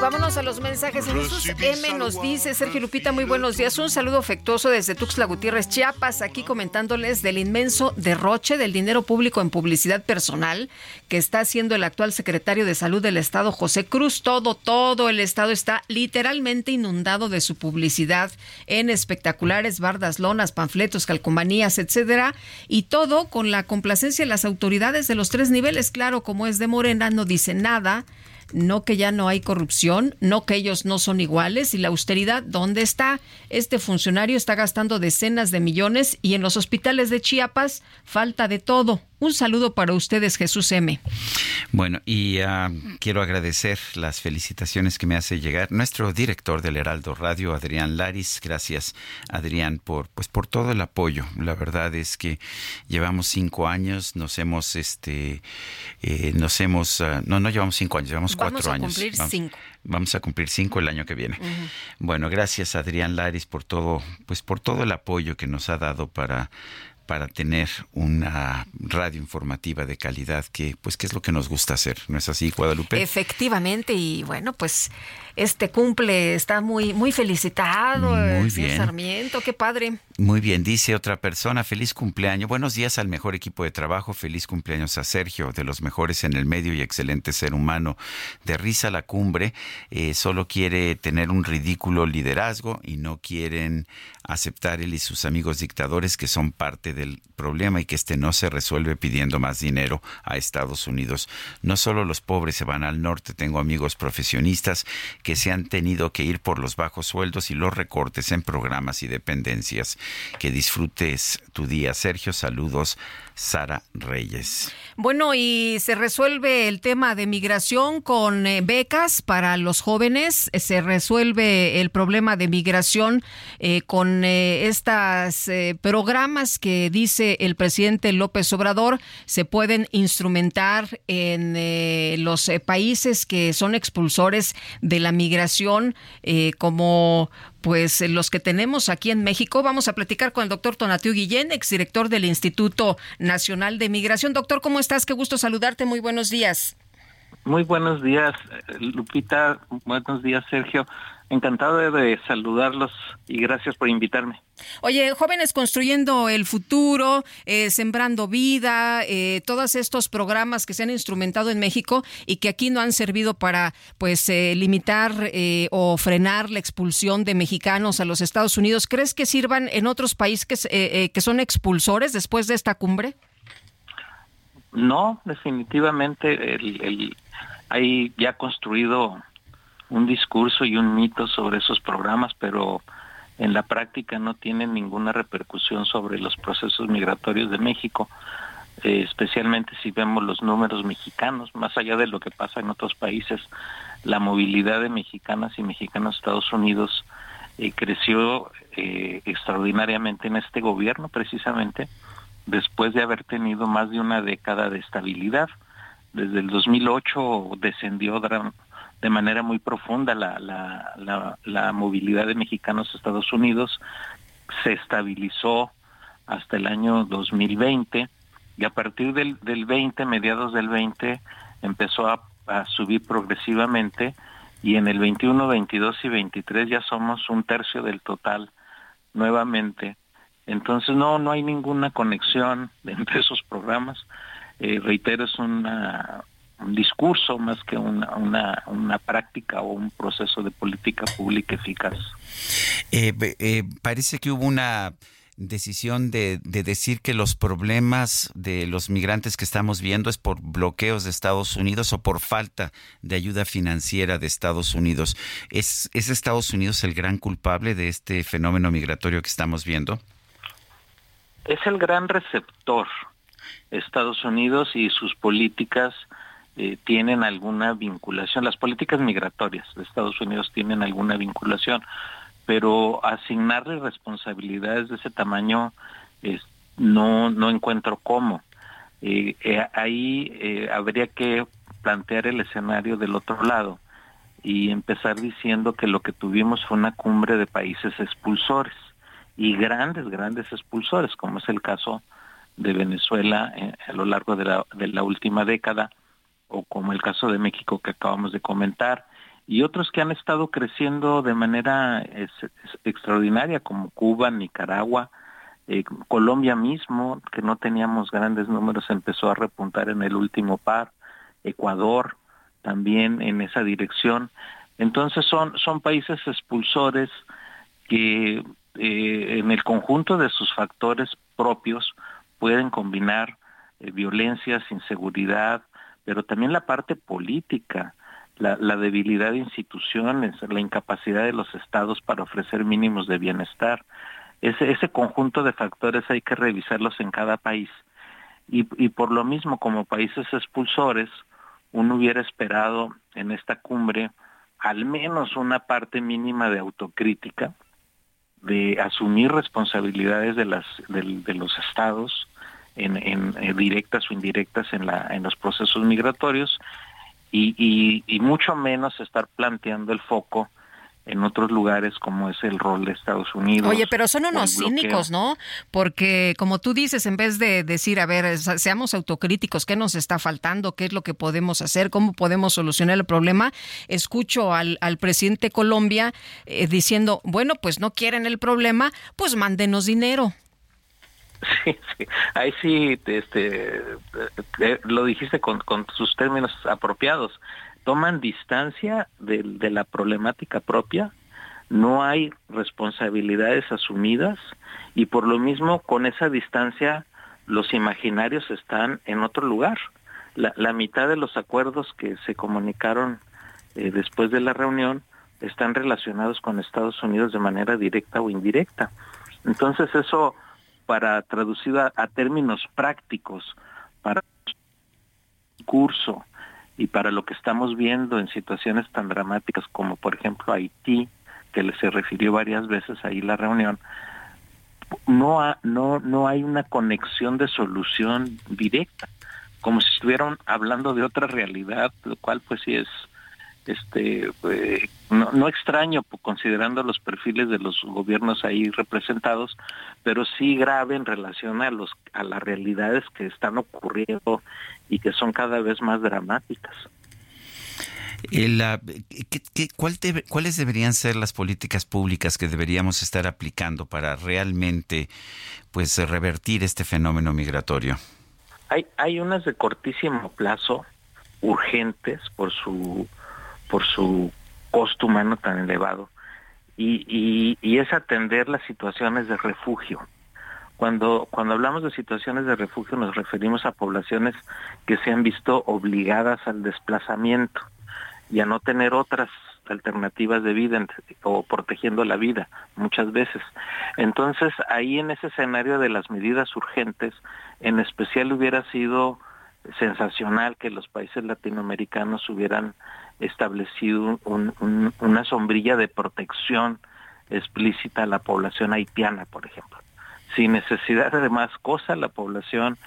Vámonos a los mensajes. Jesús M nos dice, Sergio Lupita, muy buenos días. Un saludo afectuoso desde Tuxtla Gutiérrez, Chiapas, aquí comentándoles del inmenso derroche del dinero público en publicidad personal que está haciendo el actual secretario de Salud del Estado, José Cruz. Todo, todo el Estado está literalmente inundado de su publicidad en espectaculares, bardas, lonas, panfletos, calcomanías, etcétera. Y todo con la complacencia de las autoridades de los tres niveles. Claro, como es de Morena, no dice nada no que ya no hay corrupción, no que ellos no son iguales y la austeridad, ¿dónde está? Este funcionario está gastando decenas de millones y en los hospitales de Chiapas falta de todo. Un saludo para ustedes, Jesús M. Bueno, y uh, quiero agradecer las felicitaciones que me hace llegar nuestro director del Heraldo Radio, Adrián Laris. Gracias, Adrián, por pues por todo el apoyo. La verdad es que llevamos cinco años, nos hemos, este, eh, nos hemos, uh, no, no llevamos cinco años, llevamos cuatro Vamos a años. cumplir Vamos- cinco. Vamos a cumplir cinco el año que viene. Bueno, gracias Adrián Laris por todo, pues por todo el apoyo que nos ha dado para para tener una radio informativa de calidad que pues que es lo que nos gusta hacer, ¿no es así, Guadalupe? Efectivamente, y bueno, pues este cumple está muy, muy felicitado, Muy señor bien. Sarmiento, qué padre. Muy bien, dice otra persona, feliz cumpleaños. Buenos días al mejor equipo de trabajo, feliz cumpleaños a Sergio, de los mejores en el medio y excelente ser humano. De risa a la cumbre, eh, solo quiere tener un ridículo liderazgo y no quieren aceptar él y sus amigos dictadores que son parte del problema y que este no se resuelve pidiendo más dinero a Estados Unidos. No solo los pobres se van al norte, tengo amigos profesionistas que se han tenido que ir por los bajos sueldos y los recortes en programas y dependencias. Que disfrutes tu día, Sergio. Saludos, Sara Reyes. Bueno, y se resuelve el tema de migración con eh, becas para los jóvenes, eh, se resuelve el problema de migración eh, con eh, programas que dice el presidente López Obrador se pueden instrumentar en los países que son expulsores de la migración como pues eh, los que tenemos aquí en México. Vamos a platicar con el doctor Tonatiu Guillén, exdirector del Instituto Nacional de Migración. Doctor, ¿cómo estás? Qué gusto saludarte. Muy buenos días. Muy buenos días, eh, Lupita. Buenos días, Sergio. Encantado de saludarlos y gracias por invitarme. Oye, jóvenes construyendo el futuro, eh, sembrando vida, eh, todos estos programas que se han instrumentado en México y que aquí no han servido para, pues, eh, limitar o frenar la expulsión de mexicanos a los Estados Unidos. ¿Crees que sirvan en otros países que, que son expulsores después de esta cumbre? No, definitivamente el, el, hay ya construido un discurso y un mito sobre esos programas, pero en la práctica no tienen ninguna repercusión sobre los procesos migratorios de México, eh, especialmente si vemos los números mexicanos, más allá de lo que pasa en otros países, la movilidad de mexicanas y mexicanos a Estados Unidos eh, creció eh, extraordinariamente en este gobierno, precisamente después de haber tenido más de una década de estabilidad. Desde el 2008 descendió de manera muy profunda la, la, la, movilidad de mexicanos a Estados Unidos, se estabilizó hasta el año 2020 y a partir del, del 20, mediados del 20, empezó a, a subir progresivamente y en el 21, 22 y 23 ya somos un tercio del total nuevamente. Entonces no, no hay ninguna conexión entre esos programas. Eh, reitero, es una, un discurso más que una, una, una, práctica o un proceso de política pública eficaz. Eh, eh, parece que hubo una decisión de, de, decir que los problemas de los migrantes que estamos viendo es por bloqueos de Estados Unidos o por falta de ayuda financiera de Estados Unidos. ¿Es, ¿Es Estados Unidos el gran culpable de este fenómeno migratorio que estamos viendo? Es el gran receptor. Estados Unidos y sus políticas eh, tienen alguna vinculación, las políticas migratorias de Estados Unidos tienen alguna vinculación, pero asignarle responsabilidades de ese tamaño no, no encuentro cómo. Eh, eh, ahí habría que plantear el escenario del otro lado y empezar diciendo que lo que tuvimos fue una cumbre de países expulsores y grandes, grandes expulsores, como es el caso de Venezuela a lo largo de la, de la última década, o como el caso de México que acabamos de comentar, y otros que han estado creciendo de manera extraordinaria, como Cuba, Nicaragua, eh, Colombia mismo, que no teníamos grandes números, empezó a repuntar en el último par, Ecuador también en esa dirección. Entonces son, son países expulsores que eh, en el conjunto de sus factores propios pueden combinar eh, violencias, inseguridad, pero también la parte política, la, debilidad de instituciones, la incapacidad de los estados para ofrecer mínimos de bienestar. Ese, conjunto de factores hay que revisarlos en cada país. Y, y por lo mismo, como países expulsores, uno hubiera esperado en esta cumbre al menos una parte mínima de autocrítica, de asumir responsabilidades de, las, de los estados, en, en, eh, directas o indirectas en, la, en los procesos migratorios y, y, y mucho menos estar planteando el foco en otros lugares como es el rol de Estados Unidos. Oye, pero son unos cínicos, ¿no? Porque como tú dices, en vez de decir, a ver, seamos autocríticos, ¿qué nos está faltando? ¿Qué es lo que podemos hacer? ¿Cómo podemos solucionar el problema? Escucho al, al presidente Colombia eh, diciendo, bueno, pues no quieren el problema, pues mándenos dinero. Sí, sí, ahí sí, este, eh, lo dijiste con, con sus términos apropiados. Toman distancia de, de la problemática propia, no hay responsabilidades asumidas y por lo mismo con esa distancia los imaginarios están en otro lugar. La, la mitad de los acuerdos que se comunicaron eh, después de la reunión están relacionados con Estados Unidos de manera directa o indirecta. Entonces eso para traducir a, términos prácticos, para curso y para lo que estamos viendo en situaciones tan dramáticas como por ejemplo Haití, que se refirió varias veces ahí la reunión, no, no, no hay una conexión de solución directa, como si estuvieran hablando de otra realidad, lo cual pues sí es este eh, no, no, extraño considerando los perfiles de los gobiernos ahí representados pero sí grave en relación a los a las realidades que están ocurriendo y que son cada vez más dramáticas ¿Cuáles deberían ser las políticas públicas que deberíamos estar aplicando para realmente pues revertir este fenómeno migratorio? Hay, hay unas de cortísimo plazo urgentes por su por su costo humano tan elevado y, y, es atender las situaciones de refugio. Cuando, cuando hablamos de situaciones de refugio nos referimos a poblaciones que se han visto obligadas al desplazamiento y a no tener otras alternativas de vida o protegiendo la vida muchas veces. Entonces ahí en ese escenario de las medidas urgentes, en especial hubiera sido sensacional que los países latinoamericanos hubieran establecido una sombrilla de protección explícita a la población haitiana, por ejemplo. Sin necesidad de más cosas, la población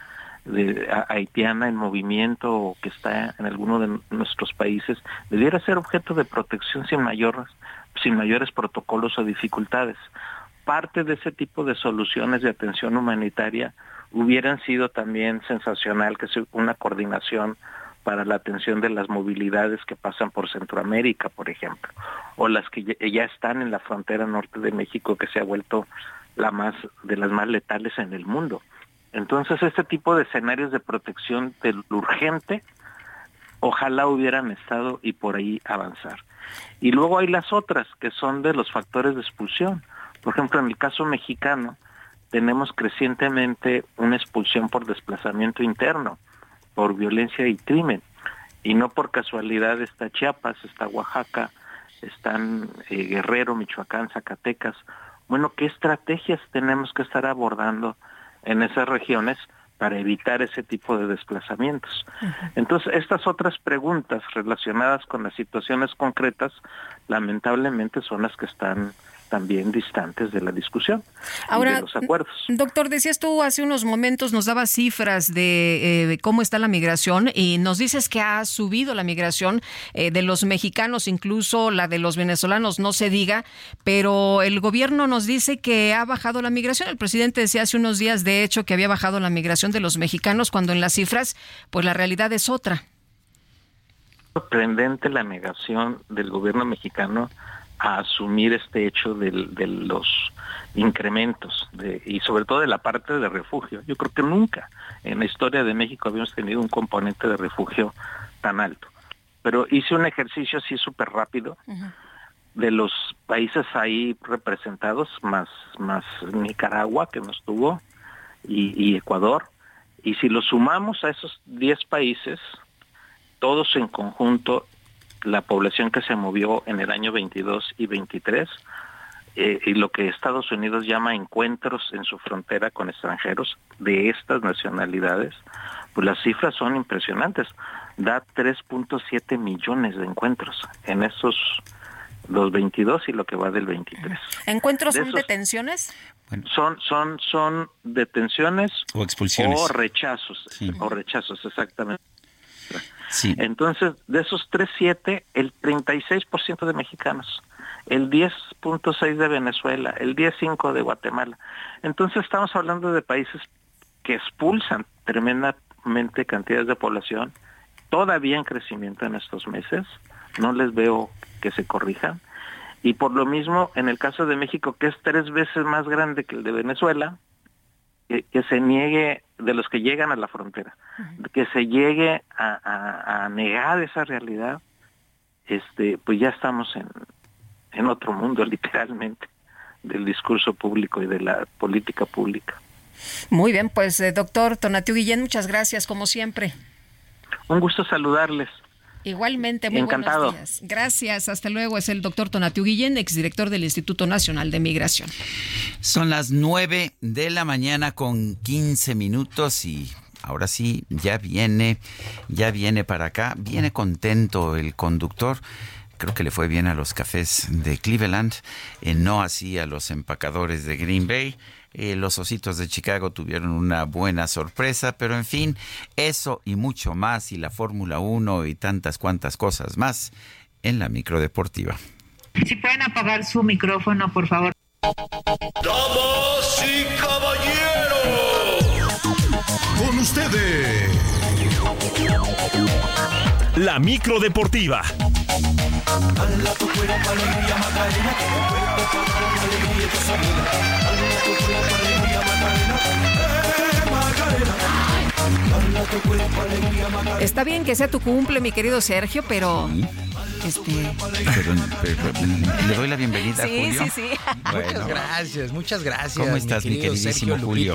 de, haitiana en movimiento o que está en alguno de nuestros países debiera ser objeto de protección sin mayores, sin mayores protocolos o dificultades. Parte de ese tipo de soluciones de atención humanitaria hubieran sido también sensacional que sea una coordinación para la atención de las movilidades que pasan por Centroamérica, por ejemplo, o las que ya están en la frontera norte de México, que se ha vuelto la más de las más letales en el mundo. Entonces, este tipo de escenarios de protección del urgente, ojalá hubieran estado y por ahí avanzar. Y luego hay las otras, que son de los factores de expulsión. Por ejemplo, en el caso mexicano, tenemos crecientemente una expulsión por desplazamiento interno por violencia y crimen. Y no por casualidad está Chiapas, está Oaxaca, están eh, Guerrero, Michoacán, Zacatecas. Bueno, ¿qué estrategias tenemos que estar abordando en esas regiones para evitar ese tipo de desplazamientos? Entonces, estas otras preguntas relacionadas con las situaciones concretas, lamentablemente son las que están también distantes de la discusión Ahora, y de los acuerdos. Doctor, decías tú hace unos momentos, nos dabas cifras de eh, cómo está la migración y nos dices que ha subido la migración eh, de los mexicanos, incluso la de los venezolanos, no se diga, pero el gobierno nos dice que ha bajado la migración. El presidente decía hace unos días, de hecho, que había bajado la migración de los mexicanos, cuando en las cifras, pues la realidad es otra. Sorprendente la negación del gobierno mexicano a asumir este hecho de, los incrementos y sobre todo de la parte de refugio. Yo creo que nunca en la historia de México habíamos tenido un componente de refugio tan alto. Pero hice un ejercicio así súper rápido de los países ahí representados, más, más Nicaragua que nos tuvo y, y Ecuador. Y si lo sumamos a esos 10 países, todos en conjunto la población que se movió en el año 22 y 23 eh, y lo que Estados Unidos llama encuentros en su frontera con extranjeros de estas nacionalidades, pues las cifras son impresionantes. Da 3.7 millones de encuentros en esos los 22 y lo que va del 23. ¿Encuentros son detenciones? Son son son detenciones o expulsiones o rechazos o rechazos exactamente. Entonces, de esos 3.7, el 36% de mexicanos, el 10.6 de Venezuela, el 10.5 de Guatemala. Entonces estamos hablando de países que expulsan tremendamente cantidades de población, todavía en crecimiento en estos meses, no les veo que se corrijan. Y por lo mismo, en el caso de México, que es tres veces más grande que el de Venezuela, que, se niegue de los que llegan a la frontera, que se llegue a, negar esa realidad, este, pues ya estamos en, en otro mundo literalmente del discurso público y de la política pública. Muy bien, pues eh, doctor Tonatiu Guillén, muchas gracias como siempre. Un gusto saludarles. Igualmente, muy Encantado. buenos días. Gracias, hasta luego. Es el doctor Tonatiu Guillén, exdirector del Instituto Nacional de Migración. Son las 9 de la mañana con 15 minutos y ahora sí, ya viene, ya viene para acá. Viene contento el conductor creo que le fue bien a los cafés de Cleveland, eh, no así a los empacadores de Green Bay. Eh, los Ositos de Chicago tuvieron una buena sorpresa, pero en fin, eso y mucho más, y la Fórmula 1 y tantas cuantas cosas más en la microdeportiva. Si pueden apagar su micrófono, por favor. Damas y caballeros, con ustedes, la microdeportiva Dala tu cuerpo alegría Macarena, que tu cuerpo Está bien que sea tu cumple, mi querido Sergio, pero este Pero, pero, le doy la bienvenida a Sí, Julio. sí, sí. Bueno. Muchas gracias, muchas gracias. ¿Cómo estás, mi, querido queridísimo Sergio Julio?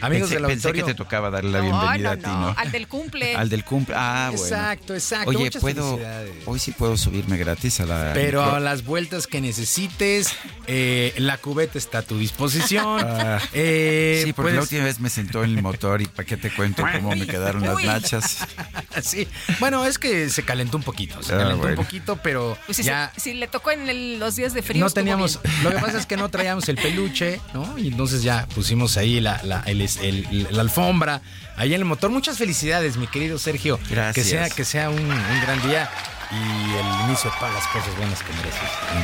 Amigos pensé, del pensé que te tocaba darle la No, bienvenida no, a ti, no, al del cumple. Al del cumple. Ah, bueno. Exacto, exacto. Oye, Muchas puedo. Hoy sí puedo subirme gratis a la. Pero a las vueltas que necesites, eh, la cubeta está a tu disposición. Ah, Eh, sí, porque puedes- la última vez me sentó en el motor y para qué te cuento cómo me quedaron las nachas. Sí. Bueno, es que se calentó un poquito, se Ah, calentó bueno. un poquito, pero Pues si, ya se- si le tocó en el- los días de frío. no teníamos. bien. Lo que pasa es que no traíamos el peluche, ¿no? Y entonces ya pusimos ahí la, la, el- el- la alfombra, ahí en el motor. Muchas felicidades, mi querido Sergio. Gracias. Que sea, que sea un, un gran día y el inicio de todas las cosas buenas que mereces,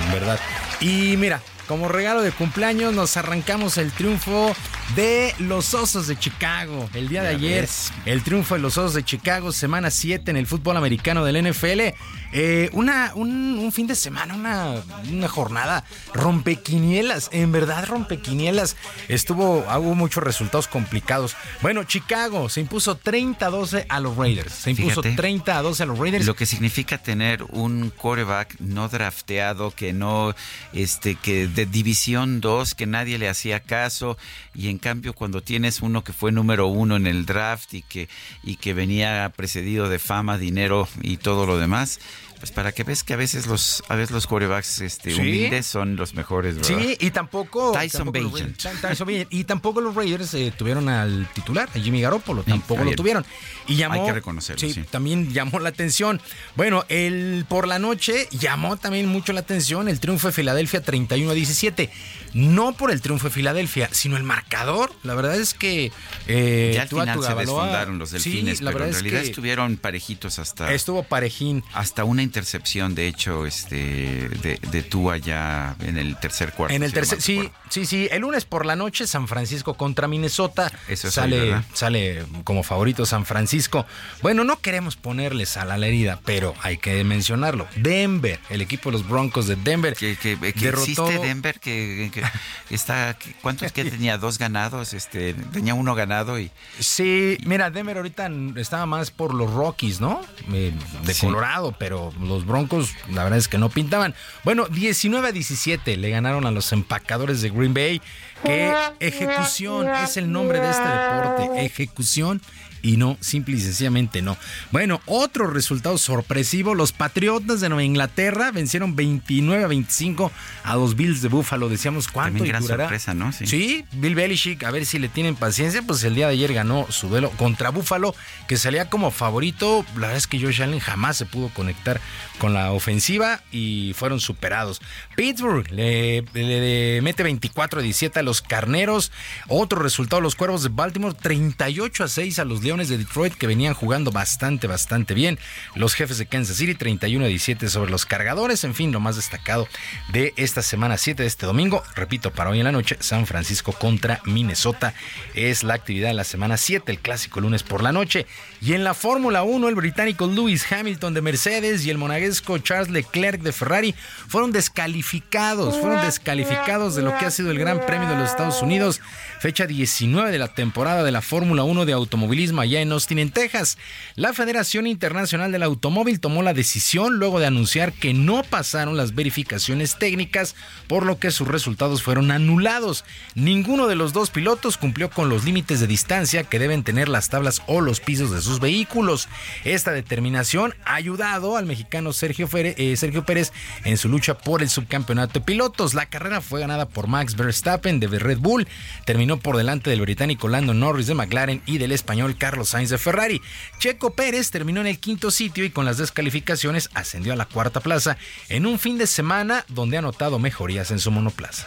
en verdad. Y mira, como regalo de cumpleaños nos arrancamos el triunfo de los Osos de Chicago. El día de Ya ayer, ves. el triunfo de los Osos de Chicago, semana 7 en el fútbol americano del NFL. Eh, una, un, un fin de semana, una, una jornada rompequinielas, en verdad rompequinielas. Estuvo, hubo muchos resultados complicados. Bueno, Chicago se impuso 30-12 a los Raiders. Se impuso Fíjate. 30 a 12 a los Raiders. Lo que significa tener un quarterback no drafteado, que no, este, que de división 2, que nadie le hacía caso, y en cambio cuando tienes uno que fue número uno en el draft y que, y que venía precedido de fama, dinero y todo lo demás, pues para que ves que a veces los, a veces los quarterbacks este, Sí. humildes son los mejores, ¿verdad? Sí, y tampoco. Tyson tampoco Bagent. Y tampoco los Raiders eh, tuvieron al titular, a Jimmy Garoppolo. Tampoco está lo tuvieron. Y llamó. Hay que reconocerlo, sí. También llamó la atención. Bueno, el por la noche llamó también mucho la atención el triunfo de Filadelfia 31 a 17. No por el triunfo de Filadelfia, sino el marcador. La verdad es que. eh, ya al Tua final se desfondaron los delfines, la pero en es realidad que estuvieron parejitos hasta... Estuvo parejín. Hasta una intercepción, de hecho, este de, de Tua ya en el tercer cuarto. En el tercer, sí, sí, sí. El lunes por la noche, San Francisco contra Minnesota. Eso es sale, ¿verdad? sale como favorito San Francisco. Bueno, no queremos ponerle sal a la herida, pero hay que mencionarlo. Denver, el equipo de los Broncos de Denver. Que, que, que derrotó- existe Denver, que, que está, ¿cuántos que tenía? Dos ganados, este, tenía uno ganado y Sí, mira, Denver ahorita estaba más por los Rockies, ¿no? Eh, de Sí. Colorado, pero los Broncos, la verdad es que no pintaban. Bueno, 19 a 17 le ganaron a los empacadores de Green Bay. Que ejecución es el nombre de este deporte. Ejecución y no, simple y sencillamente no. Bueno, otro resultado sorpresivo, los Patriotas de Nueva Inglaterra vencieron 29 a 25 a los Bills de Buffalo. Decíamos, ¿cuánto También gran durará? sorpresa, ¿no? Sí. Sí, Bill Belichick, a ver si le tienen paciencia, pues el día de ayer ganó su duelo contra Buffalo, que salía como favorito. La verdad es que Josh Allen jamás se pudo conectar con la ofensiva y fueron superados. Pittsburgh le, le mete 24 a 17 a los Carneros. Otro resultado, los Cuervos de Baltimore, 38 a 6 a los De Detroit, que venían jugando bastante, bastante bien. Los Jefes de Kansas City, 31 a 17 sobre los Cargadores. En fin, lo más destacado de esta semana 7 de este domingo. Repito, para hoy en la noche, San Francisco contra Minnesota es la actividad de la semana 7, el clásico lunes por la noche. Y en la Fórmula 1, el británico Lewis Hamilton de Mercedes y el monaguesco Charles Leclerc de Ferrari fueron descalificados, fueron descalificados de lo que ha sido el Gran Premio de los Estados Unidos, fecha 19 de la temporada de la Fórmula 1 de automovilismo allá en Austin, en Texas. La Federación Internacional del Automóvil tomó la decisión luego de anunciar que no pasaron las verificaciones técnicas, por lo que sus resultados fueron anulados. Ninguno de los dos pilotos cumplió con los límites de distancia que deben tener las tablas o los pisos de sus vehículos. Esta determinación ha ayudado al mexicano Sergio, eh, Sergio Pérez en su lucha por el subcampeonato de pilotos. La carrera fue ganada por Max Verstappen de Red Bull, terminó por delante del británico Lando Norris de McLaren y del español Carlos Sainz de Ferrari. Checo Pérez terminó en el quinto sitio y con las descalificaciones ascendió a la cuarta plaza en un fin de semana donde ha notado mejorías en su monoplaza.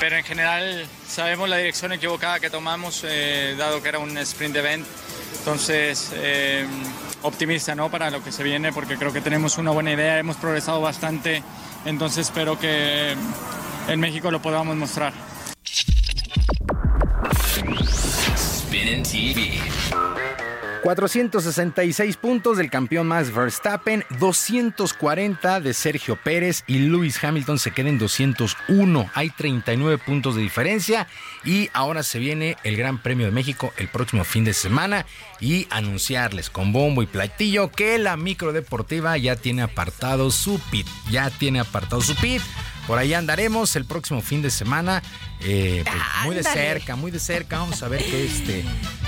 pero en general sabemos la dirección equivocada que tomamos, eh, dado que era un sprint event. Entonces, eh, optimista ¿no? para lo que se viene, porque creo que tenemos una buena idea, hemos progresado bastante, entonces espero que en México lo podamos mostrar. Spinning TV. 466 puntos del campeón Max Verstappen, 240 de Sergio Pérez y Lewis Hamilton se quedan en 201. Hay 39 puntos de diferencia y ahora se viene el Gran Premio de México el próximo fin de semana y anunciarles con bombo y platillo que la micro deportiva ya tiene apartado su pit, ya tiene apartado su pit. Por ahí andaremos el próximo fin de semana. Eh, pues, muy de cerca, muy de cerca. Vamos a ver qué este.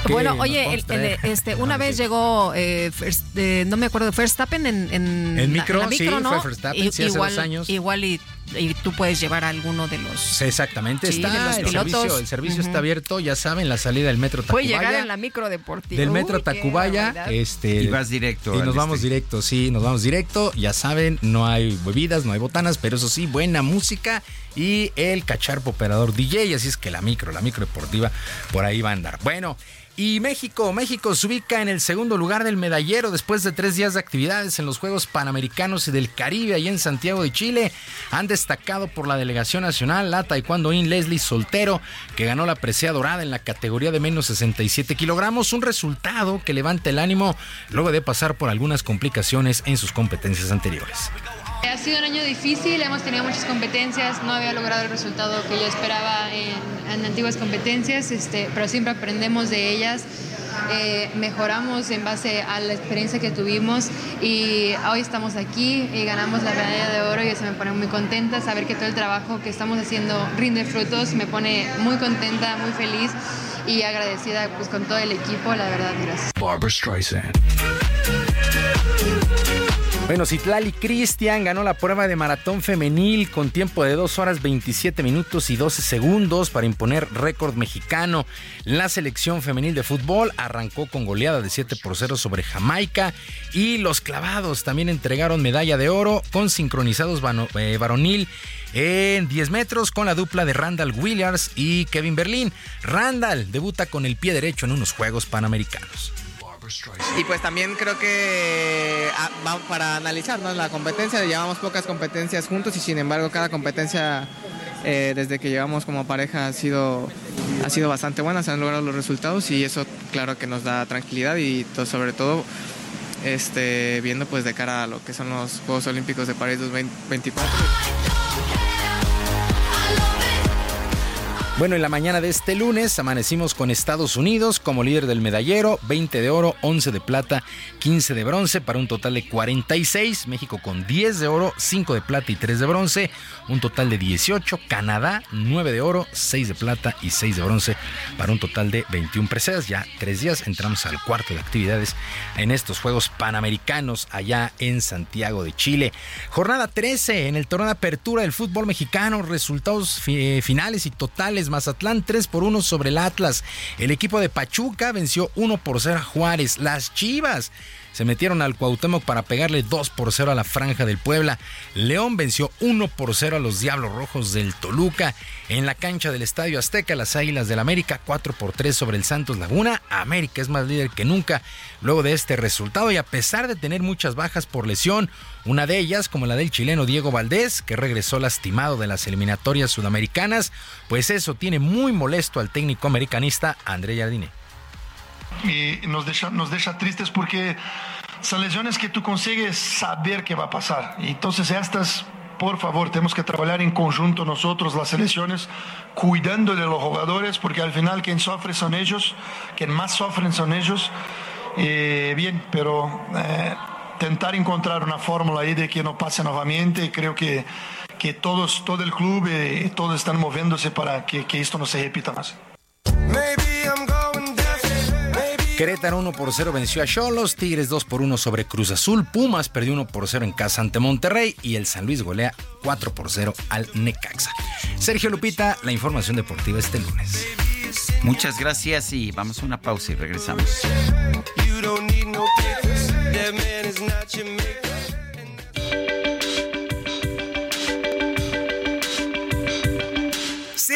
qué Bueno, oye, el- este, una vez llegó, eh, Vers- eh, no me acuerdo, Verstappen en, en, En la- micro, sí, ¿no? fue Verstappen, sí, hace igual, dos años. Igual y, y tú puedes llevar a alguno de los... Sí, exactamente, Sí, de los está el pilotos. servicio, el servicio está abierto, ya saben, la salida del metro Puede Tacubaya. llegar en la micro deportiva. Del Uy, metro qué Tacubaya, este Y vas directo Y nos vamos este. directo, sí, nos vamos directo, ya saben, no hay bebidas, no hay botanas, pero eso sí, buena música y el cacharpo operador DJ, así es que la micro, la micro deportiva por ahí va a andar. Bueno, y México, México se ubica en el segundo lugar del medallero después de tres días de actividades en los Juegos Panamericanos y del Caribe ahí en Santiago de Chile. Han destacado por la delegación nacional la taekwondoín Leslie Soltero, que ganó la presea dorada en la categoría de menos 67 kilogramos, un resultado que levanta el ánimo luego de pasar por algunas complicaciones en sus competencias anteriores. Ha sido un año difícil, hemos tenido muchas competencias, no había logrado el resultado que yo esperaba en, en antiguas competencias, este, pero siempre aprendemos de ellas, eh, mejoramos en base a la experiencia que tuvimos y hoy estamos aquí y ganamos la medalla de oro y eso me pone muy contenta, saber que todo el trabajo que estamos haciendo rinde frutos, me pone muy contenta, muy feliz y agradecida pues, con todo el equipo, la verdad, gracias. Barbara Streisand. Bueno, Citlali Cristian ganó la prueba de maratón femenil con tiempo de 2 horas 27 minutos y 12 segundos para imponer récord mexicano. La selección femenil de fútbol arrancó con goleada de 7 por 0 sobre Jamaica y los clavados también entregaron medalla de oro con sincronizados eh, varonil en 10 metros con la dupla de Randall Williams y Kevin Berlín. Randall debuta con el pie derecho en unos Juegos Panamericanos. Y pues también creo que ah, va- para analizar ¿no? la competencia, llevamos pocas competencias juntos y sin embargo cada competencia eh, desde que llevamos como pareja ha sido, ha sido bastante buena, se han logrado los resultados y eso claro que nos da tranquilidad y sobre todo este, viendo pues de cara a lo que son los Juegos Olímpicos de París 2024. Bueno, en la mañana de este lunes amanecimos con Estados Unidos como líder del medallero, 20 de oro, 11 de plata, 15 de bronce, para un total de 46. México con 10 de oro, 5 de plata y 3 de bronce, un total de 18. Canadá, 9 de oro, 6 de plata y 6 de bronce, para un total de 21 preseas. Ya tres días entramos al cuarto de actividades en estos Juegos Panamericanos allá en Santiago de Chile. Jornada 13 en el torneo de apertura del fútbol mexicano, resultados eh, finales y totales. Mazatlán 3 por 1 sobre el Atlas. El equipo de Pachuca venció 1 por 0 a Juárez. Las Chivas se metieron al Cuauhtémoc para pegarle 2 por 0 a la Franja del Puebla. León venció 1 por 0 a los Diablos Rojos del Toluca. En la cancha del Estadio Azteca, las Águilas del América 4 por 3 sobre el Santos Laguna. América es más líder que nunca luego de este resultado y a pesar de tener muchas bajas por lesión, una de ellas como la del chileno Diego Valdés, que regresó lastimado de las eliminatorias sudamericanas, pues eso tiene muy molesto al técnico americanista André Jardine. Y nos deja, nos deja tristes porque son lesiones que tú consigues saber qué va a pasar. Y entonces estas, por favor, tenemos que trabajar en conjunto nosotros, las selecciones, cuidando de los jugadores, porque al final quien sufre son ellos, quien más sufren son ellos. Eh, bien, pero eh, tentar encontrar una fórmula ahí de que no pase nuevamente, creo que, que todos, todo el club y todos están moviéndose para que, que esto no se repita más. Querétaro 1 por 0 venció a Cholos, Tigres 2 por 1 sobre Cruz Azul, Pumas perdió 1 por 0 en casa ante Monterrey y el San Luis golea 4 por 0 al Necaxa. Sergio Lupita, la información deportiva este lunes. Muchas gracias y vamos a una pausa y regresamos.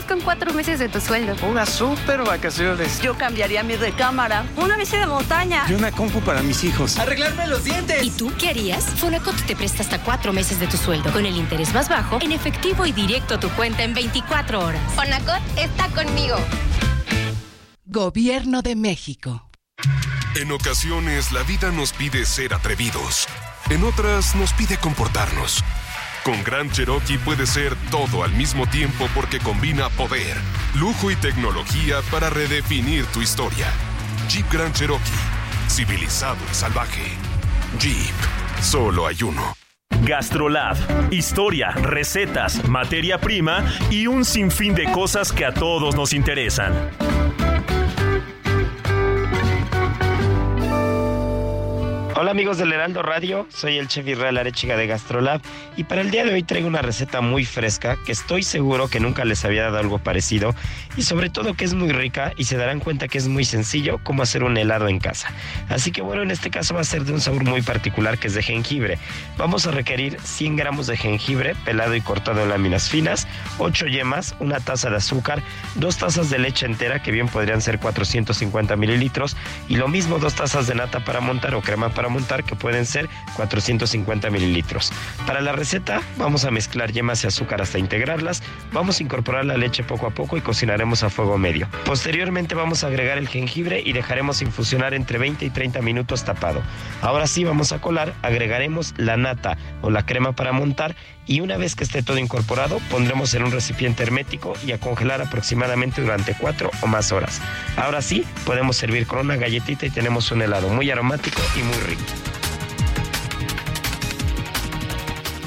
¿Tú qué harías con cuatro meses de tu sueldo? Unas super vacaciones. Yo cambiaría mi recámara. Una bici de montaña. Y una compu para mis hijos. Arreglarme los dientes. ¿Y tú qué harías? Fonacot te presta hasta cuatro meses de tu sueldo con el interés más bajo en efectivo y directo a tu cuenta en 24 horas. Fonacot está conmigo. Gobierno de México. En ocasiones la vida nos pide ser atrevidos. En otras nos pide comportarnos. Con Gran Cherokee puede ser todo al mismo tiempo porque combina poder, lujo y tecnología para redefinir tu historia. Jeep Grand Cherokee, civilizado y salvaje. Jeep, solo hay uno. Gastrolab. Historia, recetas, materia prima y un sinfín de cosas que a todos nos interesan. Hola amigos del Heraldo Radio, soy el chef Israel Arechiga de Gastrolab y para el día de hoy traigo una receta muy fresca que estoy seguro que nunca les había dado algo parecido y sobre todo que es muy rica y se darán cuenta que es muy sencillo como hacer un helado en casa. Así que bueno, en este caso va a ser de un sabor muy particular que es de jengibre. Vamos a requerir 100 gramos de jengibre pelado y cortado en láminas finas, 8 yemas, una taza de azúcar, dos tazas de leche entera que bien podrían ser 450 mililitros y lo mismo dos tazas de nata para montar o crema para montar que pueden ser 450 mililitros. Para la receta vamos a mezclar yemas y azúcar hasta integrarlas, vamos a incorporar la leche poco a poco y cocinaremos a fuego medio. Posteriormente vamos a agregar el jengibre y dejaremos infusionar entre 20 y 30 minutos tapado. Ahora sí vamos a colar, agregaremos la nata o la crema para montar y una vez que esté todo incorporado pondremos en un recipiente hermético y a congelar aproximadamente durante 4 o más horas. Ahora sí podemos servir con una galletita y tenemos un helado muy aromático y muy rico.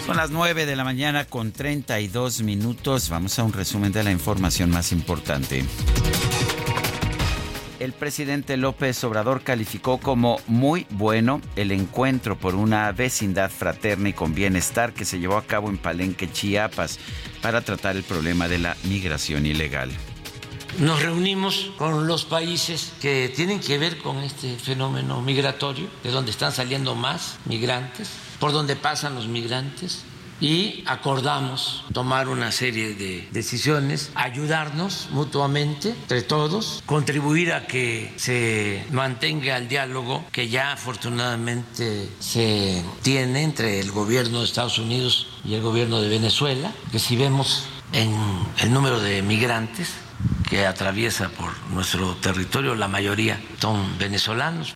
Son las 9 de la mañana con 32 minutos. Vamos a un resumen de la información más importante. El presidente López Obrador calificó como muy bueno el encuentro por una vecindad fraterna y con bienestar que se llevó a cabo en Palenque, Chiapas, para tratar el problema de la migración ilegal. Nos reunimos con los países que tienen que ver con este fenómeno migratorio, de donde están saliendo más migrantes, por donde pasan los migrantes, y acordamos tomar una serie de decisiones, ayudarnos mutuamente entre todos, contribuir a que se mantenga el diálogo que ya afortunadamente se tiene entre el gobierno de Estados Unidos y el gobierno de Venezuela, que si vemos en el número de migrantes que atraviesa por nuestro territorio, la mayoría son venezolanos.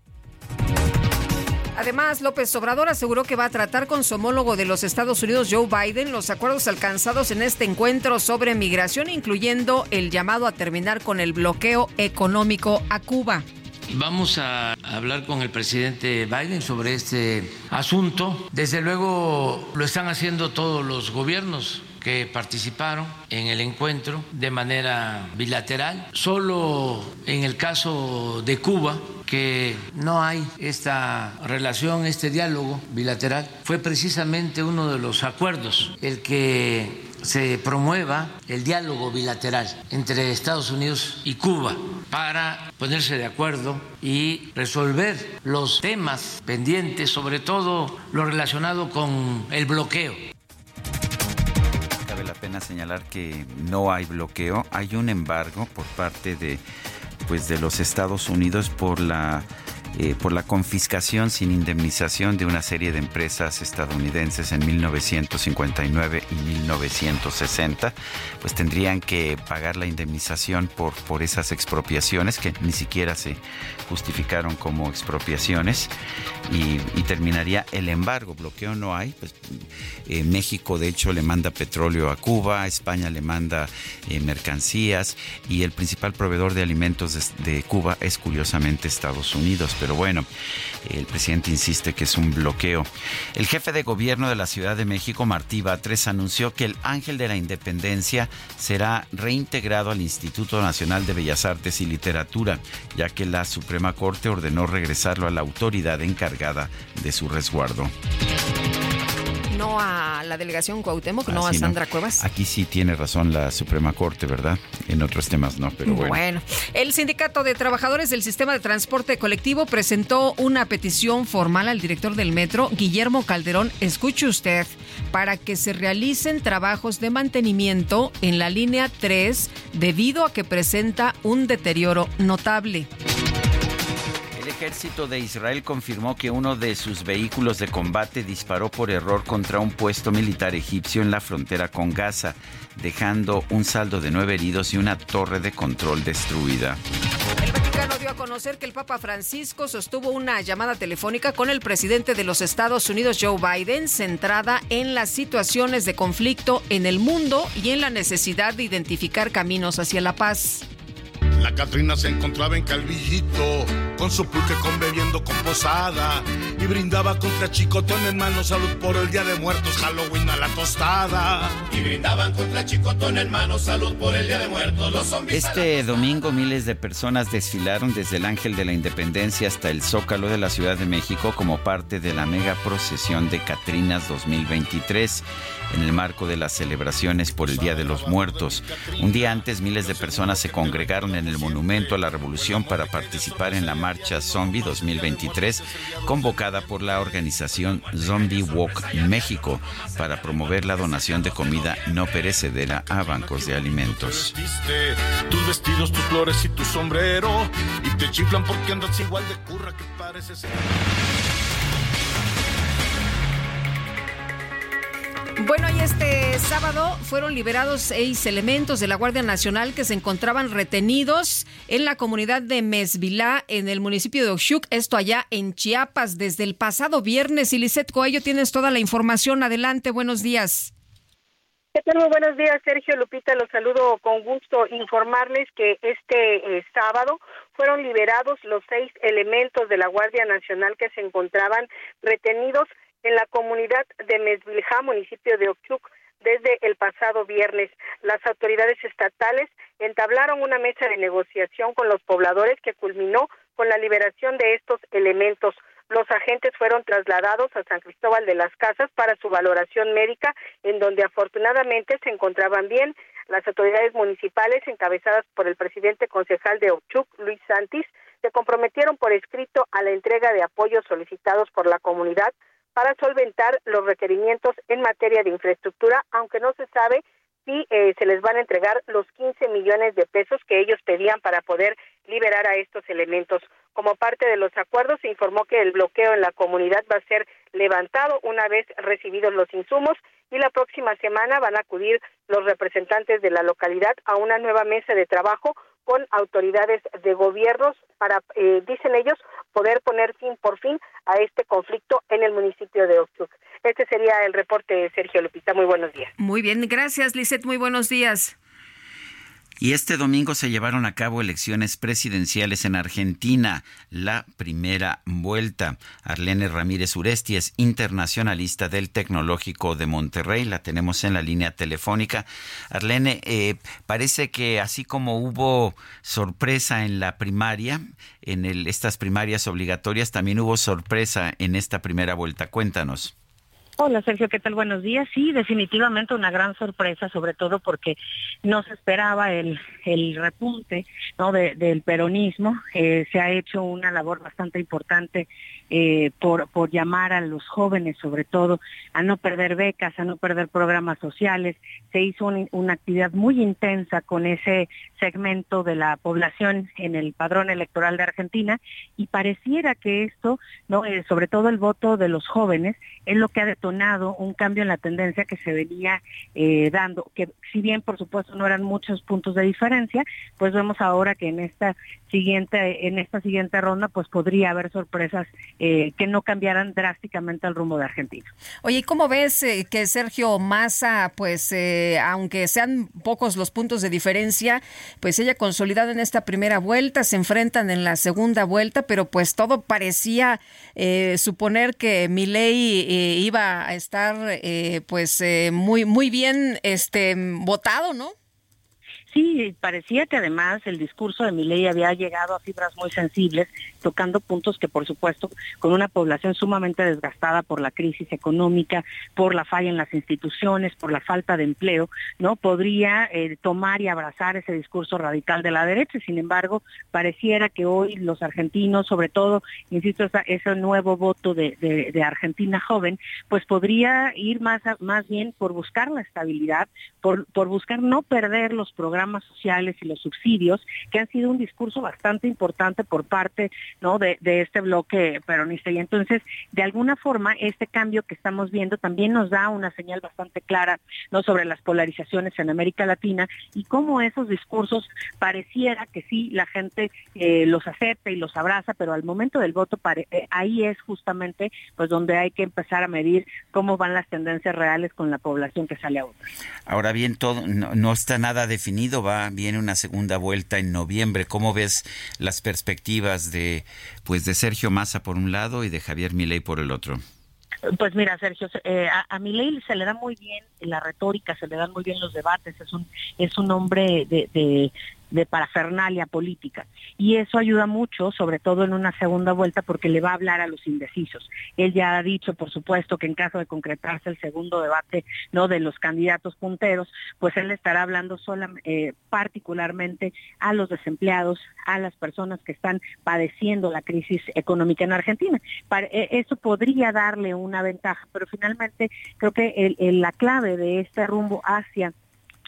Además, López Obrador aseguró que va a tratar con su homólogo de los Estados Unidos, Joe Biden, los acuerdos alcanzados en este encuentro sobre migración, incluyendo el llamado a terminar con el bloqueo económico a Cuba. Vamos a hablar con el presidente Biden sobre este asunto. Desde luego lo están haciendo todos los gobiernos que participaron en el encuentro de manera bilateral. Solo en el caso de Cuba, que no hay esta relación, este diálogo bilateral, fue precisamente uno de los acuerdos el que se promueva el diálogo bilateral entre Estados Unidos y Cuba para ponerse de acuerdo y resolver los temas pendientes, sobre todo lo relacionado con el bloqueo la pena señalar que no hay bloqueo, hay un embargo por parte de pues de los Estados Unidos por la eh, por la confiscación sin indemnización de una serie de empresas estadounidenses en 1959 y 1960, pues tendrían que pagar la indemnización por, por esas expropiaciones que ni siquiera se justificaron como expropiaciones y, terminaría el embargo. Bloqueo no hay. Pues, eh, México, de hecho, le manda petróleo a Cuba, España le manda eh, mercancías y el principal proveedor de alimentos de, Cuba es curiosamente Estados Unidos. Bueno, el presidente insiste que es un bloqueo. El jefe de gobierno de la Ciudad de México, Martí Batres, anunció que el Ángel de la Independencia será reintegrado al Instituto Nacional de Bellas Artes y Literatura, ya que la Suprema Corte ordenó regresarlo a la autoridad encargada de su resguardo. No a la delegación Cuauhtémoc, no a Sandra Cuevas. Aquí sí tiene razón la Suprema Corte, ¿verdad? En otros temas no, pero bueno. Bueno, el Sindicato de Trabajadores del Sistema de Transporte Colectivo presentó una petición formal al director del metro, Guillermo Calderón, escuche usted, para que se realicen trabajos de mantenimiento en la línea 3 debido a que presenta un deterioro notable. El ejército de Israel confirmó que uno de sus vehículos de combate disparó por error contra un puesto militar egipcio en la frontera con Gaza, dejando un saldo de nueve heridos y una torre de control destruida. El Vaticano dio a conocer que el Papa Francisco sostuvo una llamada telefónica con el presidente de los Estados Unidos, Joe Biden, centrada en las situaciones de conflicto en el mundo y en la necesidad de identificar caminos hacia la paz. La Catrina se encontraba en Calvillito, con su pulque con bebiendo con posada, y brindaba contra Chicotón en mano salud por el Día de Muertos, Halloween a la tostada. Y brindaban contra Chicotón en mano salud por el Día de Muertos, los zombies. a la Este domingo miles de personas desfilaron desde el Ángel de la Independencia hasta el Zócalo de la Ciudad de México como parte de la mega procesión de Catrinas 2023 en el marco de las celebraciones por el Día de los Muertos. Un día antes miles de personas se congregaron en el Monumento a la Revolución para participar en la marcha Zombie 2023 convocada por la organización Zombie Walk México para promover la donación de comida no perecedera a bancos de alimentos. Bueno, y este sábado fueron liberados seis elementos de la Guardia Nacional que se encontraban retenidos en la comunidad de Mesvilá, en el municipio de Oxuc, esto allá en Chiapas, desde el pasado viernes. Y Lisette Coello, tienes toda la información. Adelante, buenos días. ¿Qué? Muy buenos días, Sergio Lupita. Los saludo con gusto. Informarles que este eh, sábado fueron liberados los seis elementos de la Guardia Nacional que se encontraban retenidos en la comunidad de Mesviljá, municipio de Ochuc, desde el pasado viernes. Las autoridades estatales entablaron una mesa de negociación con los pobladores que culminó con la liberación de estos elementos. Los agentes fueron trasladados a San Cristóbal de las Casas para su valoración médica, en donde afortunadamente se encontraban bien. Las autoridades municipales, encabezadas por el presidente concejal de Ochuc, Luis Santis, se comprometieron por escrito a la entrega de apoyos solicitados por la comunidad para solventar los requerimientos en materia de infraestructura, aunque no se sabe si eh, se les van a entregar los 15 millones de pesos que ellos pedían para poder liberar a estos elementos. Como parte de los acuerdos, se informó que el bloqueo en la comunidad va a ser levantado una vez recibidos los insumos y la próxima semana van a acudir los representantes de la localidad a una nueva mesa de trabajo con autoridades de gobiernos para, eh, dicen ellos, poder poner fin por fin a este conflicto en el municipio de Oxuc. Este sería el reporte de Sergio Lupita. Muy buenos días. Muy bien, gracias, Lisette. Muy buenos días. Y este domingo se llevaron a cabo elecciones presidenciales en Argentina, la primera vuelta. Arlene Ramírez Uresti es internacionalista del Tecnológico de Monterrey, la tenemos en la línea telefónica. Arlene, eh, parece que así como hubo sorpresa en la primaria, en el, estas primarias obligatorias, también hubo sorpresa en esta primera vuelta. Cuéntanos. Hola Sergio, ¿qué tal? Buenos días. Sí, definitivamente una gran sorpresa, sobre todo porque no se esperaba el, el repunte ¿no? De, del peronismo. Eh, se ha hecho una labor bastante importante eh, por, por llamar a los jóvenes, sobre todo, a no perder becas, a no perder programas sociales. Se hizo un, una actividad muy intensa con ese segmento de la población en el padrón electoral de Argentina y pareciera que esto, ¿no? Eh, sobre todo el voto de los jóvenes, es lo que ha detonado un cambio en la tendencia que se venía eh, dando, que si bien por supuesto no eran muchos puntos de diferencia, pues vemos ahora que en esta siguiente, en esta siguiente ronda, pues podría haber sorpresas eh, que no cambiaran drásticamente el rumbo de Argentina. Oye, ¿y cómo ves eh, que Sergio Massa, pues eh, aunque sean pocos los puntos de diferencia, pues ella consolidada en esta primera vuelta, se enfrentan en la segunda vuelta, pero pues todo parecía eh, suponer que Milei eh, iba a estar eh, pues eh, muy muy bien este votado, ¿no? Sí, parecía que además el discurso de Milei había llegado a fibras muy sensibles, tocando puntos que por supuesto con una población sumamente desgastada por la crisis económica, por la falla en las instituciones, por la falta de empleo, no podría eh, tomar y abrazar ese discurso radical de la derecha. Sin embargo, pareciera que hoy los argentinos, sobre todo, insisto, ese nuevo voto de, Argentina joven, pues podría ir más más bien por buscar la estabilidad, por, por buscar no perder los programas sociales y los subsidios, que han sido un discurso bastante importante por parte ¿no? de, este bloque peronista. Y entonces, de alguna forma, este cambio que estamos viendo también nos da una señal bastante clara ¿no? sobre las polarizaciones en América Latina y cómo esos discursos pareciera que sí, la gente eh, los acepta y los abraza, pero al momento del voto eh, ahí es justamente pues donde hay que empezar a medir cómo van las tendencias reales con la población que sale a votar. Ahora bien, todo no está nada definido va, viene una segunda vuelta en noviembre. ¿Cómo ves las perspectivas de pues de Sergio Massa por un lado y de Javier Milei por el otro? Pues mira, Sergio, eh, a, a Milei se le da muy bien la retórica, se le dan muy bien los debates, es un es un hombre de, de parafernalia política. Y eso ayuda mucho, sobre todo en una segunda vuelta, porque le va a hablar a los indecisos. Él ya ha dicho, por supuesto, que en caso de concretarse el segundo debate no de los candidatos punteros, pues él estará hablando sola, eh, particularmente a los desempleados, a las personas que están padeciendo la crisis económica en Argentina. Eh, eso podría darle una ventaja, pero finalmente creo que la clave de este rumbo hacia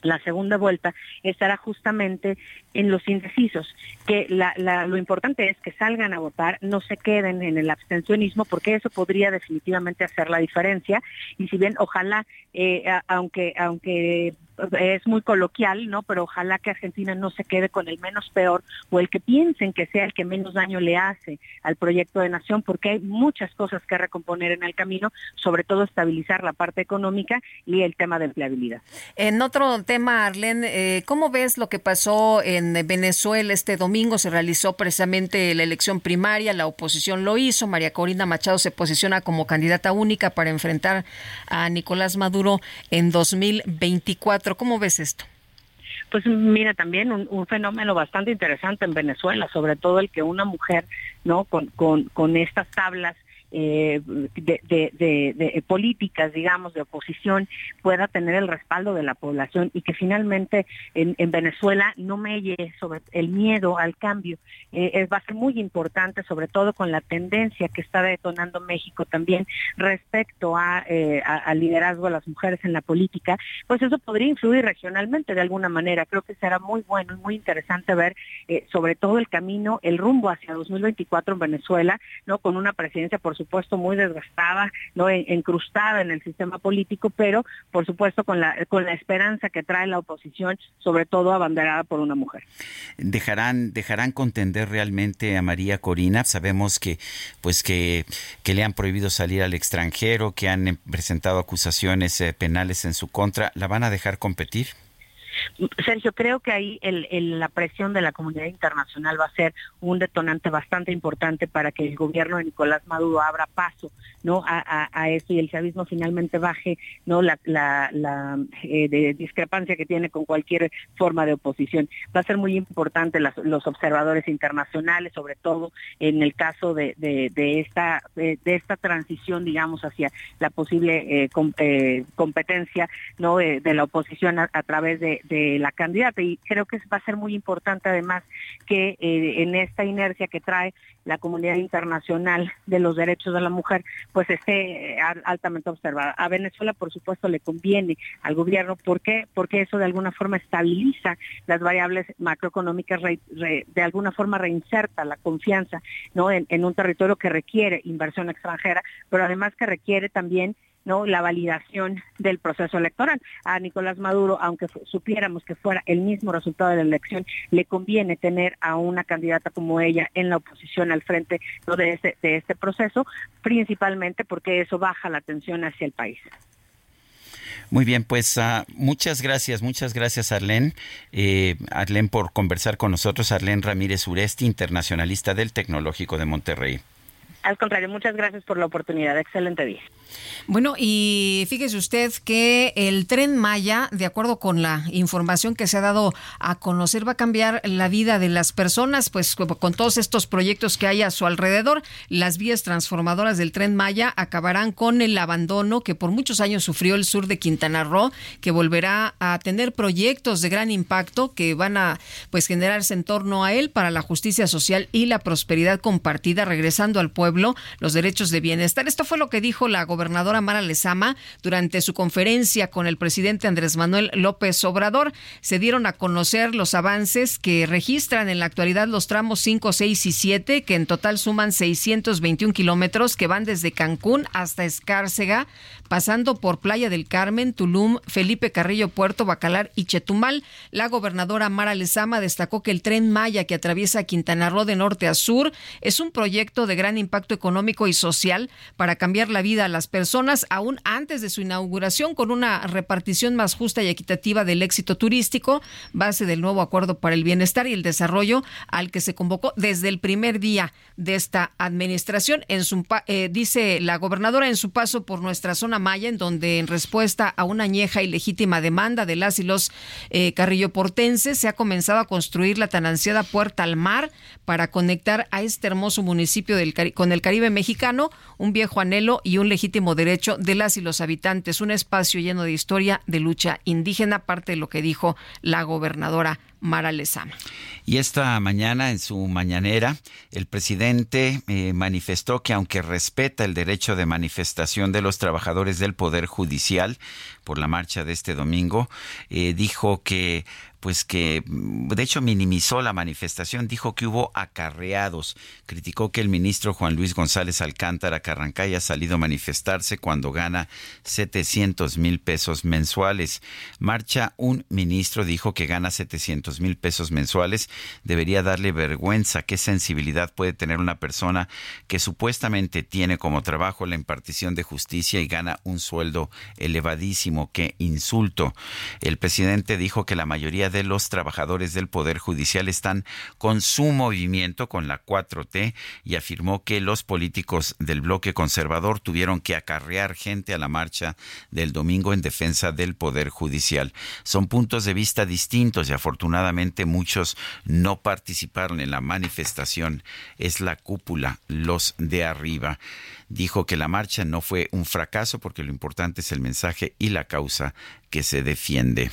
la segunda vuelta estará justamente en los indecisos, que lo importante es que salgan a votar, no se queden en el abstencionismo, porque eso podría definitivamente hacer la diferencia. Y si bien ojalá, eh, aunque, aunque es muy coloquial, ¿no? Pero ojalá que Argentina no se quede con el menos peor o el que piensen que sea el que menos daño le hace al proyecto de nación, porque hay muchas cosas que recomponer en el camino, sobre todo estabilizar la parte económica y el tema de empleabilidad. En otro tema, Arlene, eh, ¿cómo ves lo que pasó en Venezuela este domingo? Se realizó precisamente la elección primaria, la oposición lo hizo, María Corina Machado se posiciona como candidata única para enfrentar a Nicolás Maduro en 2024. ¿Cómo ves esto? Pues mira, también un, fenómeno bastante interesante en Venezuela, sobre todo el que una mujer, ¿no? Con, con, con estas tablas eh, de, de, políticas, digamos, de oposición, pueda tener el respaldo de la población y que finalmente en, Venezuela no melle sobre el miedo al cambio. Eh, va a ser muy importante, sobre todo con la tendencia que está detonando México también respecto a, eh, liderazgo de las mujeres en la política, pues eso podría influir regionalmente de alguna manera. Creo que será muy bueno y muy interesante ver eh, sobre todo el camino, el rumbo hacia 2024 en Venezuela, no con una presidencia por supuesto muy desgastada, no encrustada en el sistema político, pero por supuesto con la con la esperanza que trae la oposición, sobre todo abanderada por una mujer. Dejarán dejarán contender realmente a María Corina. Sabemos que pues que que le han prohibido salir al extranjero, que han presentado acusaciones eh, penales en su contra. ¿La van a dejar competir? Sergio, creo que ahí la presión de la comunidad internacional va a ser un detonante bastante importante para que el gobierno de Nicolás Maduro abra paso no a, eso y el chavismo finalmente baje no la, eh, discrepancia que tiene con cualquier forma de oposición. Va a ser muy importante los observadores internacionales, sobre todo en el caso de, esta de, esta transición, digamos, hacia la posible eh, eh, competencia de, la oposición a través de, de la candidata y creo que va a ser muy importante además que eh, en esta inercia que trae la comunidad internacional de los derechos de la mujer pues esté eh, altamente observada. A Venezuela por supuesto le conviene al gobierno, ¿por qué? Porque eso de alguna forma estabiliza las variables macroeconómicas, de alguna forma reinserta la confianza ¿no? en un territorio que requiere inversión extranjera, pero además que requiere también ¿no? la validación del proceso electoral. A Nicolás Maduro, aunque supiéramos que fuera el mismo resultado de la elección, le conviene tener a una candidata como ella en la oposición al frente de, este, de este proceso, principalmente porque eso baja la tensión hacia el país. Muy bien, pues uh, muchas gracias, muchas gracias Arlene. Eh, Arlene por conversar con nosotros, Arlene Ramírez Uresti, internacionalista del Tecnológico de Monterrey. Al contrario, muchas gracias por la oportunidad. Excelente día. Bueno, y fíjese usted que el tren Maya, de acuerdo con la información que se ha dado a conocer, va a cambiar la vida de las personas, pues con todos estos proyectos que hay a su alrededor, las vías transformadoras del tren Maya acabarán con el abandono que por muchos años sufrió el sur de Quintana Roo, que volverá a tener proyectos de gran impacto que van a pues generarse en torno a él para la justicia social y la prosperidad compartida, regresando al pueblo los derechos de bienestar. Esto fue lo que dijo la gobernadora Mara Lezama durante su conferencia con el presidente Andrés Manuel López Obrador. Se dieron a conocer los avances que registran en la actualidad los tramos 5, 6 y 7, que en total suman 621 kilómetros que van desde Cancún hasta Escárcega, pasando por Playa del Carmen, Tulum, Felipe Carrillo, Puerto Bacalar y Chetumal. La gobernadora Mara Lezama destacó que el tren Maya que atraviesa Quintana Roo de norte a sur es un proyecto de gran impacto económico y social para cambiar la vida a las personas aún antes de su inauguración con una repartición más justa y equitativa del éxito turístico, base del nuevo acuerdo para el bienestar y el desarrollo al que se convocó desde el primer día de esta administración. En su, eh, dice la gobernadora en su paso por nuestra zona maya, en donde en respuesta a una añeja y legítima demanda de las y los eh, carrilloportenses se ha comenzado a construir la tan ansiada puerta al mar para conectar a este hermoso municipio del, con el Caribe mexicano, un viejo anhelo y un legítimo derecho de las y los habitantes, un espacio lleno de historia, de lucha indígena, parte de lo que dijo la gobernadora Mara Lezama. Y esta mañana, en su mañanera, el presidente eh, manifestó que aunque respeta el derecho de manifestación de los trabajadores del Poder Judicial por la marcha de este domingo, eh, dijo que pues que de hecho minimizó la manifestación, dijo que hubo acarreados, criticó que el ministro Juan Luis González Alcántara Carrancay haya salido a manifestarse cuando gana 700 mil pesos mensuales. Marcha un ministro, dijo que gana 700 mil pesos mensuales, debería darle vergüenza qué sensibilidad puede tener una persona que supuestamente tiene como trabajo la impartición de justicia y gana un sueldo elevadísimo, qué insulto. El presidente dijo que la mayoría de los trabajadores del Poder Judicial están con su movimiento, con la 4T, y afirmó que los políticos del bloque conservador tuvieron que acarrear gente a la marcha del domingo en defensa del Poder Judicial. Son puntos de vista distintos y afortunadamente muchos no participaron en la manifestación. Es la cúpula, los de arriba dijo que la marcha no fue un fracaso porque lo importante es el mensaje y la causa que se defiende.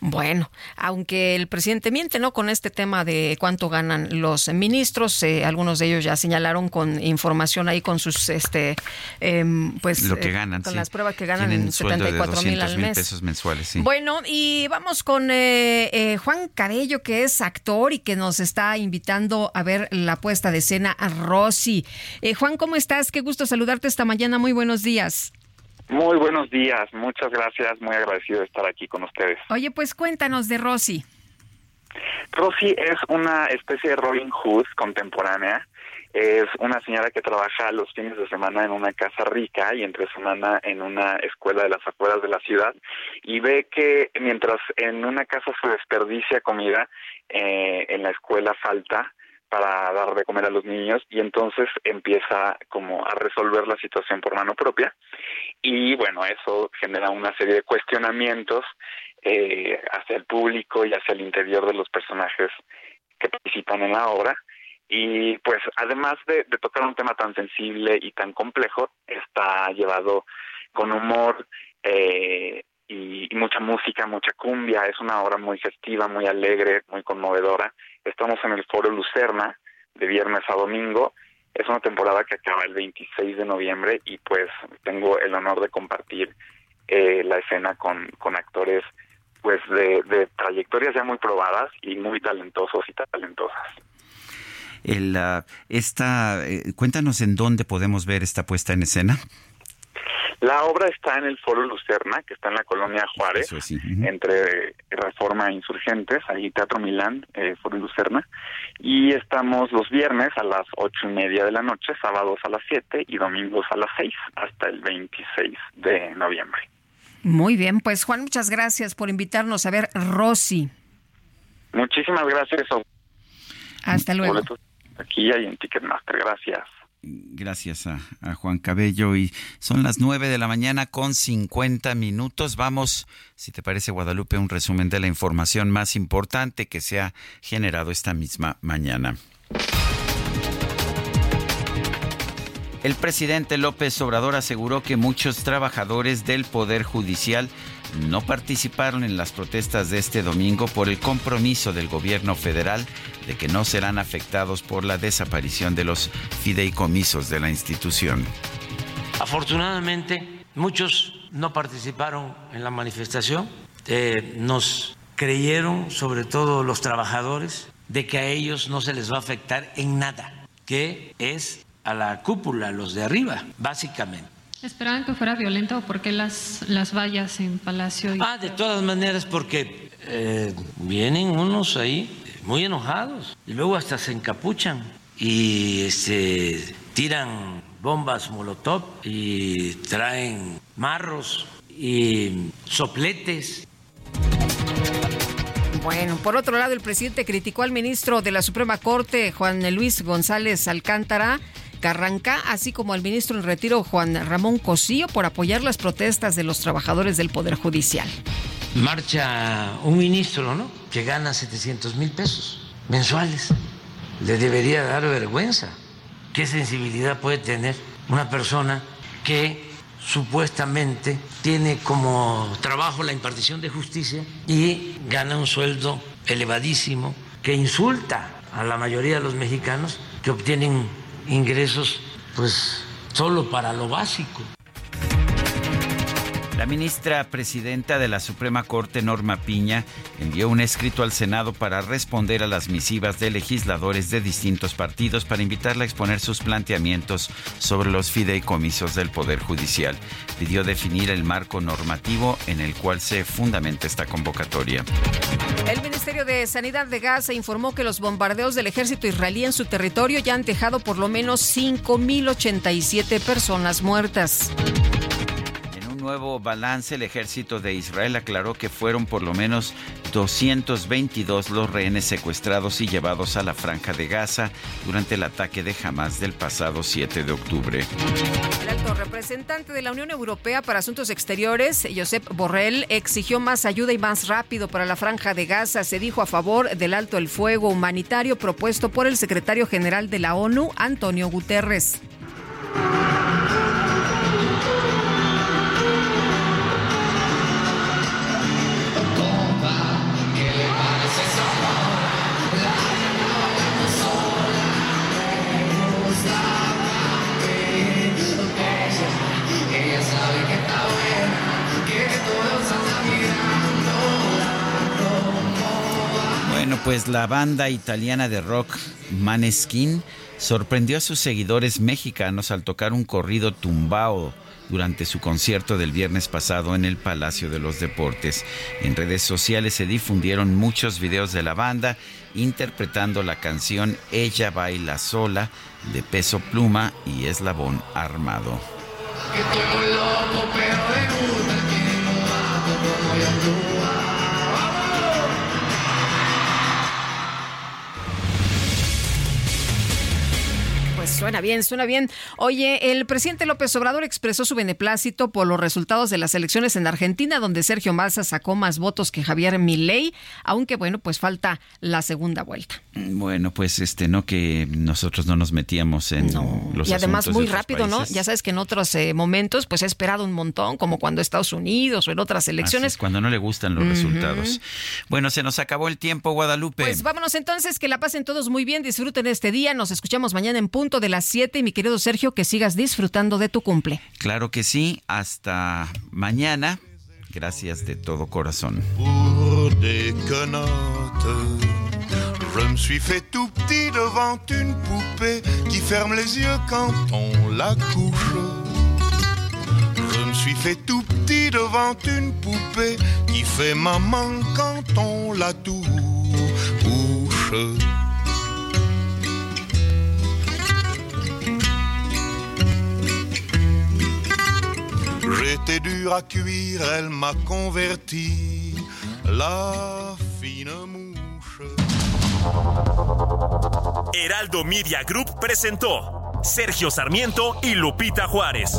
Bueno, aunque el presidente miente, ¿no? Con este tema de cuánto ganan los ministros, eh, algunos de ellos ya señalaron con información ahí con sus, este, em, pues, lo que eh, ganan, con las pruebas que ganan en 74 mil al mes. pesos mensuales, sí. Bueno, y vamos con eh, Juan Carello, que es actor y que nos está invitando a ver la puesta de escena a Rosy. Juan, ¿cómo estás? Qué gusto saludarte esta mañana. Muy buenos días. Muy buenos días, muchas gracias, muy agradecido de estar aquí con ustedes. Oye, pues cuéntanos de Rosy. Rosy es una especie de Robin Hood contemporánea. Es una señora que trabaja los fines de semana en una casa rica y entre semana en una escuela de las afueras de la ciudad y ve que mientras en una casa se desperdicia comida, eh, en la escuela falta para dar de comer a los niños y entonces empieza como a resolver la situación por mano propia y bueno eso genera una serie de cuestionamientos eh, hacia el público y hacia el interior de los personajes que participan en la obra y pues además de, tocar un tema tan sensible y tan complejo está llevado con humor eh, y, mucha música, mucha cumbia. Es una obra muy festiva, muy alegre, muy conmovedora. Estamos en el Foro Lucerna de viernes a domingo. Es una temporada que acaba el 26 de noviembre y pues tengo el honor de compartir eh, la escena con, con actores pues de, trayectorias ya muy probadas y muy talentosos y talentosas. El, esta, eh, cuéntanos en dónde podemos ver esta puesta en escena. La obra está en el Foro Lucerna, que está en la colonia Juárez, entre Reforma e Insurgentes, ahí Teatro Milán, eh, Foro Lucerna. Y estamos los viernes a las ocho y media de la noche, sábados a las siete y domingos a las seis, hasta el 26 de noviembre. Muy bien, pues Juan, muchas gracias por invitarnos a ver Rosy. Muchísimas gracias. Hasta luego. Aquí hay en Ticketmaster, gracias. Gracias a, Juan Cabello. Y son las 9 de la mañana con 50 minutos. Vamos, si te parece, Guadalupe, un resumen de la información más importante que se ha generado esta misma mañana. El presidente López Obrador aseguró que muchos trabajadores del Poder Judicial no participaron en las protestas de este domingo por el compromiso del gobierno federal de que no serán afectados por la desaparición de los fideicomisos de la institución. Afortunadamente, muchos no participaron en la manifestación. Eh, nos creyeron, sobre todo los trabajadores, de que a ellos no se les va a afectar en nada, que es a la cúpula, los de arriba, básicamente. ¿Esperaban que fuera violento o por qué las, las vallas en Palacio? Ah, de todas maneras, porque eh, vienen unos ahí muy enojados y luego hasta se encapuchan y este, tiran bombas molotov y traen marros y sopletes. Bueno, por otro lado, el presidente criticó al ministro de la Suprema Corte, Juan Luis González Alcántara, Carranca, así como al ministro en retiro Juan Ramón Cosío por apoyar las protestas de los trabajadores del Poder Judicial. Marcha un ministro, ¿no? Que gana 700 mil pesos mensuales. Le debería dar vergüenza. ¿Qué sensibilidad puede tener una persona que supuestamente tiene como trabajo la impartición de justicia y gana un sueldo elevadísimo que insulta a la mayoría de los mexicanos que obtienen ingresos pues solo para lo básico. La ministra presidenta de la Suprema Corte, Norma Piña, envió un escrito al Senado para responder a las misivas de legisladores de distintos partidos para invitarla a exponer sus planteamientos sobre los fideicomisos del Poder Judicial. Pidió definir el marco normativo en el cual se fundamenta esta convocatoria. El Ministerio de Sanidad de Gaza informó que los bombardeos del ejército israelí en su territorio ya han dejado por lo menos 5.087 personas muertas nuevo balance, el ejército de Israel aclaró que fueron por lo menos 222 los rehenes secuestrados y llevados a la franja de Gaza durante el ataque de Hamas del pasado 7 de octubre. El alto representante de la Unión Europea para Asuntos Exteriores, Josep Borrell, exigió más ayuda y más rápido para la franja de Gaza. Se dijo a favor del alto el fuego humanitario propuesto por el secretario general de la ONU, Antonio Guterres. Pues la banda italiana de rock Maneskin sorprendió a sus seguidores mexicanos al tocar un corrido tumbao durante su concierto del viernes pasado en el Palacio de los Deportes. En redes sociales se difundieron muchos videos de la banda interpretando la canción Ella baila sola de Peso Pluma y Eslabón Armado. Suena bien, suena bien. Oye, el presidente López Obrador expresó su beneplácito por los resultados de las elecciones en Argentina, donde Sergio Massa sacó más votos que Javier Milei, aunque bueno, pues falta la segunda vuelta. Bueno, pues este, no que nosotros no nos metíamos en los Y además muy rápido, ¿no? Ya sabes que en otros eh, momentos pues he esperado un montón, como cuando Estados Unidos o en otras elecciones. cuando no le gustan los resultados. Bueno, se nos acabó el tiempo, Guadalupe. Pues vámonos entonces, que la pasen todos muy bien, disfruten este día, nos escuchamos mañana en punto de las 7 y mi querido Sergio, que sigas disfrutando de tu cumple. Claro que sí, hasta mañana. Gracias de todo corazón. Je me suis fait tout petit devant une poupée qui ferme les yeux quand on la couche. Je me suis fait tout petit devant une poupée qui fait maman quand on la touche. J'étais dur à cuire, elle m'a converti, la fine mouche. Heraldo Media Group presentó Sergio Sarmiento y Lupita Juárez.